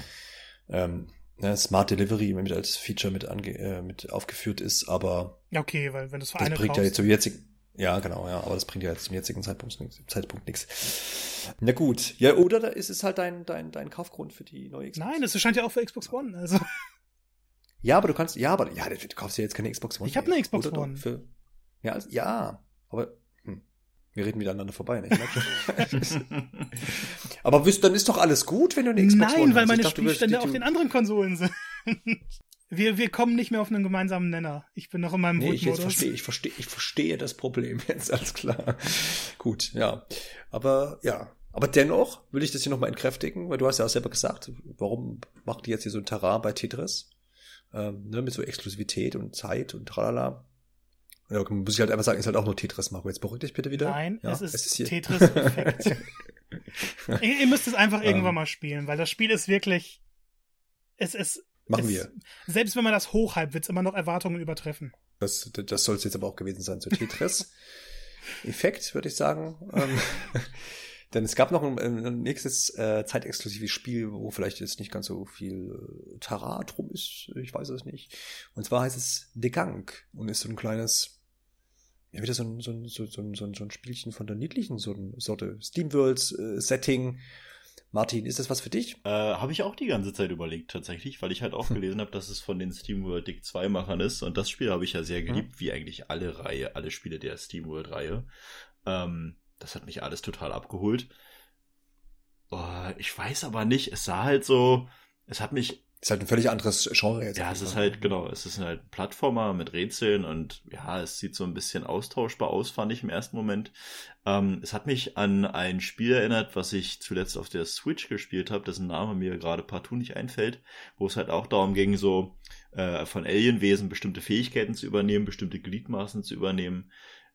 ähm, ne, Smart Delivery mit als Feature mit, ange, äh, mit aufgeführt ist, aber Ja, okay, weil wenn du es für das eine bringt ja jetzt zum jetzigen, ja, genau, ja, aber das bringt ja jetzt zum jetzigen Zeitpunkt, Zeitpunkt nichts. Na gut, ja, oder da ist es halt dein, dein, dein Kaufgrund für die neue Xbox. Nein, das erscheint ja auch für Xbox One. Also Ja, aber du kannst, ja, aber, ja, du kaufst ja jetzt keine Xbox One. Ich hab mehr, eine Xbox oder? One. Für, ja, also, ja, aber, hm, wir reden wieder aneinander vorbei, ne? Aber dann ist doch alles gut, wenn du eine Xbox Nein, One weil hast. meine Ich dachte, du wirst Spielstände auf den anderen Konsolen sind. Wir, wir kommen nicht mehr auf einen gemeinsamen Nenner. Ich bin noch in meinem Nee, ich jetzt verstehe, ich verstehe, ich verstehe das Problem jetzt, alles klar. Gut, ja. Aber, ja. Aber dennoch will ich das hier nochmal entkräftigen, weil du hast ja auch selber gesagt, warum macht die jetzt hier so ein Terrain bei Tetris? Ähm, ne, mit so Exklusivität und Zeit und tralala. Ja, muss ich halt einfach sagen, ist halt auch nur Tetris machen. Jetzt beruhig dich bitte wieder. Nein, ja, es ist, hier- Tetris-Effekt. ihr, ihr müsst es einfach irgendwann Ähm. mal spielen, weil das Spiel ist wirklich. Es ist. Machen es, wir. Selbst wenn man das hochhypt, wird es immer noch Erwartungen übertreffen. Das, das soll es jetzt aber auch gewesen sein. So Tetris. Effekt, würde ich sagen. Ähm, denn es gab noch ein, ein nächstes äh, zeitexklusives Spiel, wo vielleicht jetzt nicht ganz so viel äh, Tara drum ist. Ich weiß es nicht. Und zwar heißt es The Gang und ist so ein kleines, ja, wieder so ein, so ein, so, ein- so, ein, so ein Spielchen von der niedlichen Sorte Steamworlds-Setting. Martin, ist das was für dich? Äh, habe ich auch die ganze Zeit überlegt, tatsächlich, weil ich halt auch gelesen habe, dass es von den SteamWorld Dick 2 Machern ist. Und das Spiel habe ich ja sehr geliebt, wie eigentlich alle Reihe, alle Spiele der SteamWorld-Reihe. Ähm, das hat mich alles total abgeholt. Oh, ich weiß aber nicht, es sah halt so, es hat mich Ist halt ein völlig anderes Genre jetzt. ja, es ist halt, genau, es ist halt ein Plattformer mit Rätseln und ja, es sieht so ein bisschen austauschbar aus, fand ich im ersten Moment. Ähm, es hat mich an ein Spiel erinnert, was ich zuletzt auf der Switch gespielt habe, dessen Name mir gerade partout nicht einfällt, wo es halt auch darum ging, so äh, von Alienwesen bestimmte Fähigkeiten zu übernehmen, bestimmte Gliedmaßen zu übernehmen.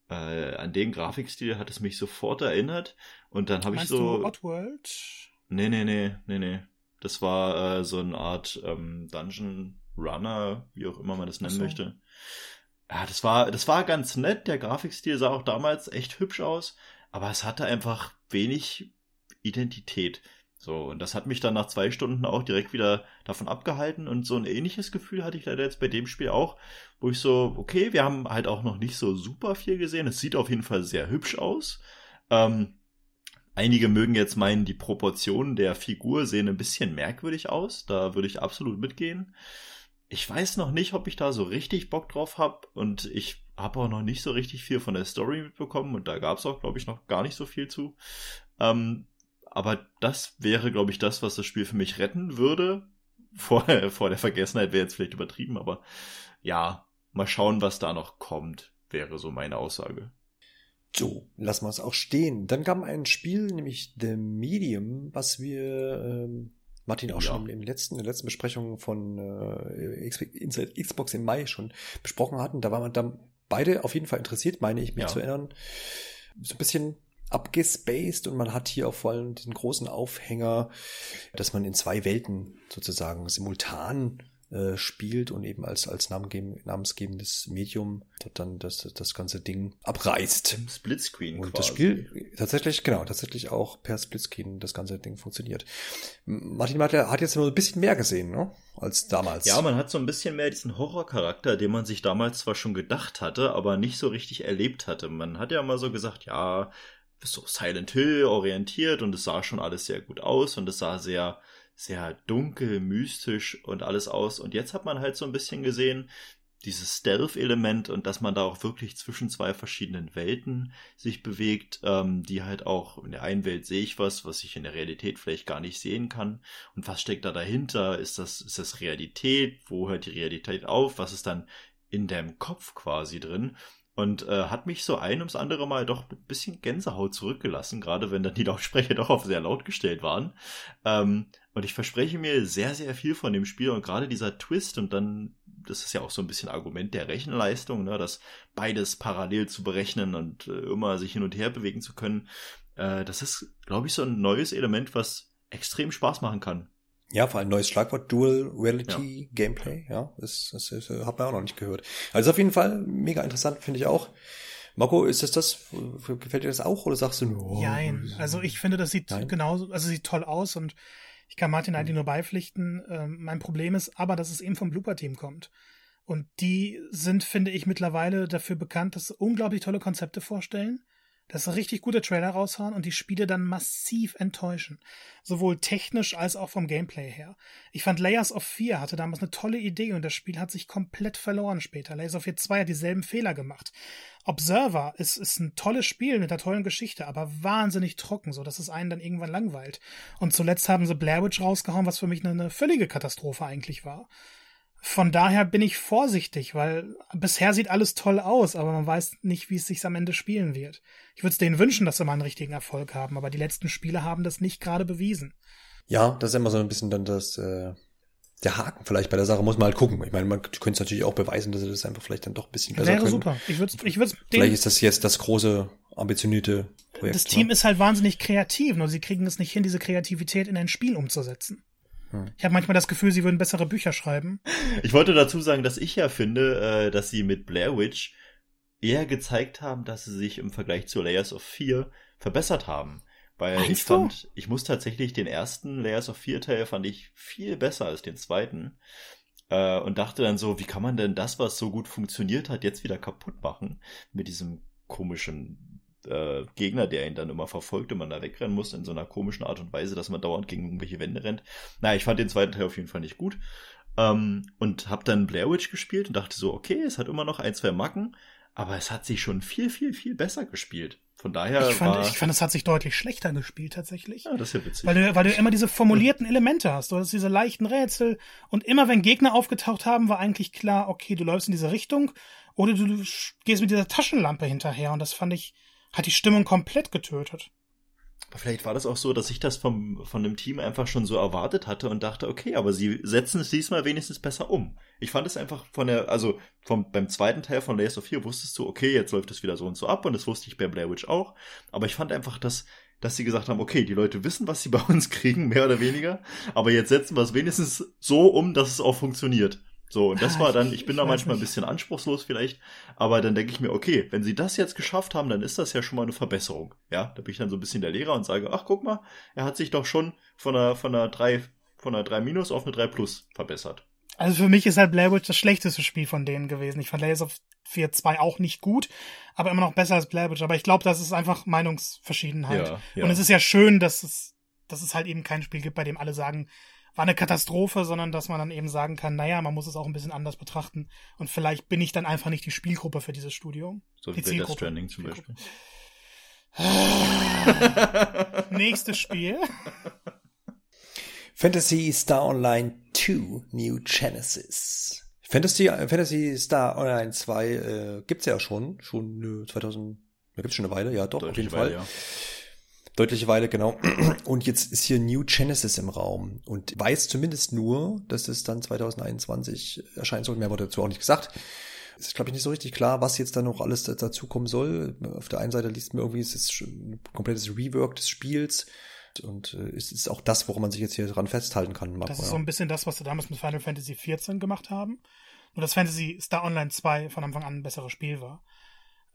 Äh, an den Grafikstil hat es mich sofort erinnert und dann habe ich so... du Oddworld? Nee, nee, nee, nee, nee. Das war äh, so eine Art ähm, Dungeon Runner, wie auch immer man das nennen so. möchte. Ja, das war, das war ganz nett. Der Grafikstil sah auch damals echt hübsch aus, aber es hatte einfach wenig Identität. So, und das hat mich dann nach zwei Stunden auch direkt wieder davon abgehalten. Und so ein ähnliches Gefühl hatte ich leider jetzt bei dem Spiel auch, wo ich so, okay, wir haben halt auch noch nicht so super viel gesehen. Es sieht auf jeden Fall sehr hübsch aus. Ähm, Einige mögen jetzt meinen, die Proportionen der Figur sehen ein bisschen merkwürdig aus. Da würde ich absolut mitgehen. Ich weiß noch nicht, ob ich da so richtig Bock drauf habe und ich habe auch noch nicht so richtig viel von der Story mitbekommen und da gab es auch, glaube ich, noch gar nicht so viel zu. Ähm, aber das wäre, glaube ich, das, was das Spiel für mich retten würde. Vor, vor der Vergessenheit wäre jetzt vielleicht übertrieben, aber ja, mal schauen, was da noch kommt, wäre so meine Aussage. So, lassen wir es auch stehen. Dann kam ein Spiel, nämlich The Medium, was wir, ähm, Martin, auch Ja. schon im letzten, in der letzten Besprechung von äh, Xbox im Mai schon besprochen hatten. Da waren wir dann beide auf jeden Fall interessiert, meine ich mich Ja. zu erinnern. So ein bisschen abgespaced und man hat hier auch vor allem den großen Aufhänger, dass man in zwei Welten sozusagen simultan äh, spielt und eben als, als namensgebendes Medium dann das, das ganze Ding abreißt. Im Splitscreen Und quasi. das Spiel tatsächlich, genau, tatsächlich auch per Splitscreen das ganze Ding funktioniert. Martin Matler hat jetzt nur ein bisschen mehr gesehen, ne? Als damals. Ja, man hat so ein bisschen mehr diesen Horrorcharakter, den man sich damals zwar schon gedacht hatte, aber nicht so richtig erlebt hatte. Man hat ja immer so gesagt, ja, so Silent Hill orientiert und es sah schon alles sehr gut aus und es sah sehr, sehr dunkel, mystisch und alles aus. Und jetzt hat man halt so ein bisschen gesehen, dieses Stealth-Element und dass man da auch wirklich zwischen zwei verschiedenen Welten sich bewegt, ähm, die halt auch in der einen Welt sehe ich was, was ich in der Realität vielleicht gar nicht sehen kann. Und was steckt da dahinter? Ist das, ist das Realität? Wo hört die Realität auf? Was ist dann in deinem Kopf quasi drin? Und äh, hat mich so ein ums andere Mal doch mit ein bisschen Gänsehaut zurückgelassen, gerade wenn dann die Lautsprecher doch auf sehr laut gestellt waren. Ähm, und ich verspreche mir sehr, sehr viel von dem Spiel und gerade dieser Twist und dann, das ist ja auch so ein bisschen Argument der Rechenleistung, ne, das beides parallel zu berechnen und äh, immer sich hin und her bewegen zu können. Äh, das ist, glaube ich, so ein neues Element, was extrem Spaß machen kann. Ja, vor allem neues Schlagwort, Dual Reality Gameplay, ja, das, das, das hat man auch noch nicht gehört. Also auf jeden Fall mega interessant, finde ich auch. Marco, ist das das? Gefällt dir das auch oder sagst du nur? oh, Jein. Also ich finde, das sieht Nein? genauso, also sieht toll aus und ich kann Martin eigentlich nur beipflichten. Ähm, mein Problem ist aber, dass es eben vom Blooper-Team kommt. Und die sind, finde ich, mittlerweile dafür bekannt, dass sie unglaublich tolle Konzepte vorstellen, dass richtig gute Trailer raushauen und die Spiele dann massiv enttäuschen. Sowohl technisch als auch vom Gameplay her. Ich fand Layers of 4 hatte damals eine tolle Idee und das Spiel hat sich komplett verloren später. Layers of 4 2 hat dieselben Fehler gemacht. Observer ist, ist ein tolles Spiel mit einer tollen Geschichte, aber wahnsinnig trocken, so dass es einen dann irgendwann langweilt. Und zuletzt haben sie Blair Witch rausgehauen, was für mich eine, eine völlige Katastrophe eigentlich war. Von daher bin ich vorsichtig, weil bisher sieht alles toll aus, aber man weiß nicht, wie es sich am Ende spielen wird. Ich würde es denen wünschen, dass sie mal einen richtigen Erfolg haben, aber die letzten Spiele haben das nicht gerade bewiesen. Ja, das ist immer so ein bisschen dann das, äh, der Haken vielleicht bei der Sache, muss man halt gucken. Ich meine, man könnte es natürlich auch beweisen, dass sie das einfach vielleicht dann doch ein bisschen besser Wäre können. super. Ich würde ich würd's Vielleicht ist das jetzt das große, ambitionierte Projekt. das Team ne? ist halt wahnsinnig kreativ, nur sie kriegen es nicht hin, diese Kreativität in ein Spiel umzusetzen. Hm. Ich habe manchmal das Gefühl, sie würden bessere Bücher schreiben. Ich wollte dazu sagen, dass ich ja finde, äh, dass sie mit Blair Witch eher gezeigt haben, dass sie sich im Vergleich zu Layers of 4 verbessert haben. Weil Meinst ich du? fand, ich muss tatsächlich den ersten Layers of 4 Teil fand ich viel besser als den zweiten. Äh, und dachte dann so, wie kann man denn das, was so gut funktioniert hat, jetzt wieder kaputt machen? Mit diesem komischen äh, Gegner, der ihn dann immer verfolgt und man da wegrennen muss in so einer komischen Art und Weise, dass man dauernd gegen irgendwelche Wände rennt. Naja, ich fand den zweiten Teil auf jeden Fall nicht gut. Ähm, und hab dann Blair Witch gespielt und dachte so, okay, es hat immer noch ein, zwei Macken, aber es hat sich schon viel, viel, viel besser gespielt. Von daher ich, fand, war, ich fand, es hat sich deutlich schlechter gespielt tatsächlich. ja, das ist ja witzig. Weil du, weil du immer diese formulierten Elemente hast. Du hast diese leichten Rätsel. Und immer wenn Gegner aufgetaucht haben, war eigentlich klar, okay, du läufst in diese Richtung oder du gehst mit dieser Taschenlampe hinterher. Und das fand ich, hat die Stimmung komplett getötet. Vielleicht war das auch so, dass ich das vom, von dem Team einfach schon so erwartet hatte und dachte, okay, aber sie setzen es diesmal wenigstens besser um. Ich fand es einfach von der, also vom, beim zweiten Teil von Layers of 4 wusstest du, okay, jetzt läuft es wieder so und so ab und das wusste ich bei Blair Witch auch. Aber ich fand einfach, dass, dass sie gesagt haben, okay, die Leute wissen, was sie bei uns kriegen, mehr oder weniger, aber jetzt setzen wir es wenigstens so um, dass es auch funktioniert. So, und das Ah, war dann, ich- bin da manchmal ein bisschen anspruchslos vielleicht, aber dann denke ich mir, okay, wenn sie das jetzt geschafft haben, dann ist das ja schon mal eine Verbesserung. Ja, da bin ich dann so ein bisschen der Lehrer und sage, ach, guck mal, er hat sich doch schon von einer, von einer 3, von einer 3 minus auf eine 3 plus verbessert. Also für mich ist halt Blair Witch das schlechteste Spiel von denen gewesen. Ich fand Layers of 4 2 auch nicht gut, aber immer noch besser als Blair Witch. Aber ich glaube, das ist einfach Meinungsverschiedenheit. Ja, ja. Und es ist ja schön, dass es, dass es halt eben kein Spiel gibt, bei dem alle sagen, war eine Katastrophe, sondern dass man dann eben sagen kann, naja, man muss es auch ein bisschen anders betrachten. Und vielleicht bin ich dann einfach nicht die Spielgruppe für dieses Studio. So Die wie Death Zielgruppe. Stranding zum Beispiel. Nächstes Spiel. Fantasy Star Online 2 New Genesis. Fantasy, Fantasy Star Online 2 äh, gibt's ja schon, schon äh, 2000, da gibt's schon eine Weile, ja doch, auf jeden Fall. ja. Deutliche Weile, genau. Und jetzt ist hier New Genesis im Raum und weiß zumindest nur, dass es dann 2021 erscheinen soll. Mehr wurde dazu auch nicht gesagt. Es ist, glaube ich, nicht so richtig klar, was jetzt da noch alles dazu kommen soll. Auf der einen Seite liest man irgendwie, es ist ein komplettes Rework des Spiels. Und äh, ist, ist auch das, worum man sich jetzt hier dran festhalten kann. Marco, das ist so ein bisschen das, was sie damals mit Final Fantasy XIV gemacht haben. Nur dass Fantasy Star Online 2 von Anfang an ein besseres Spiel war.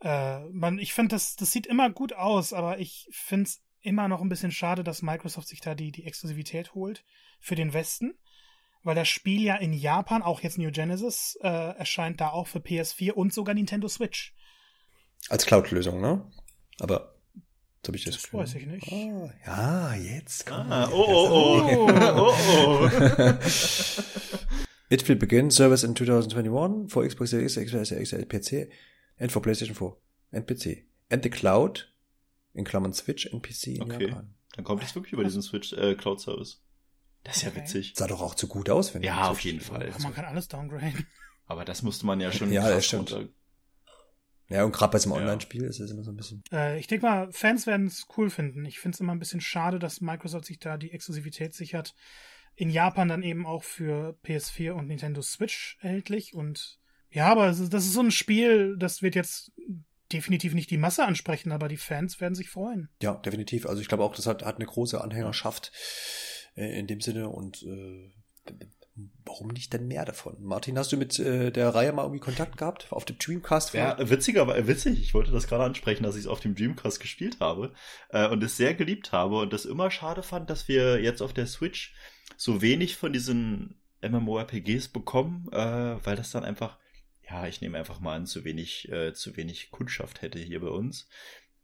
Äh, man, ich finde, das, das sieht immer gut aus, aber ich finde es immer noch ein bisschen schade, dass Microsoft sich da die, die Exklusivität holt für den Westen. Weil das Spiel ja in Japan, auch jetzt New Genesis, äh, erscheint da auch für PS4 und sogar Nintendo Switch. Als Cloud-Lösung, ne? Aber so habe ich das, das weiß ich nicht. Oh, ja, jetzt kommt ah, oh, oh, oh, oh, oh. It will begin service in 2021 for Xbox Series X, X, X, PC and for PlayStation 4 and PC. And the cloud, in Klammern Switch and PC in okay. Japan. Dann kommt es wirklich über diesen Switch äh, Cloud Service. Das ist ja witzig. Sah doch auch zu gut aus, wenn Ja, auf jeden Fall. man kann alles downgraden. Aber das musste man ja schon. ja, das stimmt. Runter ja, und gerade bei so einem Online-Spiel ist es immer so ein bisschen. Äh, ich denke mal, Fans werden es cool finden. Ich finde es immer ein bisschen schade, dass Microsoft sich da die Exklusivität sichert. In Japan dann eben auch für PS4 und Nintendo Switch erhältlich. Und ja, aber das ist so ein Spiel, das wird jetzt definitiv nicht die Masse ansprechen, aber die Fans werden sich freuen. Ja, definitiv. Also ich glaube auch, das hat, hat eine große Anhängerschaft äh, in dem Sinne und äh, warum nicht denn mehr davon? Martin, hast du mit äh, der Reihe mal irgendwie Kontakt gehabt? Auf dem Dreamcast? Ja, witziger, aber witzig. Ich wollte das gerade ansprechen, dass ich es auf dem Dreamcast gespielt habe äh, und es sehr geliebt habe und das immer schade fand, dass wir jetzt auf der Switch so wenig von diesen MMORPGs bekommen, äh, weil das dann einfach, ja, ich nehme einfach mal an, zu wenig, äh, zu wenig Kundschaft hätte hier bei uns.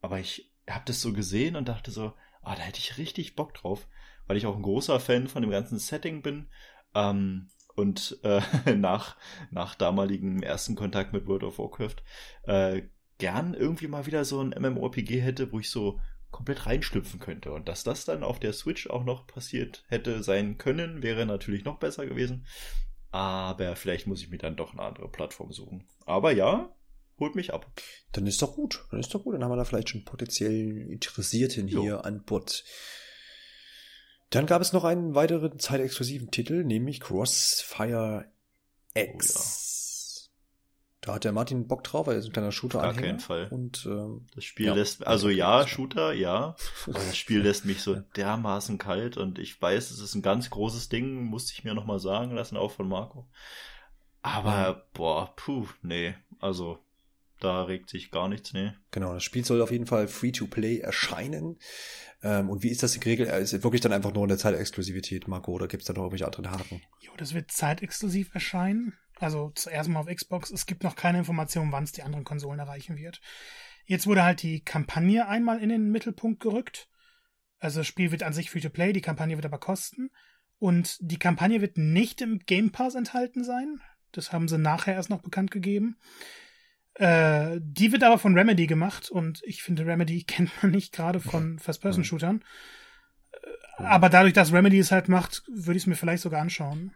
Aber ich habe das so gesehen und dachte so, ah, da hätte ich richtig Bock drauf, weil ich auch ein großer Fan von dem ganzen Setting bin ähm, und äh, nach, nach damaligem ersten Kontakt mit World of Warcraft äh, gern irgendwie mal wieder so ein MMORPG hätte, wo ich so komplett reinschlüpfen könnte. Und dass das dann auf der Switch auch noch passiert hätte sein können, wäre natürlich noch besser gewesen. Aber vielleicht muss ich mir dann doch eine andere Plattform suchen. Aber ja, holt mich ab. Dann ist doch gut. Dann ist doch gut. Dann haben wir da vielleicht schon potenziellen Interessierten jo. hier an Bord. Dann gab es noch einen weiteren zeitexklusiven Titel, nämlich Crossfire X. Oh, ja. Da hat der Martin Bock drauf, weil er ist ein kleiner shooter Gar keinen Fall. Und ähm, das Spiel ja, lässt, also ja, Shooter, ja. Aber das Spiel lässt mich so dermaßen kalt und ich weiß, es ist ein ganz großes Ding, musste ich mir nochmal sagen lassen, auch von Marco. Aber, boah, puh, nee, also da regt sich gar nichts, nee. Genau, das Spiel soll auf jeden Fall free to play erscheinen. Ähm, und wie ist das geregelt? Ist es wirklich dann einfach nur eine Zeitexklusivität, Marco, oder gibt es da noch irgendwelche anderen Haken? Jo, das wird zeitexklusiv erscheinen. Also zuerst mal auf Xbox. Es gibt noch keine Informationen, wann es die anderen Konsolen erreichen wird. Jetzt wurde halt die Kampagne einmal in den Mittelpunkt gerückt. Also das Spiel wird an sich free to play, die Kampagne wird aber kosten. Und die Kampagne wird nicht im Game Pass enthalten sein. Das haben sie nachher erst noch bekannt gegeben. Äh, die wird aber von Remedy gemacht und ich finde, Remedy kennt man nicht gerade von First-Person-Shootern. Aber dadurch, dass Remedy es halt macht, würde ich es mir vielleicht sogar anschauen.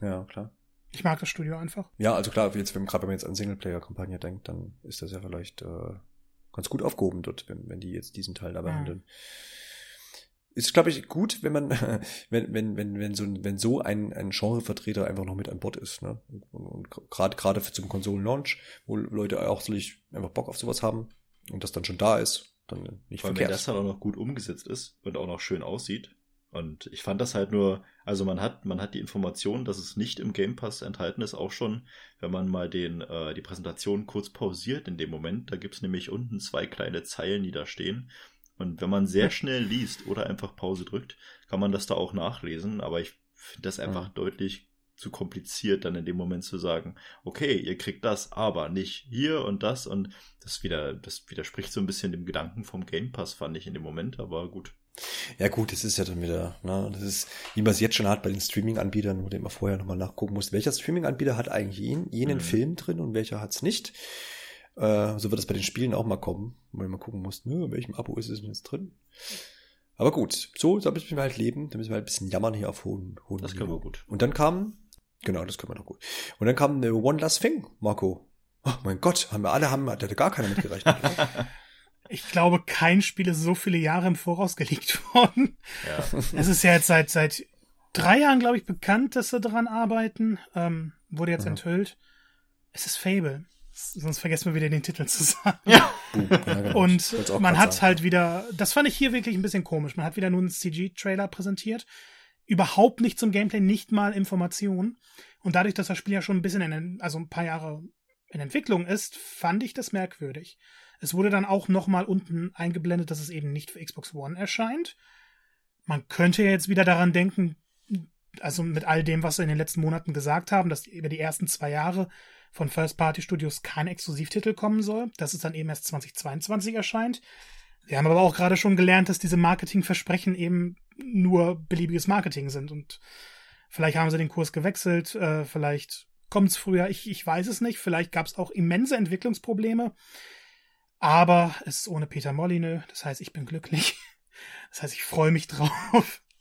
Ja, klar. Ich mag das Studio einfach. Ja, also klar, jetzt, wenn, gerade wenn man jetzt an Singleplayer-Kampagne denkt, dann ist das ja vielleicht äh, ganz gut aufgehoben dort, wenn, wenn die jetzt diesen Teil da behandeln. Ja ist, glaube ich, gut, wenn man, wenn, wenn, wenn, wenn so, wenn so ein, ein Genrevertreter einfach noch mit an Bord ist, ne? Und, und gerade, gerade zum Konsolen-Launch, wo Leute auch so einfach Bock auf sowas haben und das dann schon da ist, dann nicht Weil verkehrt. Wenn das dann auch noch gut umgesetzt ist und auch noch schön aussieht. Und ich fand das halt nur, also man hat, man hat die Information, dass es nicht im Game Pass enthalten ist, auch schon, wenn man mal den, äh, die Präsentation kurz pausiert in dem Moment. Da gibt's nämlich unten zwei kleine Zeilen, die da stehen. Und wenn man sehr schnell liest oder einfach Pause drückt, kann man das da auch nachlesen. Aber ich finde das einfach ja. deutlich zu kompliziert, dann in dem Moment zu sagen, okay, ihr kriegt das, aber nicht hier und das und das wieder, das widerspricht so ein bisschen dem Gedanken vom Game Pass, fand ich in dem Moment, aber gut. Ja gut, das ist ja dann wieder, ne, das ist, wie man es jetzt schon hat bei den Streaming-Anbietern, wo du immer vorher nochmal nachgucken musst, welcher Streaming-Anbieter hat eigentlich jenen, jenen mhm. Film drin und welcher hat's nicht. Äh, so wird das bei den Spielen auch mal kommen, wo man mal gucken muss, ne, in welchem Abo ist es denn jetzt drin. Aber gut, so, da müssen wir halt leben, da müssen wir halt ein bisschen jammern hier auf hohen, hohen Das können wir gut. Und dann kam, genau, das können wir doch gut. Und dann kam äh, One Last Thing, Marco. Oh mein Gott, haben wir alle, haben, da hatte gar keiner mitgerechnet. ich glaube, kein Spiel ist so viele Jahre im Voraus gelegt worden. Ja. Es ist ja jetzt seit, seit drei Jahren, glaube ich, bekannt, dass sie daran arbeiten. Ähm, wurde jetzt mhm. enthüllt. Es ist Fable. Sonst vergessen wir wieder den Titel zu sagen. Ja. Ja, genau. Und man hat sagen. halt wieder, das fand ich hier wirklich ein bisschen komisch. Man hat wieder nur einen CG-Trailer präsentiert. Überhaupt nicht zum Gameplay, nicht mal Informationen. Und dadurch, dass das Spiel ja schon ein bisschen in, also ein paar Jahre in Entwicklung ist, fand ich das merkwürdig. Es wurde dann auch nochmal unten eingeblendet, dass es eben nicht für Xbox One erscheint. Man könnte ja jetzt wieder daran denken, also mit all dem, was sie in den letzten Monaten gesagt haben, dass über die ersten zwei Jahre von First-Party-Studios kein Exklusivtitel kommen soll, dass es dann eben erst 2022 erscheint. Wir haben aber auch gerade schon gelernt, dass diese Marketingversprechen eben nur beliebiges Marketing sind und vielleicht haben sie den Kurs gewechselt, äh, vielleicht kommt es früher, ich, ich weiß es nicht, vielleicht gab es auch immense Entwicklungsprobleme, aber es ist ohne Peter Molyneux, das heißt, ich bin glücklich. Das heißt, ich freue mich drauf.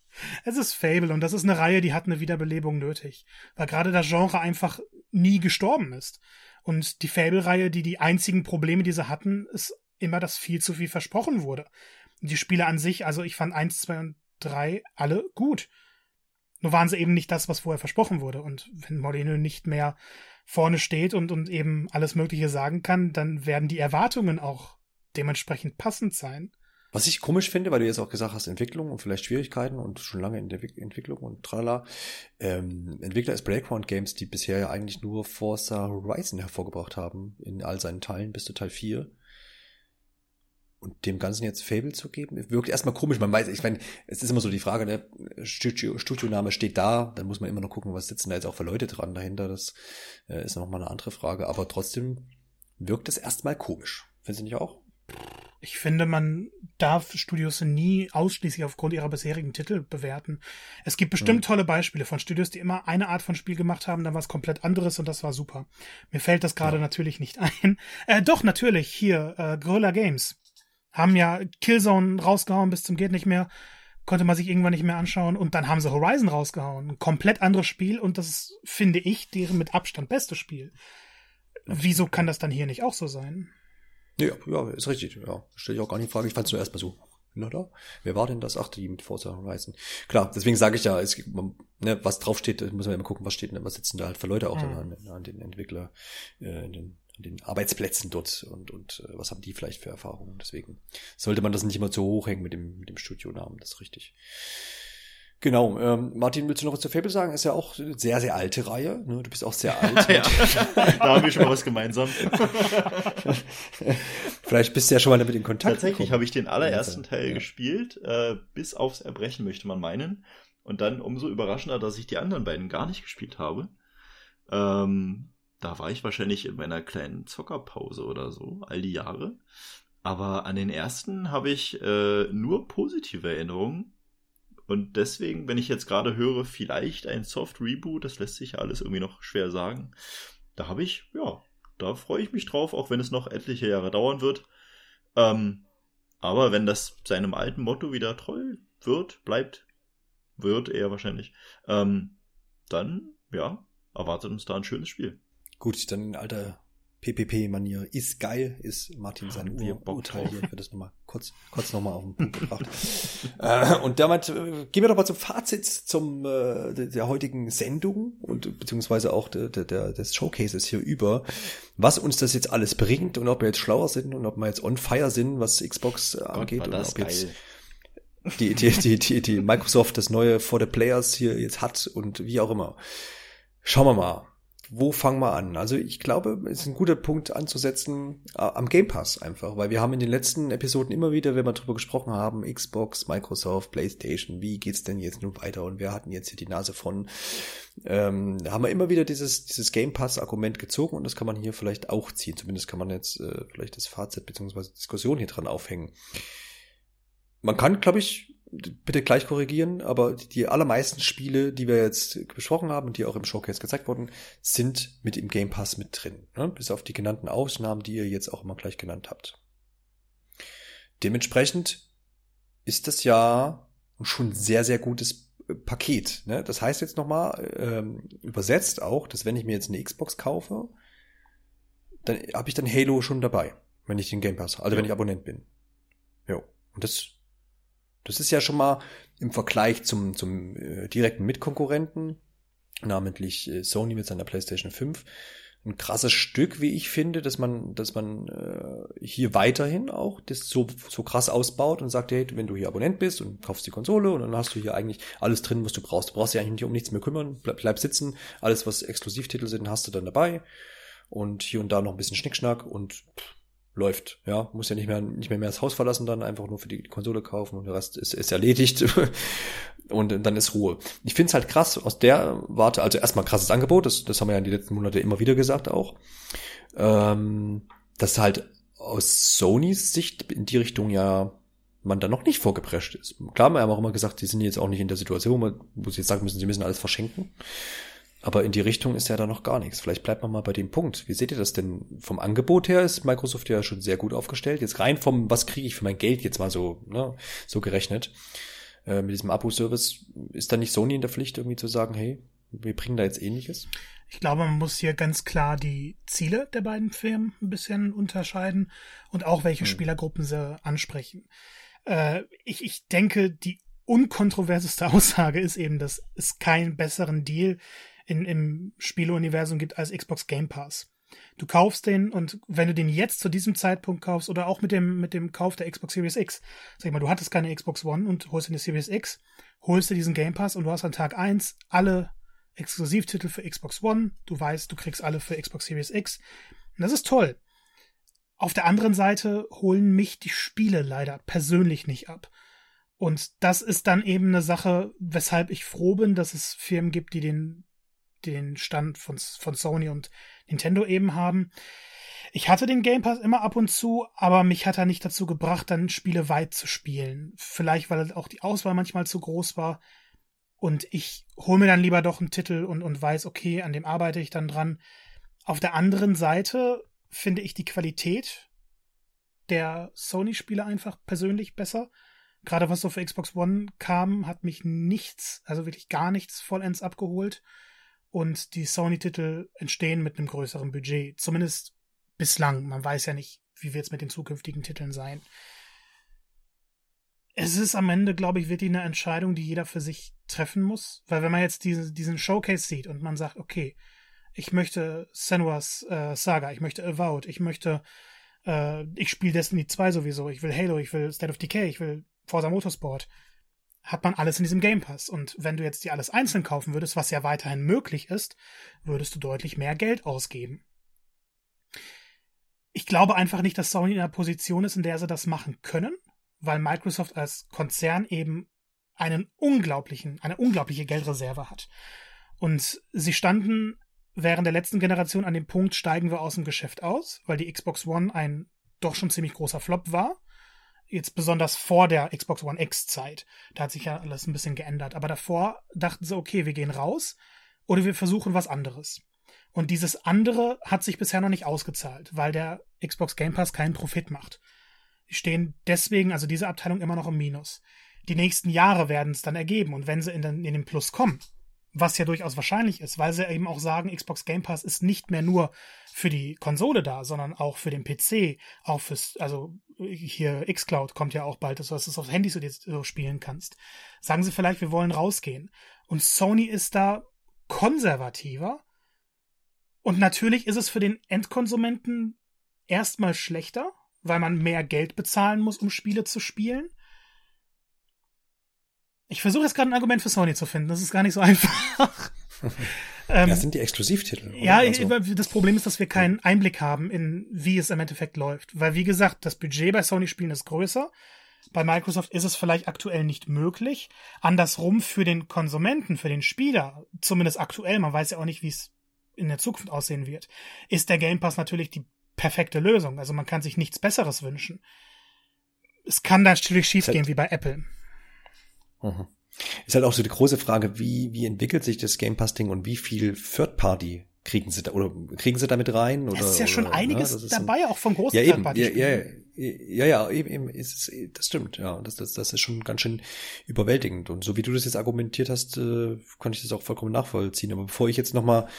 Es ist Fable und das ist eine Reihe, die hat eine Wiederbelebung nötig, weil gerade das Genre einfach nie gestorben ist. Und die Fable-Reihe, die die einzigen Probleme, die sie hatten, ist immer, dass viel zu viel versprochen wurde. Die Spiele an sich, also ich fand eins, zwei und drei alle gut. Nur waren sie eben nicht das, was vorher versprochen wurde. Und wenn Molyneux nicht mehr vorne steht und, und eben alles Mögliche sagen kann, dann werden die Erwartungen auch dementsprechend passend sein. Was ich komisch finde, weil du jetzt auch gesagt hast, Entwicklung und vielleicht Schwierigkeiten und schon lange in der Entwicklung und tralala. Ähm, Entwickler ist Breakpoint Games, die bisher ja eigentlich nur Forza Horizon hervorgebracht haben, in all seinen Teilen bis zu Teil 4. Und dem Ganzen jetzt Fable zu geben, wirkt erstmal komisch. Man weiß, ich meine, es ist immer so die Frage, der ne, Studio, Studioname steht da, dann muss man immer noch gucken, was sitzen da jetzt auch für Leute dran dahinter. Das äh, ist nochmal eine andere Frage. Aber trotzdem wirkt es erstmal komisch. Findest du nicht auch? Ich finde, man darf Studios nie ausschließlich aufgrund ihrer bisherigen Titel bewerten. Es gibt bestimmt mhm. tolle Beispiele von Studios, die immer eine Art von Spiel gemacht haben, dann was komplett anderes und das war super. Mir fällt das gerade ja. natürlich nicht ein. Äh, doch, natürlich, hier, äh, Gorilla Games. Haben ja Killzone rausgehauen bis zum geht nicht mehr. Konnte man sich irgendwann nicht mehr anschauen. Und dann haben sie Horizon rausgehauen. Ein komplett anderes Spiel und das ist, finde ich, deren mit Abstand beste Spiel. Wieso kann das dann hier nicht auch so sein? Ja, ja, ist richtig. Ja, stelle ich auch gar nicht in Frage. Ich fand es nur erstmal so. Na da? Wer war denn das? Ach, die mit Forza Horizon. Klar, deswegen sage ich ja, es, ne, was draufsteht, muss man immer gucken, was steht, was sitzen da halt für Leute auch mhm. an, an, den Entwickler, äh, in den, an den Arbeitsplätzen dort und, und äh, was haben die vielleicht für Erfahrungen. Deswegen sollte man das nicht immer zu hoch hängen mit dem, mit dem Studionamen, das ist richtig. Genau, ähm, Martin, willst du noch was zur Fable sagen? Ist ja auch eine sehr, sehr alte Reihe. Ne? Du bist auch sehr alt. ja, da haben wir schon mal was gemeinsam. Vielleicht bist du ja schon mal damit in Kontakt. Tatsächlich habe ich den allerersten Teil ja. gespielt, äh, bis aufs Erbrechen, möchte man meinen. Und dann umso überraschender, dass ich die anderen beiden gar nicht gespielt habe. Ähm, da war ich wahrscheinlich in meiner kleinen Zockerpause oder so, all die Jahre. Aber an den ersten habe ich äh, nur positive Erinnerungen und deswegen, wenn ich jetzt gerade höre, vielleicht ein Soft Reboot, das lässt sich ja alles irgendwie noch schwer sagen. Da habe ich, ja, da freue ich mich drauf, auch wenn es noch etliche Jahre dauern wird. Ähm, aber wenn das seinem alten Motto wieder treu wird, bleibt, wird er wahrscheinlich, ähm, dann, ja, erwartet uns da ein schönes Spiel. Gut, dann in alter PPP-Manier ist geil, ist Martin sein Ur Urteil hier. Ich das nochmal kurz, kurz nochmal auf den Punkt gebracht. äh, und damit äh, gehen wir doch mal zum Fazit zum, äh, der heutigen Sendung und beziehungsweise auch der, der, des Showcases hier über, was uns das jetzt alles bringt und ob wir jetzt schlauer sind und ob wir jetzt on fire sind, was Xbox äh, angeht und ob geil. jetzt die, die, die, die, die Microsoft das neue For the Players hier jetzt hat und wie auch immer. Schauen wir mal wo fangen wir an? Also ich glaube, es ist ein guter Punkt anzusetzen äh, am Game Pass einfach, weil wir haben in den letzten Episoden immer wieder, wenn wir darüber gesprochen haben, Xbox, Microsoft, PlayStation, wie geht's denn jetzt nun weiter und wir hatten jetzt hier die Nase von, ähm, haben wir immer wieder dieses, dieses Game Pass Argument gezogen und das kann man hier vielleicht auch ziehen. Zumindest kann man jetzt äh, vielleicht das Fazit beziehungsweise Diskussion hier dran aufhängen. Man kann, glaube ich, bitte gleich korrigieren, aber die allermeisten Spiele, die wir jetzt besprochen haben und die auch im Showcase gezeigt wurden, sind mit im Game Pass mit drin. Ne? Bis auf die genannten Ausnahmen, die ihr jetzt auch immer gleich genannt habt. Dementsprechend ist das ja schon sehr, sehr gutes äh, Paket. Ne? Das heißt jetzt nochmal ähm, übersetzt auch, dass wenn ich mir jetzt eine Xbox kaufe, dann habe ich dann Halo schon dabei, wenn ich den Game Pass, also ja. wenn ich Abonnent bin. Jo. Und das das ist ja schon mal im Vergleich zum, zum äh, direkten Mitkonkurrenten, namentlich äh, Sony mit seiner PlayStation 5, ein krasses Stück, wie ich finde, dass man, dass man äh, hier weiterhin auch das so, so krass ausbaut und sagt, hey, wenn du hier Abonnent bist und kaufst die Konsole und dann hast du hier eigentlich alles drin, was du brauchst. Du brauchst dich eigentlich nicht um nichts mehr kümmern, bleib, bleib sitzen, alles, was Exklusivtitel sind, hast du dann dabei und hier und da noch ein bisschen Schnickschnack und pff, läuft. Ja, muss ja nicht mehr, nicht mehr, mehr das Haus verlassen, dann einfach nur für die Konsole kaufen und der Rest ist, ist erledigt und dann ist Ruhe. Ich finde es halt krass aus der Warte, also erstmal krasses Angebot, das, das haben wir ja in den letzten Monaten immer wieder gesagt auch, ähm, dass halt aus Sonys Sicht in die Richtung ja man da noch nicht vorgeprescht ist. Klar, wir haben auch immer gesagt, die sind jetzt auch nicht in der Situation, wo sie jetzt sagen müssen, sie müssen alles verschenken. Aber in die Richtung ist ja da noch gar nichts. Vielleicht bleibt man mal bei dem Punkt. Wie seht ihr das denn? Vom Angebot her ist Microsoft ja schon sehr gut aufgestellt. Jetzt rein vom, was kriege ich für mein Geld jetzt mal so, ne, so gerechnet. Äh, mit diesem Abo-Service ist da nicht Sony in der Pflicht, irgendwie zu sagen, hey, wir bringen da jetzt ähnliches? Ich glaube, man muss hier ganz klar die Ziele der beiden Firmen ein bisschen unterscheiden und auch welche hm. Spielergruppen sie ansprechen. Äh, ich, ich denke, die unkontroverseste Aussage ist eben, dass es keinen besseren Deal in, im Spieleuniversum gibt als Xbox Game Pass. Du kaufst den und wenn du den jetzt zu diesem Zeitpunkt kaufst oder auch mit dem, mit dem Kauf der Xbox Series X, sag ich mal, du hattest keine Xbox One und holst dir eine Series X, holst dir diesen Game Pass und du hast an Tag eins alle Exklusivtitel für Xbox One, du weißt, du kriegst alle für Xbox Series X. Und das ist toll. Auf der anderen Seite holen mich die Spiele leider persönlich nicht ab. Und das ist dann eben eine Sache, weshalb ich froh bin, dass es Firmen gibt, die den den Stand von, von Sony und Nintendo eben haben. Ich hatte den Game Pass immer ab und zu, aber mich hat er nicht dazu gebracht, dann Spiele weit zu spielen. Vielleicht, weil auch die Auswahl manchmal zu groß war. Und ich hole mir dann lieber doch einen Titel und, und weiß, okay, an dem arbeite ich dann dran. Auf der anderen Seite finde ich die Qualität der Sony-Spiele einfach persönlich besser. Gerade was so für Xbox One kam, hat mich nichts, also wirklich gar nichts vollends abgeholt und die Sony-Titel entstehen mit einem größeren Budget. Zumindest bislang. Man weiß ja nicht, wie wird es mit den zukünftigen Titeln sein. Es ist am Ende, glaube ich, wirklich eine Entscheidung, die jeder für sich treffen muss. Weil wenn man jetzt diese, diesen Showcase sieht und man sagt, okay, ich möchte Senua's äh, Saga, ich möchte Avowed, ich möchte, äh, ich spiele Destiny 2 sowieso, ich will Halo, ich will State of Decay, ich will Forza Motorsport hat man alles in diesem Game Pass. Und wenn du jetzt dir alles einzeln kaufen würdest, was ja weiterhin möglich ist, würdest du deutlich mehr Geld ausgeben. Ich glaube einfach nicht, dass Sony in einer Position ist, in der sie das machen können, weil Microsoft als Konzern eben einen unglaublichen, eine unglaubliche Geldreserve hat. Und sie standen während der letzten Generation an dem Punkt, steigen wir aus dem Geschäft aus, weil die Xbox One ein doch schon ziemlich großer Flop war jetzt besonders vor der Xbox One X Zeit. Da hat sich ja alles ein bisschen geändert. Aber davor dachten sie, okay, wir gehen raus oder wir versuchen was anderes. Und dieses andere hat sich bisher noch nicht ausgezahlt, weil der Xbox Game Pass keinen Profit macht. Die stehen deswegen, also diese Abteilung immer noch im Minus. Die nächsten Jahre werden es dann ergeben und wenn sie in den, in den Plus kommen, was ja durchaus wahrscheinlich ist, weil sie eben auch sagen, Xbox Game Pass ist nicht mehr nur für die Konsole da, sondern auch für den PC, auch fürs, also hier xCloud kommt ja auch bald, dass du es aufs Handy so, so spielen kannst. Sagen sie vielleicht, wir wollen rausgehen. Und Sony ist da konservativer. Und natürlich ist es für den Endkonsumenten erstmal schlechter, weil man mehr Geld bezahlen muss, um Spiele zu spielen. Ich versuche jetzt gerade ein Argument für Sony zu finden. Das ist gar nicht so einfach. ähm, das sind die Exklusivtitel. Ja, also. das Problem ist, dass wir keinen Einblick haben in, wie es im Endeffekt läuft. Weil, wie gesagt, das Budget bei Sony-Spielen ist größer. Bei Microsoft ist es vielleicht aktuell nicht möglich. Andersrum für den Konsumenten, für den Spieler, zumindest aktuell, man weiß ja auch nicht, wie es in der Zukunft aussehen wird, ist der Game Pass natürlich die perfekte Lösung. Also man kann sich nichts Besseres wünschen. Es kann natürlich schief gehen wie bei Apple. Mhm. Ist halt auch so die große Frage, wie, wie entwickelt sich das Game Pass-Ding und wie viel Third Party kriegen sie da oder kriegen sie damit rein? Oder, es ist ja schon oder, einiges ja, dabei, ein, auch von großen ja, eben, ja, ja, ja, ja, eben, eben ist, das stimmt, ja, das, das, das ist schon ganz schön überwältigend. Und so wie du das jetzt argumentiert hast, äh, konnte ich das auch vollkommen nachvollziehen. Aber bevor ich jetzt nochmal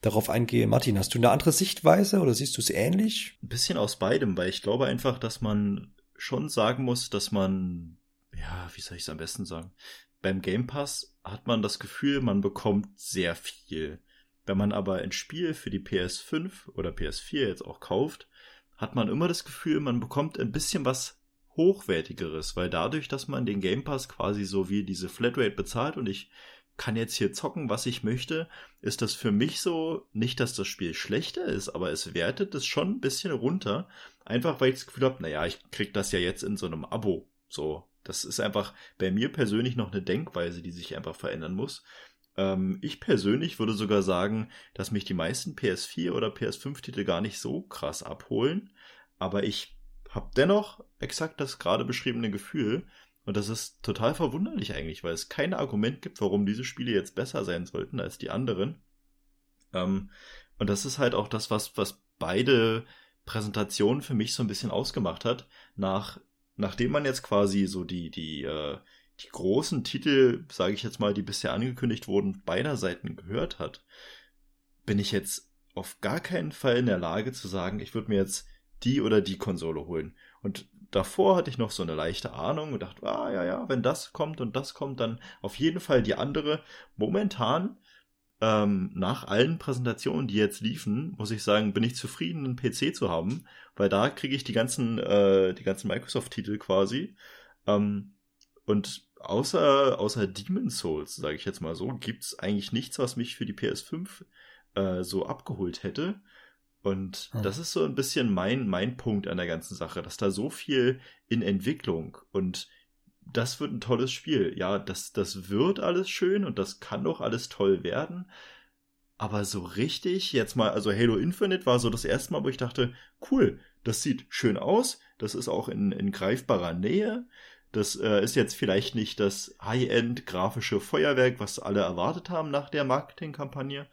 darauf eingehe, Martin, hast du eine andere Sichtweise oder siehst du es ähnlich? Ein bisschen aus beidem, weil ich glaube einfach, dass man schon sagen muss, dass man ja, wie soll ich es am besten sagen? Beim Game Pass hat man das Gefühl, man bekommt sehr viel. Wenn man aber ein Spiel für die PS5 oder PS4 jetzt auch kauft, hat man immer das Gefühl, man bekommt ein bisschen was hochwertigeres, weil dadurch, dass man den Game Pass quasi so wie diese Flatrate bezahlt und ich kann jetzt hier zocken, was ich möchte, ist das für mich so, nicht, dass das Spiel schlechter ist, aber es wertet es schon ein bisschen runter, einfach weil ich das Gefühl habe, naja, ich krieg das ja jetzt in so einem Abo, so. Das ist einfach bei mir persönlich noch eine Denkweise, die sich einfach verändern muss. Ähm, ich persönlich würde sogar sagen, dass mich die meisten PS4 oder PS5-Titel gar nicht so krass abholen, aber ich habe dennoch exakt das gerade beschriebene Gefühl, und das ist total verwunderlich eigentlich, weil es kein Argument gibt, warum diese Spiele jetzt besser sein sollten als die anderen. Ähm, und das ist halt auch das, was, was beide Präsentationen für mich so ein bisschen ausgemacht hat. Nach, nachdem man jetzt quasi so die, die, äh, die großen Titel, sage ich jetzt mal, die bisher angekündigt wurden, beider Seiten gehört hat, bin ich jetzt auf gar keinen Fall in der Lage zu sagen, ich würde mir jetzt die oder die Konsole holen. Und davor hatte ich noch so eine leichte Ahnung und dachte, ah ja, ja, wenn das kommt und das kommt, dann auf jeden Fall die andere. Momentan, ähm, nach allen Präsentationen, die jetzt liefen, muss ich sagen, bin ich zufrieden, einen PC zu haben, weil da kriege ich die ganzen, äh, die ganzen Microsoft-Titel quasi. Ähm, und außer, außer Demon's Souls, sage ich jetzt mal so, gibt's eigentlich nichts, was mich für die PS5 äh, so abgeholt hätte. Und hm. das ist so ein bisschen mein, mein Punkt an der ganzen Sache, dass da so viel in Entwicklung und das wird ein tolles Spiel. Ja, das, das wird alles schön und das kann doch alles toll werden. Aber so richtig, jetzt mal, also Halo Infinite war so das erste Mal, wo ich dachte, cool, das sieht schön aus, das ist auch in, in greifbarer Nähe. Das äh, ist jetzt vielleicht nicht das High-End grafische Feuerwerk, was alle erwartet haben nach der Marketingkampagne.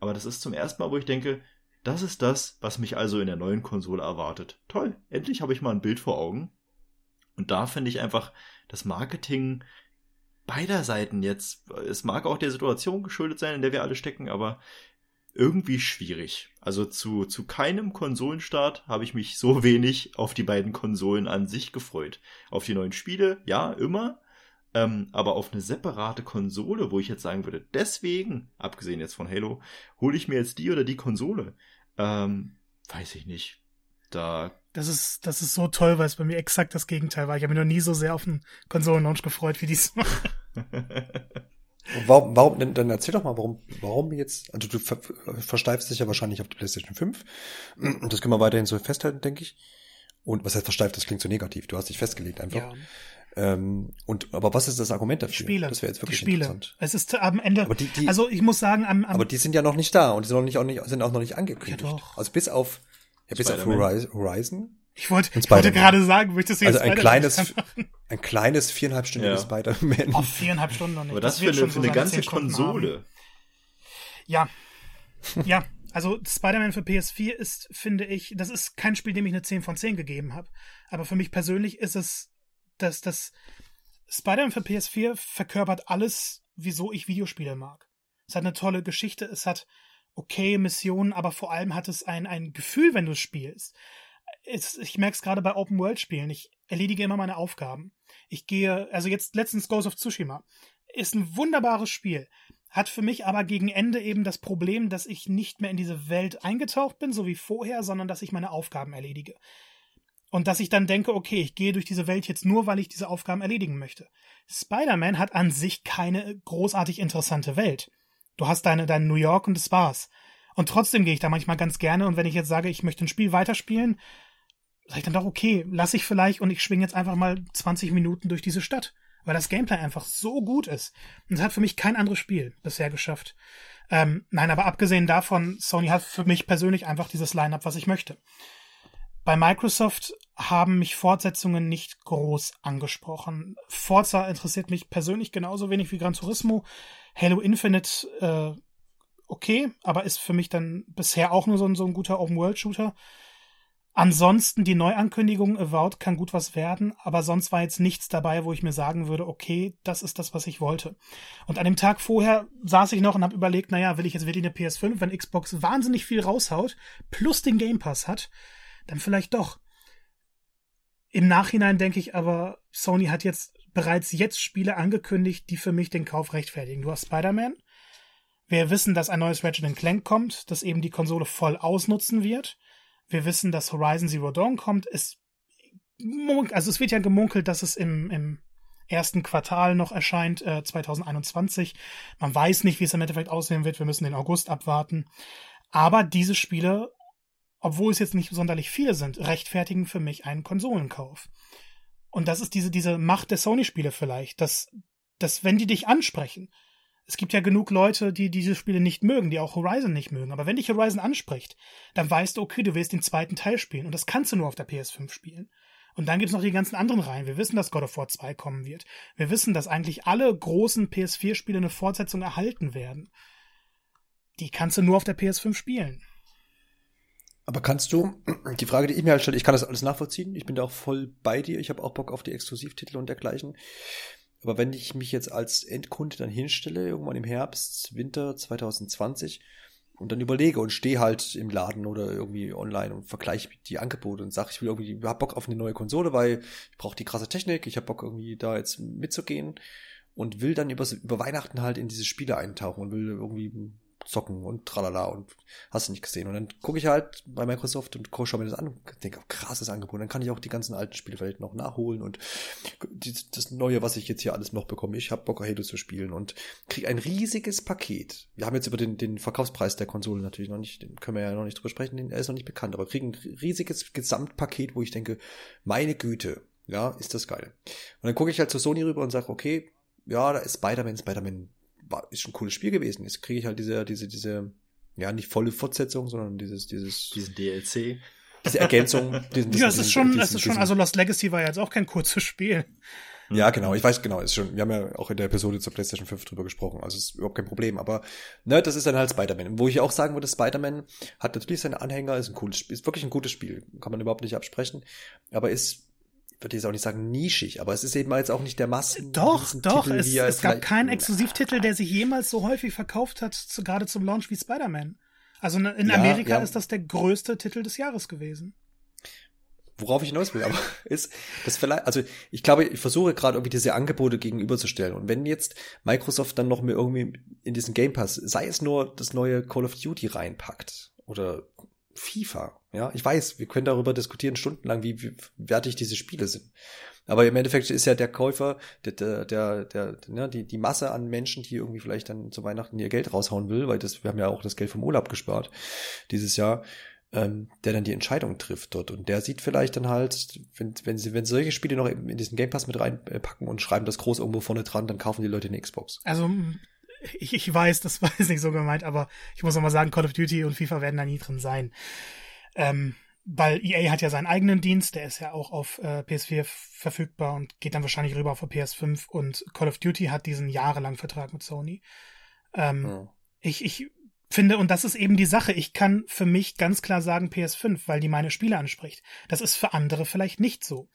Aber das ist zum ersten Mal, wo ich denke, das ist das, was mich also in der neuen Konsole erwartet. Toll, endlich habe ich mal ein Bild vor Augen. Und da finde ich einfach das Marketing beider Seiten jetzt, es mag auch der Situation geschuldet sein, in der wir alle stecken, aber irgendwie schwierig. Also zu, zu keinem Konsolenstart habe ich mich so wenig auf die beiden Konsolen an sich gefreut. Auf die neuen Spiele, ja, immer. Ähm, aber auf eine separate Konsole, wo ich jetzt sagen würde, deswegen, abgesehen jetzt von Halo, hole ich mir jetzt die oder die Konsole. Ähm, weiß ich nicht. Da. Das ist, das ist so toll, weil es bei mir exakt das Gegenteil war. Ich habe mich noch nie so sehr auf einen Konsolen-Launch gefreut wie diesmal. warum, warum, dann erzähl doch mal, warum, warum jetzt, also du ver, versteifst dich ja wahrscheinlich auf die PlayStation 5. Das können wir weiterhin so festhalten, denke ich. Und was heißt versteift, das klingt so negativ. Du hast dich festgelegt einfach. Ja. Ähm, und aber was ist das Argument dafür? Spiele. Das wäre jetzt wirklich die Spiele. interessant. Es ist am Ende. Aber die, die, also ich muss sagen, am, am aber die sind ja noch nicht da und die sind auch, nicht, auch, nicht, sind auch noch nicht angekündigt. Ja, doch. Also bis auf ja, bis auf Horizon. Ich wollte, ich wollte gerade sagen, möchtest du jetzt Also ein kleines, ein kleines viereinhalbstündiges ja. Spider-Man. Auf viereinhalb Stunden noch nicht. Aber das, das für eine, für eine ganze Konsole. Ja. Ja. Also Spider-Man für PS4 ist, finde ich, das ist kein Spiel, dem ich eine 10 von 10 gegeben habe. Aber für mich persönlich ist es dass das Spider-Man für PS4 verkörpert alles, wieso ich Videospiele mag. Es hat eine tolle Geschichte, es hat okay Missionen, aber vor allem hat es ein, ein Gefühl, wenn du es spielst. Ich merke es gerade bei Open-World-Spielen. Ich erledige immer meine Aufgaben. Ich gehe, also jetzt letztens Ghost of Tsushima. Ist ein wunderbares Spiel. Hat für mich aber gegen Ende eben das Problem, dass ich nicht mehr in diese Welt eingetaucht bin, so wie vorher, sondern dass ich meine Aufgaben erledige. Und dass ich dann denke, okay, ich gehe durch diese Welt jetzt nur, weil ich diese Aufgaben erledigen möchte. Spider-Man hat an sich keine großartig interessante Welt. Du hast deine, dein New York und das war's. Und trotzdem gehe ich da manchmal ganz gerne und wenn ich jetzt sage, ich möchte ein Spiel weiterspielen, sage ich dann doch, okay, lass ich vielleicht und ich schwinge jetzt einfach mal 20 Minuten durch diese Stadt, weil das Gameplay einfach so gut ist. Und es hat für mich kein anderes Spiel bisher geschafft. Ähm, nein, aber abgesehen davon, Sony hat für mich persönlich einfach dieses Line-up, was ich möchte. Bei Microsoft haben mich Fortsetzungen nicht groß angesprochen. Forza interessiert mich persönlich genauso wenig wie Gran Turismo. Halo Infinite, äh, okay, aber ist für mich dann bisher auch nur so ein, so ein guter Open-World-Shooter. Ansonsten die Neuankündigung Avowed kann gut was werden, aber sonst war jetzt nichts dabei, wo ich mir sagen würde, okay, das ist das, was ich wollte. Und an dem Tag vorher saß ich noch und habe überlegt, naja, will ich jetzt wirklich eine PS5, wenn Xbox wahnsinnig viel raushaut, plus den Game Pass hat, dann vielleicht doch. Im Nachhinein denke ich aber, Sony hat jetzt bereits jetzt Spiele angekündigt, die für mich den Kauf rechtfertigen. Du hast Spider-Man, Wir wissen, dass ein neues Ratchet Clank kommt, das eben die Konsole voll ausnutzen wird. Wir wissen, dass Horizon Zero Dawn kommt. Es, also es wird ja gemunkelt, dass es im, im ersten Quartal noch erscheint, äh, 2021. Man weiß nicht, wie es im Endeffekt aussehen wird. Wir müssen den August abwarten. Aber diese Spiele, obwohl es jetzt nicht sonderlich viele sind, rechtfertigen für mich einen Konsolenkauf. Und das ist diese, diese Macht der Sony-Spiele vielleicht, dass, dass wenn die dich ansprechen, es gibt ja genug Leute, die diese Spiele nicht mögen, die auch Horizon nicht mögen. Aber wenn dich Horizon anspricht, dann weißt du, okay, du willst den zweiten Teil spielen. Und das kannst du nur auf der PS5 spielen. Und dann gibt's noch die ganzen anderen Reihen. Wir wissen, dass God of War 2 kommen wird. Wir wissen, dass eigentlich alle großen PS4-Spiele eine Fortsetzung erhalten werden. Die kannst du nur auf der PS5 spielen. Aber kannst du, die Frage, die ich mir halt stelle, ich kann das alles nachvollziehen, ich bin da auch voll bei dir, ich habe auch Bock auf die Exklusivtitel und dergleichen. Aber wenn ich mich jetzt als Endkunde dann hinstelle, irgendwann im Herbst, Winter 2020, und dann überlege und stehe halt im Laden oder irgendwie online und vergleiche die Angebote und sage, ich will irgendwie, ich hab Bock auf eine neue Konsole, weil ich brauche die krasse Technik, ich habe Bock irgendwie da jetzt mitzugehen und will dann über, über Weihnachten halt in diese Spiele eintauchen und will irgendwie zocken und tralala und hast du nicht gesehen. Und dann gucke ich halt bei Microsoft und schaue mir das an und denke, oh, krasses Angebot. Dann kann ich auch die ganzen alten Spiele vielleicht noch nachholen und die, das Neue, was ich jetzt hier alles noch bekomme. Ich habe Bock, Halo zu spielen und kriege ein riesiges Paket. Wir haben jetzt über den, den Verkaufspreis der Konsole natürlich noch nicht, den können wir ja noch nicht drüber sprechen, den, er ist noch nicht bekannt, aber kriegen ein riesiges Gesamtpaket, wo ich denke, meine Güte, ja, ist das geil. Und dann gucke ich halt zu Sony rüber und sage, okay, ja, da ist Spider-Man, Spider-Man war, ist schon ein cooles Spiel gewesen. Jetzt kriege ich halt diese, diese, diese, ja, nicht volle Fortsetzung, sondern dieses, dieses. Diesen DLC. Diese Ergänzung. Diesen, diesen, ja, es ist schon, diesen, es ist schon, also Lost Legacy war ja jetzt auch kein kurzes Spiel. Ja, genau, ich weiß genau, ist schon, wir haben ja auch in der Episode zur PlayStation 5 drüber gesprochen, also ist überhaupt kein Problem, aber ne, das ist dann halt Spider-Man. Wo ich auch sagen würde, Spider-Man hat natürlich seine Anhänger, ist ein cooles Spiel, ist wirklich ein gutes Spiel, kann man überhaupt nicht absprechen, aber ist würde jetzt auch nicht sagen nischig, aber es ist eben jetzt auch nicht der Massen. Doch, doch, es, es gab keinen Exklusivtitel, der sich jemals so häufig verkauft hat, zu, gerade zum Launch wie Spider-Man. Also in Amerika ja, ja. ist das der größte Titel des Jahres gewesen. Worauf ich hinaus will, aber ist das vielleicht, also ich glaube, ich versuche gerade irgendwie diese Angebote gegenüberzustellen. Und wenn jetzt Microsoft dann noch mir irgendwie in diesen Game Pass, sei es nur das neue Call of Duty reinpackt oder FIFA. Ja, ich weiß, wir können darüber diskutieren stundenlang, wie, wie wertig diese Spiele sind. Aber im Endeffekt ist ja der Käufer, der, der, der, der ne, die, die Masse an Menschen, die irgendwie vielleicht dann zu Weihnachten ihr Geld raushauen will, weil das, wir haben ja auch das Geld vom Urlaub gespart dieses Jahr, ähm, der dann die Entscheidung trifft dort. Und der sieht vielleicht dann halt, wenn, wenn sie, wenn solche Spiele noch in diesen Game Pass mit reinpacken und schreiben das groß irgendwo vorne dran, dann kaufen die Leute eine Xbox. Also ich, ich weiß, das war jetzt nicht so gemeint, aber ich muss noch mal sagen, Call of Duty und FIFA werden da nie drin sein. Ähm, weil EA hat ja seinen eigenen Dienst, der ist ja auch auf äh, PS4 verfügbar und geht dann wahrscheinlich rüber auf PS5 und Call of Duty hat diesen jahrelangen Vertrag mit Sony. Ähm, ja. Ich, ich finde, und das ist eben die Sache, ich kann für mich ganz klar sagen PS5, weil die meine Spiele anspricht. Das ist für andere vielleicht nicht so.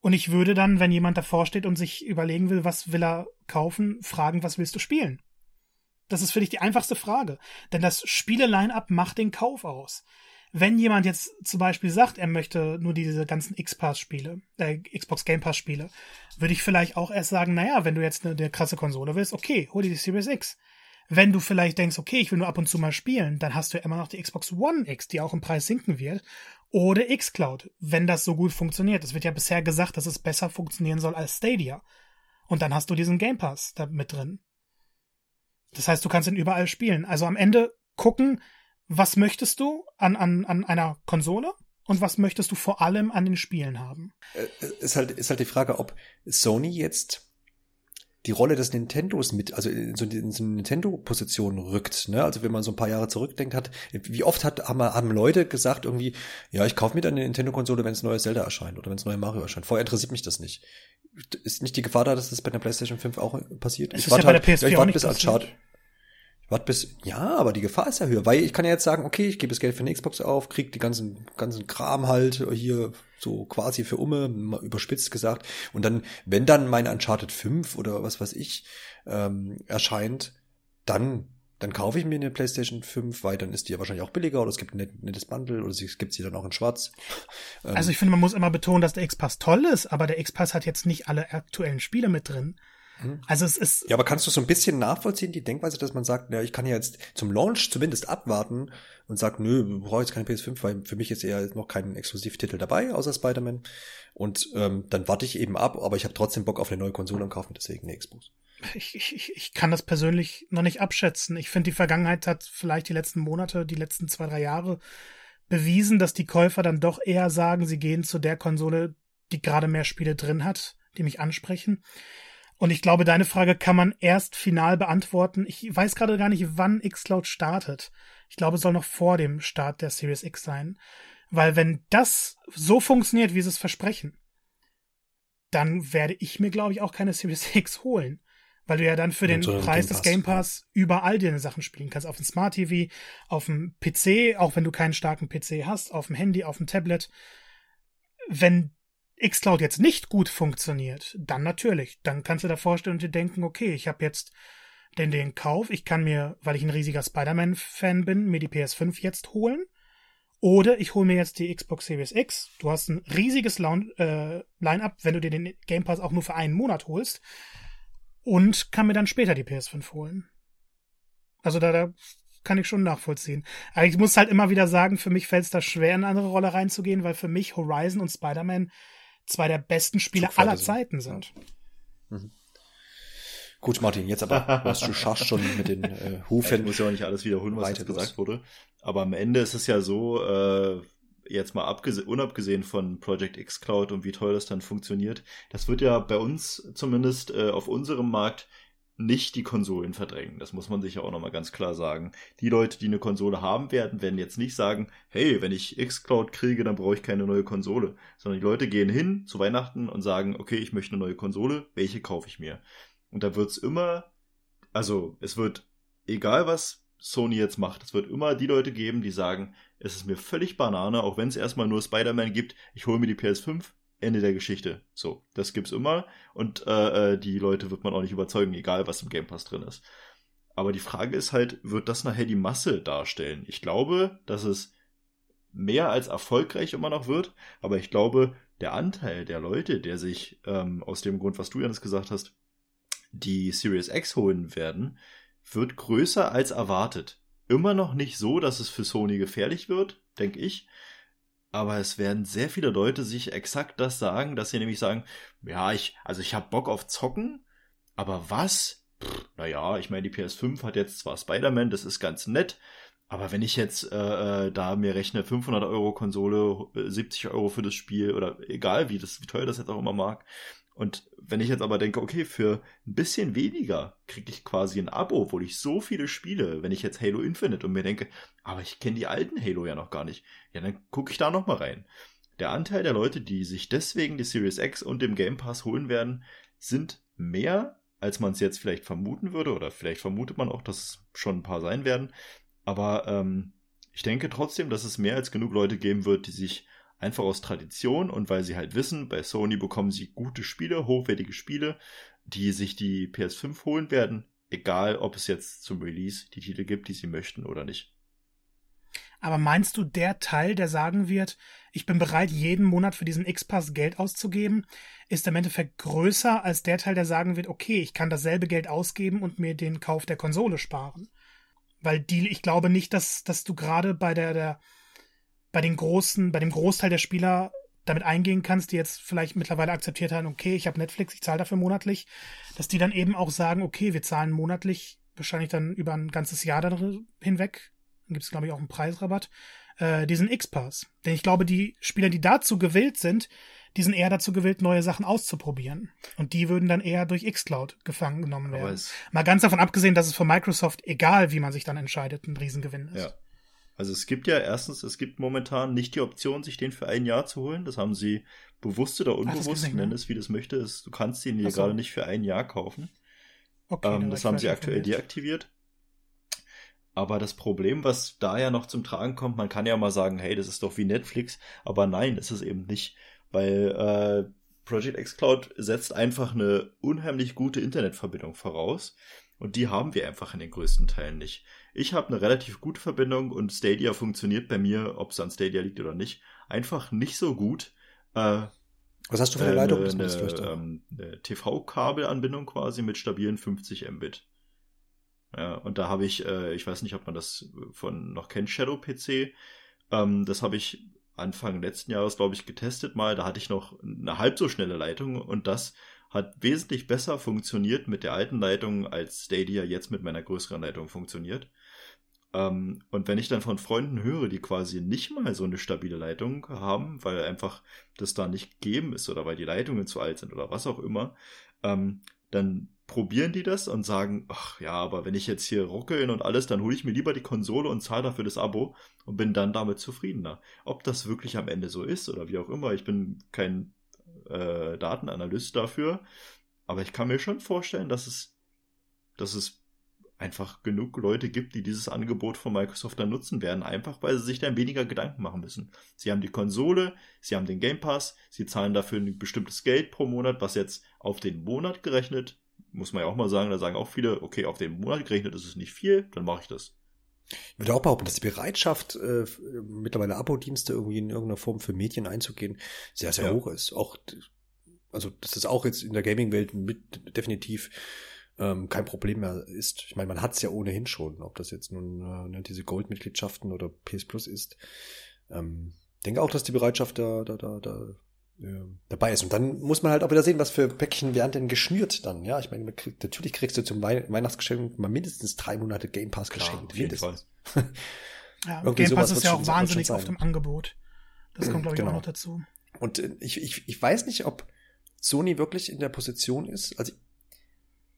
Und ich würde dann, wenn jemand davor steht und sich überlegen will, was will er kaufen, fragen, was willst du spielen? Das ist für dich die einfachste Frage. Denn das Spiele-Line-Up macht den Kauf aus. Wenn jemand jetzt zum Beispiel sagt, er möchte nur diese ganzen X-Pass-Spiele, äh, Xbox Game Pass-Spiele, würde ich vielleicht auch erst sagen, naja, wenn du jetzt eine, eine krasse Konsole willst, okay, hol dir die Series X. Wenn du vielleicht denkst, okay, ich will nur ab und zu mal spielen, dann hast du ja immer noch die Xbox One X, die auch im Preis sinken wird. Oder Xcloud, wenn das so gut funktioniert. Es wird ja bisher gesagt, dass es besser funktionieren soll als Stadia. Und dann hast du diesen Game Pass da mit drin. Das heißt, du kannst ihn überall spielen. Also am Ende gucken, was möchtest du an, an, an einer Konsole und was möchtest du vor allem an den Spielen haben? Äh, ist halt, ist halt die Frage, ob Sony jetzt die Rolle des Nintendos mit, also in so, in so eine Nintendo-Position rückt. Ne? Also wenn man so ein paar Jahre zurückdenkt hat, wie oft hat, haben, haben Leute gesagt irgendwie, ja, ich kaufe mir dann eine Nintendo-Konsole, wenn es neue Zelda erscheint oder wenn es neue Mario erscheint. Vorher interessiert mich das nicht. Ist nicht die Gefahr da, dass das bei der PlayStation 5 auch passiert? Es ich warte ja halt, ja, ich warte bis als Warte bis, ja, aber die Gefahr ist ja höher, weil ich kann ja jetzt sagen, okay, ich gebe das Geld für eine Xbox auf, krieg die ganzen, ganzen Kram halt hier so quasi für Umme, überspitzt gesagt. Und dann, wenn dann mein Uncharted 5 oder was weiß ich ähm, erscheint, dann dann kaufe ich mir eine PlayStation 5, weil dann ist die ja wahrscheinlich auch billiger oder es gibt ein nettes Bundle oder es gibt sie dann auch in schwarz. Ähm, also ich finde, man muss immer betonen, dass der X-Pass toll ist, aber der X-Pass hat jetzt nicht alle aktuellen Spiele mit drin. Hm. Also es ist. Ja, aber kannst du so ein bisschen nachvollziehen, die Denkweise, dass man sagt, ja, ich kann ja jetzt zum Launch zumindest abwarten und sagt, nö, brauche jetzt keine PS5, weil für mich ist eher noch kein Exklusivtitel dabei, außer Spider-Man. Und ähm, dann warte ich eben ab, aber ich habe trotzdem Bock auf eine neue Konsole und kaufe mir deswegen eine Xbox. Ich, ich, ich kann das persönlich noch nicht abschätzen. Ich finde, die Vergangenheit hat vielleicht die letzten Monate, die letzten zwei, drei Jahre bewiesen, dass die Käufer dann doch eher sagen, sie gehen zu der Konsole, die gerade mehr Spiele drin hat, die mich ansprechen. Und ich glaube, deine Frage kann man erst final beantworten. Ich weiß gerade gar nicht, wann xCloud startet. Ich glaube, es soll noch vor dem Start der Series X sein. Weil wenn das so funktioniert, wie sie es versprechen, dann werde ich mir, glaube ich, auch keine Series X holen. Weil du ja dann für den so Preis des Game Pass überall deine Sachen spielen kannst. Auf dem Smart TV, auf dem PC, auch wenn du keinen starken PC hast, auf dem Handy, auf dem Tablet. Wenn xCloud jetzt nicht gut funktioniert, dann natürlich. Dann kannst du da vorstellen und dir denken, okay, ich habe jetzt den, den Kauf, ich kann mir, weil ich ein riesiger Spider-Man-Fan bin, mir die PS5 jetzt holen. Oder ich hole mir jetzt die Xbox Series X. Du hast ein riesiges äh, Line-up, wenn du dir den Game Pass auch nur für einen Monat holst. Und kann mir dann später die PS5 holen. Also da, da kann ich schon nachvollziehen. Aber ich muss halt immer wieder sagen, für mich fällt es da schwer, in eine andere Rolle reinzugehen, weil für mich Horizon und Spider-Man zwei der besten Spiele aller Zeiten sind. Mhm. Gut, Martin, jetzt aber, was du schaffst schon mit den äh, Hufen. Ich muss ja auch nicht alles wiederholen, was jetzt gesagt wurde. Aber am Ende ist es ja so, äh, jetzt mal unabgesehen von Project X Cloud und wie toll das dann funktioniert, das wird ja bei uns zumindest äh, auf unserem Markt nicht die Konsolen verdrängen. Das muss man sich ja auch nochmal ganz klar sagen. Die Leute, die eine Konsole haben werden, werden jetzt nicht sagen, hey, wenn ich xCloud kriege, dann brauche ich keine neue Konsole. Sondern die Leute gehen hin zu Weihnachten und sagen, okay, ich möchte eine neue Konsole, welche kaufe ich mir? Und da wird's immer, also es wird, egal was Sony jetzt macht, es wird immer die Leute geben, die sagen, es ist mir völlig Banane, auch wenn es erstmal nur Spider-Man gibt, ich hole mir die PS5, Ende der Geschichte. So, das gibt's immer und äh, äh, die Leute wird man auch nicht überzeugen, egal was im Game Pass drin ist. Aber die Frage ist halt, wird das nachher die Masse darstellen? Ich glaube, dass es mehr als erfolgreich immer noch wird, aber ich glaube, der Anteil der Leute, der sich ähm, aus dem Grund, was du Janis gesagt hast, die Series X holen werden, wird größer als erwartet. Immer noch nicht so, dass es für Sony gefährlich wird, denke ich, aber es werden sehr viele Leute sich exakt das sagen, dass sie nämlich sagen, ja, ich, also ich habe Bock auf Zocken, aber was? Naja, ich meine, die PS5 hat jetzt zwar Spider-Man, das ist ganz nett, aber wenn ich jetzt äh, äh da mir rechne, 500 Euro Konsole, 70 Euro für das Spiel oder egal wie das, wie teuer das jetzt auch immer mag, und wenn ich jetzt aber denke, okay, für ein bisschen weniger kriege ich quasi ein Abo, obwohl ich so viele spiele, wenn ich jetzt Halo Infinite und mir denke, aber ich kenne die alten Halo ja noch gar nicht, ja, dann gucke ich da noch mal rein. Der Anteil der Leute, die sich deswegen die Series X und dem Game Pass holen werden, sind mehr, als man es jetzt vielleicht vermuten würde, oder vielleicht vermutet man auch, dass es schon ein paar sein werden. Aber ähm, ich denke trotzdem, dass es mehr als genug Leute geben wird, die sich Einfach aus Tradition und weil sie halt wissen, bei Sony bekommen sie gute Spiele, hochwertige Spiele, die sich die PS5 holen werden, egal ob es jetzt zum Release die Titel gibt, die sie möchten oder nicht. Aber meinst du, der Teil, der sagen wird, ich bin bereit, jeden Monat für diesen X-Pass Geld auszugeben, ist im Endeffekt größer als der Teil, der sagen wird, okay, ich kann dasselbe Geld ausgeben und mir den Kauf der Konsole sparen? Weil die, ich glaube nicht, dass, dass du gerade bei der, der bei den großen, bei dem Großteil der Spieler damit eingehen kannst, die jetzt vielleicht mittlerweile akzeptiert haben, okay, ich habe Netflix, ich zahle dafür monatlich, dass die dann eben auch sagen, okay, wir zahlen monatlich, wahrscheinlich dann über ein ganzes Jahr dann hinweg, dann gibt es, glaube ich, auch einen Preisrabatt, äh, diesen X-Pass. Denn ich glaube, die Spieler, die dazu gewillt sind, die sind eher dazu gewillt, neue Sachen auszuprobieren. Und die würden dann eher durch Xcloud gefangen genommen werden. Mal ganz davon abgesehen, dass es für Microsoft, egal wie man sich dann entscheidet, ein Riesengewinn ist. Ja. Also es gibt ja erstens, es gibt momentan nicht die Option, sich den für ein Jahr zu holen. Das haben sie bewusst oder unbewusst, Ach, nenn es wie du es möchtest. Du kannst ihn hier so. gerade nicht für ein Jahr kaufen. Okay, ähm, das haben sie aktuell deaktiviert. Aber das Problem, was da ja noch zum Tragen kommt, man kann ja mal sagen, hey, das ist doch wie Netflix, aber nein, ist es eben nicht, weil äh, Project X Cloud setzt einfach eine unheimlich gute Internetverbindung voraus und die haben wir einfach in den größten Teilen nicht. Ich habe eine relativ gute Verbindung und Stadia funktioniert bei mir, ob es an Stadia liegt oder nicht, einfach nicht so gut. Äh, Was hast du für eine Leitung? Äh, eine, eine, ähm, eine TV-Kabelanbindung quasi mit stabilen 50 Mbit. Ja, und da habe ich, äh, ich weiß nicht, ob man das von noch kennt, Shadow PC. Ähm, das habe ich Anfang letzten Jahres, glaube ich, getestet mal. Da hatte ich noch eine halb so schnelle Leitung und das hat wesentlich besser funktioniert mit der alten Leitung, als Stadia jetzt mit meiner größeren Leitung funktioniert. Ähm, und wenn ich dann von Freunden höre, die quasi nicht mal so eine stabile Leitung haben, weil einfach das da nicht gegeben ist oder weil die Leitungen zu alt sind oder was auch immer, ähm, dann probieren die das und sagen, ach ja, aber wenn ich jetzt hier ruckeln und alles, dann hole ich mir lieber die Konsole und zahle dafür das Abo und bin dann damit zufriedener. Ob das wirklich am Ende so ist oder wie auch immer, ich bin kein äh, Datenanalyst dafür, aber ich kann mir schon vorstellen, dass es, dass es einfach genug Leute gibt, die dieses Angebot von Microsoft dann nutzen werden, einfach weil sie sich dann weniger Gedanken machen müssen. Sie haben die Konsole, sie haben den Game Pass, sie zahlen dafür ein bestimmtes Geld pro Monat, was jetzt auf den Monat gerechnet muss man ja auch mal sagen, da sagen auch viele, okay, auf den Monat gerechnet ist es nicht viel, dann mache ich das. Ich würde auch behaupten, dass die Bereitschaft, äh, mittlerweile Abo-Dienste irgendwie in irgendeiner Form für Medien einzugehen, sehr, sehr ja. hoch ist. Auch, also, dass das auch jetzt in der Gaming-Welt mit definitiv ähm, kein Problem mehr ist. Ich meine, man hat es ja ohnehin schon, ob das jetzt nun äh, ne, diese Gold-Mitgliedschaften oder PS Plus ist. Ähm, denke auch, dass die Bereitschaft da, da, da, da dabei ist. Und dann muss man halt auch wieder sehen, was für Päckchen werden denn geschnürt dann. Ja, ich meine, natürlich kriegst du zum Weihnachtsgeschenk mal mindestens drei Monate Game Pass geschenkt. mindestens. ja, Game Pass ist ja auch wahnsinnig auf dem Angebot. Das kommt, glaube ich, genau. auch noch dazu. Und äh, ich, ich, ich weiß nicht, ob Sony wirklich in der Position ist. Also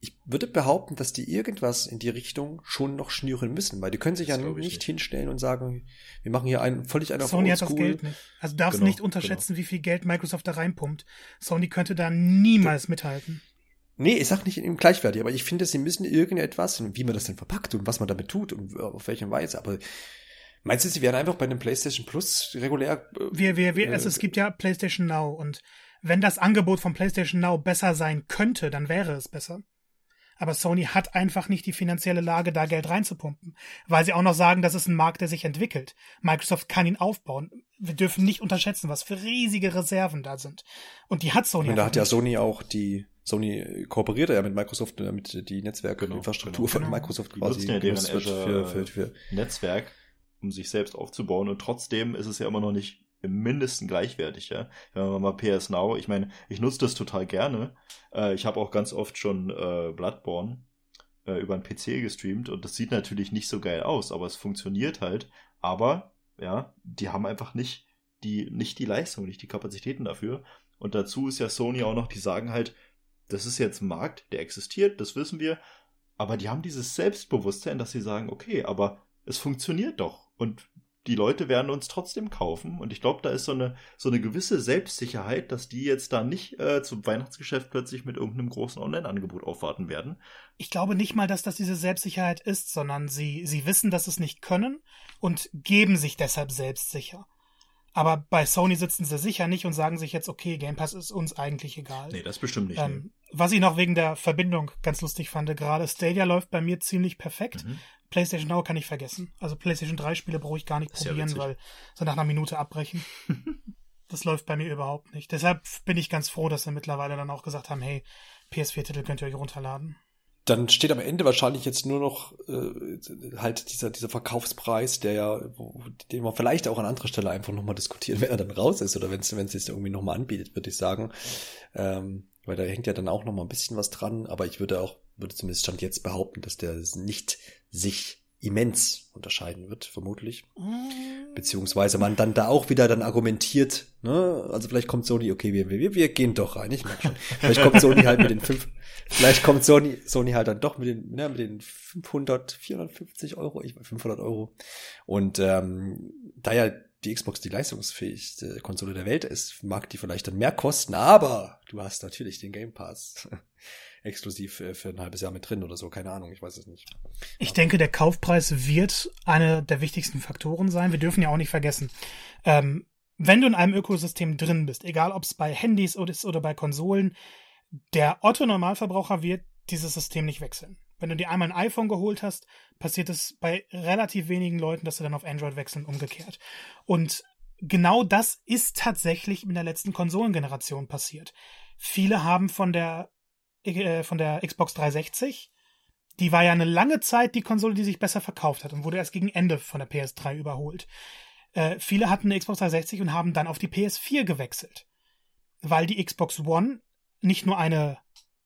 ich würde behaupten, dass die irgendwas in die Richtung schon noch schnüren müssen, weil die können sich das ja nicht, nicht, hinstellen und sagen, wir machen hier einen völlig einer Sony hat das Geld nicht. Also darfst genau, nicht unterschätzen, genau. wie viel Geld Microsoft da reinpumpt. Sony könnte da niemals du, mithalten. Nee, ich sag nicht im gleichwertig, aber ich finde, sie müssen irgendetwas, wie man das denn verpackt und was man damit tut und auf welche Weise, aber Meinst du, sie werden einfach bei einem PlayStation Plus regulär? Äh, wir, wir, wir, äh, also es gibt ja PlayStation Now und wenn das Angebot von PlayStation Now besser sein könnte, dann wäre es besser. Aber Sony hat einfach nicht die finanzielle Lage, da Geld reinzupumpen, weil sie auch noch sagen, das ist ein Markt, der sich entwickelt. Microsoft kann ihn aufbauen. Wir dürfen nicht unterschätzen, was für riesige Reserven da sind. Und die hat Sony. Und da hat ja Sony auch die Sony kooperiert ja mit Microsoft, damit die Netzwerkinfrastruktur genau, genau. von Microsoft quasi ja deren Azure für, für, für Netzwerk, um sich selbst aufzubauen. Und trotzdem ist es ja immer noch nicht im Mindesten gleichwertig, ja. Wenn man mal PS Now, ich meine, ich nutze das total gerne. Äh, ich habe auch ganz oft schon äh, Bloodborne äh, über einen PC gestreamt und das sieht natürlich nicht so geil aus, aber es funktioniert halt. Aber, ja, die haben einfach nicht die, nicht die Leistung, nicht die Kapazitäten dafür. Und dazu ist ja Sony auch noch, die sagen halt, das ist jetzt ein Markt, der existiert, das wissen wir. Aber die haben dieses Selbstbewusstsein, dass sie sagen, okay, aber es funktioniert doch. Und die Leute werden uns trotzdem kaufen. Und ich glaube, da ist so eine, so eine gewisse Selbstsicherheit, dass die jetzt da nicht äh, zum Weihnachtsgeschäft plötzlich mit irgendeinem großen Online-Angebot aufwarten werden. Ich glaube nicht mal, dass das diese Selbstsicherheit ist, sondern sie, sie wissen, dass es nicht können und geben sich deshalb selbstsicher. Aber bei Sony sitzen sie sicher nicht und sagen sich jetzt, okay, Game Pass ist uns eigentlich egal. Nee, das bestimmt nicht. Ähm, was ich noch wegen der Verbindung ganz lustig fand, gerade Stadia läuft bei mir ziemlich perfekt. Mhm. PlayStation Now kann ich vergessen. Also PlayStation 3 Spiele brauche ich gar nicht ist probieren, ja weil so nach einer Minute abbrechen. das läuft bei mir überhaupt nicht. Deshalb bin ich ganz froh, dass sie mittlerweile dann auch gesagt haben, hey, PS4-Titel könnt ihr euch runterladen. Dann steht am Ende wahrscheinlich jetzt nur noch äh, halt dieser, dieser Verkaufspreis, der ja, den man vielleicht auch an anderer Stelle einfach nochmal diskutieren, wenn er dann raus ist oder wenn es wenn es jetzt irgendwie nochmal anbietet, würde ich sagen. Ähm, weil da hängt ja dann auch nochmal ein bisschen was dran, aber ich würde auch, würde zumindest Stand jetzt behaupten, dass der nicht sich immens unterscheiden wird, vermutlich. Mm. Beziehungsweise man dann da auch wieder dann argumentiert, ne? Also vielleicht kommt Sony, okay, wir, wir, wir gehen doch rein, ich merke schon. Vielleicht kommt Sony halt mit den fünf, vielleicht kommt Sony, Sony halt dann doch mit den, ne, mit den 500, 450 Euro, ich 500 Euro. Und ähm, da ja die Xbox die leistungsfähigste Konsole der Welt ist, mag die vielleicht dann mehr kosten, aber du hast natürlich den Game Pass exklusiv für, für ein halbes Jahr mit drin oder so, keine Ahnung, ich weiß es nicht. Ich aber denke, der Kaufpreis wird einer der wichtigsten Faktoren sein. Wir dürfen ja auch nicht vergessen, ähm, wenn du in einem Ökosystem drin bist, egal ob es bei Handys oder bei Konsolen, der Otto-Normalverbraucher wird dieses System nicht wechseln. Wenn du dir einmal ein iPhone geholt hast, passiert es bei relativ wenigen Leuten, dass sie dann auf Android wechseln, umgekehrt. Und genau das ist tatsächlich in der letzten Konsolengeneration passiert. Viele haben von der, äh, von der Xbox 360, die war ja eine lange Zeit die Konsole, die sich besser verkauft hat und wurde erst gegen Ende von der PS3 überholt. Äh, viele hatten eine Xbox 360 und haben dann auf die PS4 gewechselt. Weil die Xbox One nicht nur eine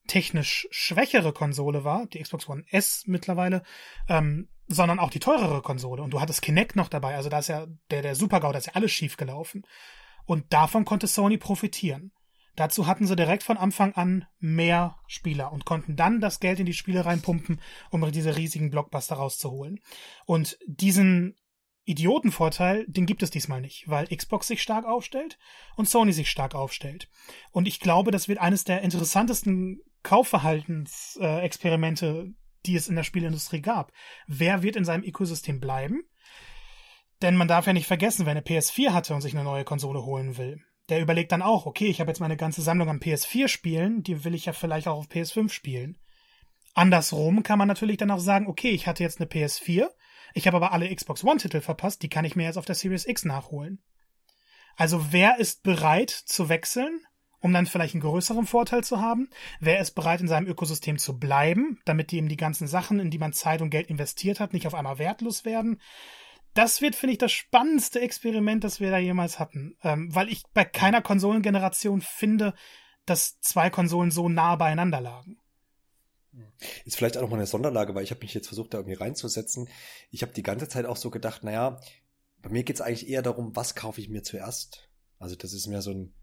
technisch schwächere Konsole war, die Xbox One S mittlerweile, ähm, sondern auch die teurere Konsole. Und du hattest Kinect noch dabei, also da ist ja der, der Super-GAU, da ist ja alles schief gelaufen. Und davon konnte Sony profitieren. Dazu hatten sie direkt von Anfang an mehr Spieler und konnten dann das Geld in die Spiele reinpumpen, um diese riesigen Blockbuster rauszuholen. Und diesen Idiotenvorteil, den gibt es diesmal nicht, weil Xbox sich stark aufstellt und Sony sich stark aufstellt. Und ich glaube, das wird eines der interessantesten Kaufverhaltensexperimente, die es in der Spielindustrie gab. Wer wird in seinem Ökosystem bleiben? Denn man darf ja nicht vergessen, wer eine PS4 hatte und sich eine neue Konsole holen will, der überlegt dann auch, okay, ich habe jetzt meine ganze Sammlung an PS4-Spielen, die will ich ja vielleicht auch auf PS5 spielen. Andersrum kann man natürlich dann auch sagen, okay, ich hatte jetzt eine PS4, ich habe aber alle Xbox One-Titel verpasst, die kann ich mir jetzt auf der Series X nachholen. Also wer ist bereit zu wechseln, um dann vielleicht einen größeren Vorteil zu haben? Wer ist bereit, in seinem Ökosystem zu bleiben, damit eben die ganzen Sachen, in die man Zeit und Geld investiert hat, nicht auf einmal wertlos werden? Das wird, finde ich, das spannendste Experiment, das wir da jemals hatten. Ähm, weil ich bei keiner Konsolengeneration finde, dass zwei Konsolen so nah beieinander lagen. Ist vielleicht auch noch mal eine Sonderlage, weil ich habe mich jetzt versucht, da irgendwie reinzusetzen. Ich habe die ganze Zeit auch so gedacht, naja, bei mir geht es eigentlich eher darum, was kaufe ich mir zuerst. Also das ist mehr so ein,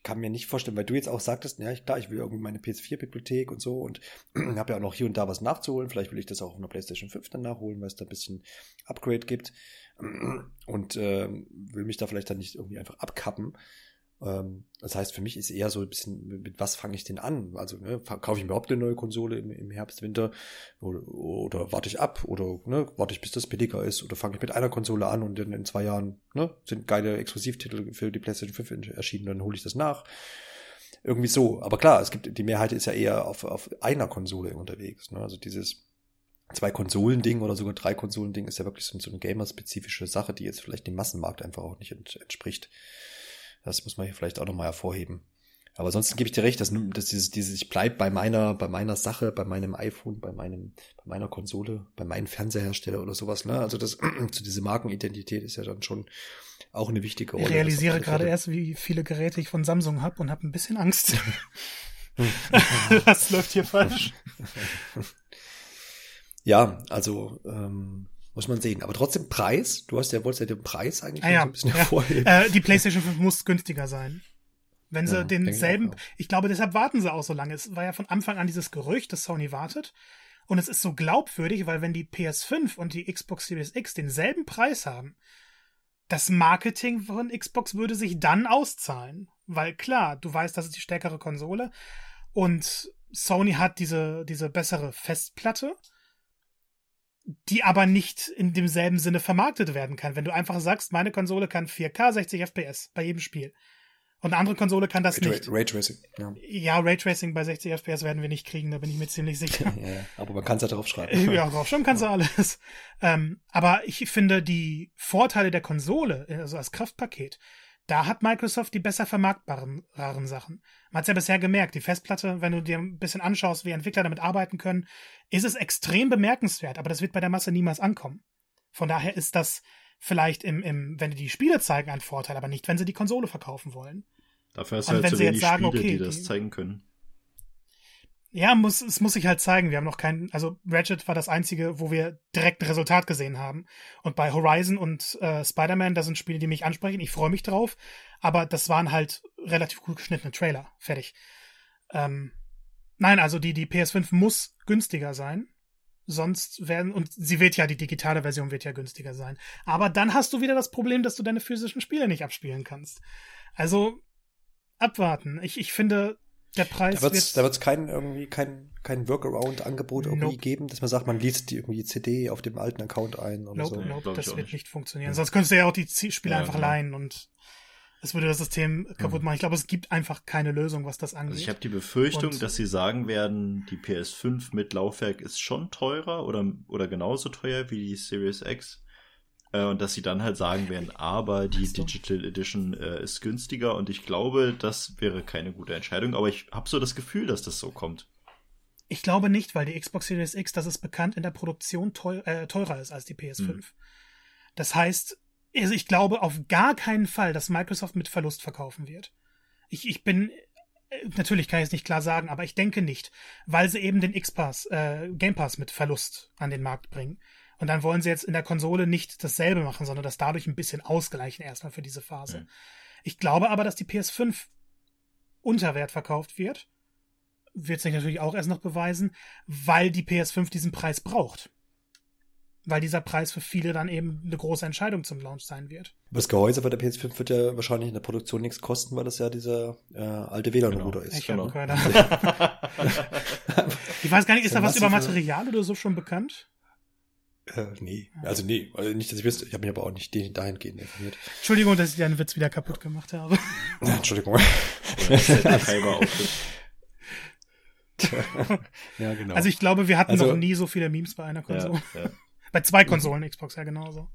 ich kann mir nicht vorstellen, weil du jetzt auch sagtest, ja, klar, ich will irgendwie meine PS4-Bibliothek und so und habe ja auch noch hier und da was nachzuholen. Vielleicht will ich das auch auf einer PlayStation 5 dann nachholen, weil es da ein bisschen Upgrade gibt und äh, will mich da vielleicht dann nicht irgendwie einfach abkappen. Ähm, das heißt, für mich ist eher so ein bisschen, mit was fange ich denn an? Also, ne, kaufe ich mir überhaupt eine neue Konsole im, im Herbst, Winter oder, oder warte ich ab oder ne, warte ich, bis das billiger ist oder fange ich mit einer Konsole an und dann in zwei Jahren ne, sind geile Exklusivtitel für die PlayStation 5 erschienen, dann hole ich das nach. Irgendwie so. Aber klar, es gibt, die Mehrheit ist ja eher auf, auf einer Konsole unterwegs. Ne? Also dieses zwei Konsolen-Ding oder sogar drei Konsolen-Ding ist ja wirklich so, so eine gamerspezifische Sache, die jetzt vielleicht dem Massenmarkt einfach auch nicht entspricht. Das muss man hier vielleicht auch nochmal hervorheben. Aber ansonsten gebe ich dir recht, dass, dass dieses, dieses, ich bleib bei meiner, bei meiner Sache, bei meinem iPhone, bei meinem, bei meiner Konsole, bei meinem Fernsehersteller oder sowas, ne? Also das, zu diese Markenidentität ist ja dann schon auch eine wichtige Rolle. Ich realisiere gerade erst, wie viele Geräte ich von Samsung habe und habe ein bisschen Angst. Was läuft hier falsch? Ja, also ähm, muss man sehen. Aber trotzdem Preis. Du hast ja, wolltest ja den Preis eigentlich ah, ja, so ein bisschen ja. hervorheben. Äh, die PlayStation 5 muss günstiger sein. Wenn sie ja, denselben, ich, ich glaube, deshalb warten sie auch so lange. Es war ja von Anfang an dieses Gerücht, dass Sony wartet. Und es ist so glaubwürdig, weil wenn die PS5 und die Xbox Series X denselben Preis haben, das Marketing von Xbox würde sich dann auszahlen. Weil klar, du weißt, das ist die stärkere Konsole und Sony hat diese, diese bessere Festplatte die aber nicht in demselben Sinne vermarktet werden kann. Wenn du einfach sagst, meine Konsole kann 4K 60 FPS bei jedem Spiel. Und eine andere Konsole kann das Ray, nicht. Raytracing, ja. Ja, Raytracing bei 60 FPS werden wir nicht kriegen, da bin ich mir ziemlich sicher. ja, aber man kann es ja draufschreiben. Ja, draufschreiben kannst ja. du alles. Ähm, aber ich finde die Vorteile der Konsole, also als Kraftpaket, da hat Microsoft die besser vermarktbaren Sachen. Man hat es ja bisher gemerkt, die Festplatte, wenn du dir ein bisschen anschaust, wie Entwickler damit arbeiten können, ist es extrem bemerkenswert, aber das wird bei der Masse niemals ankommen. Von daher ist das vielleicht im, im wenn die Spiele zeigen, ein Vorteil, aber nicht, wenn sie die Konsole verkaufen wollen. Dafür hast du halt so wenig sagen, Spiele, okay, die das zeigen können. Ja, muss, es muss sich halt zeigen. Wir haben noch keinen, also Ratchet war das einzige, wo wir direkt Resultat gesehen haben. Und bei Horizon und äh, Spider-Man, das sind Spiele, die mich ansprechen. Ich freue mich drauf. Aber das waren halt relativ gut geschnittene Trailer. Fertig. Ähm, nein, also die, die PS5 muss günstiger sein. Sonst werden, und sie wird ja, die digitale Version wird ja günstiger sein. Aber dann hast du wieder das Problem, dass du deine physischen Spiele nicht abspielen kannst. Also, abwarten. Ich, ich finde, der Preis da wird's, da wird's kein irgendwie kein kein Workaround-Angebot irgendwie nope. geben, dass man sagt, man liest die irgendwie CD auf dem alten Account ein oder nope, so. Nope, das wird nicht. nicht funktionieren. Ja. Sonst könntest du ja auch die Spiele ja, einfach genau. leihen und es würde das System kaputt machen. Ich glaube, es gibt einfach keine Lösung, was das angeht. Also ich habe die Befürchtung, und, dass sie sagen werden, die PS5 mit Laufwerk ist schon teurer oder oder genauso teuer wie die Series X. Äh, und dass sie dann halt sagen werden, aber die so. Digital Edition äh, ist günstiger und ich glaube, das wäre keine gute Entscheidung, aber ich habe so das Gefühl, dass das so kommt. Ich glaube nicht, weil die Xbox Series X, das ist bekannt, in der Produktion teuer, äh, teurer ist als die PS5. Mhm. Das heißt, also ich glaube auf gar keinen Fall, dass Microsoft mit Verlust verkaufen wird. Ich, ich bin äh, natürlich kann ich es nicht klar sagen, aber ich denke nicht, weil sie eben den X-Pass, äh, Game Pass mit Verlust an den Markt bringen. Und dann wollen sie jetzt in der Konsole nicht dasselbe machen, sondern das dadurch ein bisschen ausgleichen erstmal für diese Phase. Mhm. Ich glaube aber, dass die PS5 unter Wert verkauft wird. Wird sich natürlich auch erst noch beweisen, weil die PS5 diesen Preis braucht. Weil dieser Preis für viele dann eben eine große Entscheidung zum Launch sein wird. Das Gehäuse bei der PS5 wird ja wahrscheinlich in der Produktion nichts kosten, weil das ja dieser äh, alte WLAN-Router genau. ist. Ich genau. Ich weiß gar nicht, ist da was über Material oder so schon bekannt? Äh, nee, also nee, also nicht, dass ich wüsste. Ich habe mich aber auch nicht dahingehend informiert. Entschuldigung, dass ich deinen Witz wieder kaputt gemacht habe. Ja, Entschuldigung. ja, genau. Also ich glaube, wir hatten also, noch nie so viele Memes bei einer Konsole. Ja, ja. Bei zwei Konsolen, Xbox ja genauso.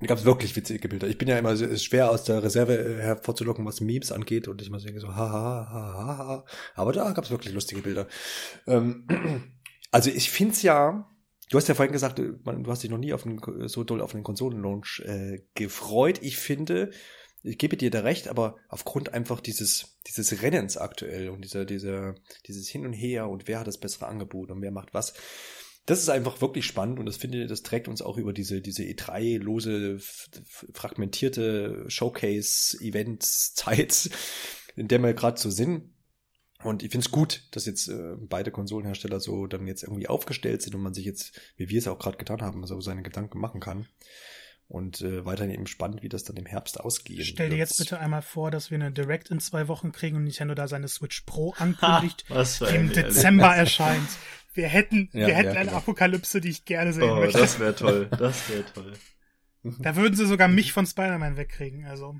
Da gab es wirklich witzige Bilder. Ich bin ja immer es ist schwer aus der Reserve äh, hervorzulocken, was Memes angeht und ich immer denke so, ha, ha, ha, ha, ha. Aber da gab es wirklich lustige Bilder. Ähm, also ich find's ja, Du hast ja vorhin gesagt, du hast dich noch nie auf einen, so doll auf einen Konsolenlaunch äh, gefreut. Ich finde, ich gebe dir da recht, aber aufgrund einfach dieses, dieses Rennens aktuell und dieser, dieser, dieses Hin und Her und wer hat das bessere Angebot und wer macht was, das ist einfach wirklich spannend und das finde, das trägt uns auch über diese, diese E3-lose, fragmentierte Showcase-Events-Zeit, in der wir gerade so sind. Und ich finde es gut, dass jetzt äh, beide Konsolenhersteller so dann jetzt irgendwie aufgestellt sind und man sich jetzt, wie wir es auch gerade getan haben, so seine Gedanken machen kann. Und äh, weiterhin eben spannend, wie das dann im Herbst ausgeht. Stell dir jetzt bitte einmal vor, dass wir eine Direct in zwei Wochen kriegen und Nintendo da seine Switch Pro ankündigt, ha, die im Dezember erscheint. Wir hätten, ja, wir hätten ja, eine genau. Apokalypse, die ich gerne sehen oh, möchte. Das wäre toll, das wäre toll. Da würden sie sogar mich von Spider-Man wegkriegen, also.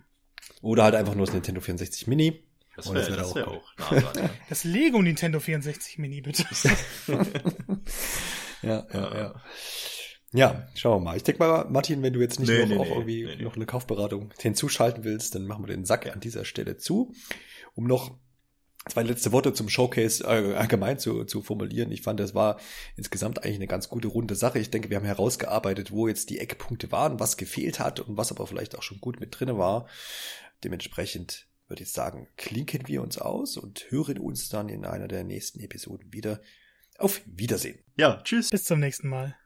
Oder halt einfach nur das Nintendo 64 Mini. Das wäre wär das wär auch, auch nah Das Lego Nintendo 64 Mini, bitte. ja, ja, ja. Ja, schauen wir mal. Ich denke mal, Martin, wenn du jetzt nicht nee, noch nee, auch nee, irgendwie noch eine Kaufberatung hinzuschalten willst, dann machen wir den Sack an dieser Stelle zu. Um noch zwei letzte Worte zum Showcase äh, allgemein zu, zu formulieren. Ich fand, das war insgesamt eigentlich eine ganz gute runde Sache. Ich denke, wir haben herausgearbeitet, wo jetzt die Eckpunkte waren, was gefehlt hat und was aber vielleicht auch schon gut mit drinne war. Dementsprechend würde ich sagen, klinken wir uns aus und hören uns dann in einer der nächsten Episoden wieder. Auf Wiedersehen. Ja, tschüss. Bis zum nächsten Mal.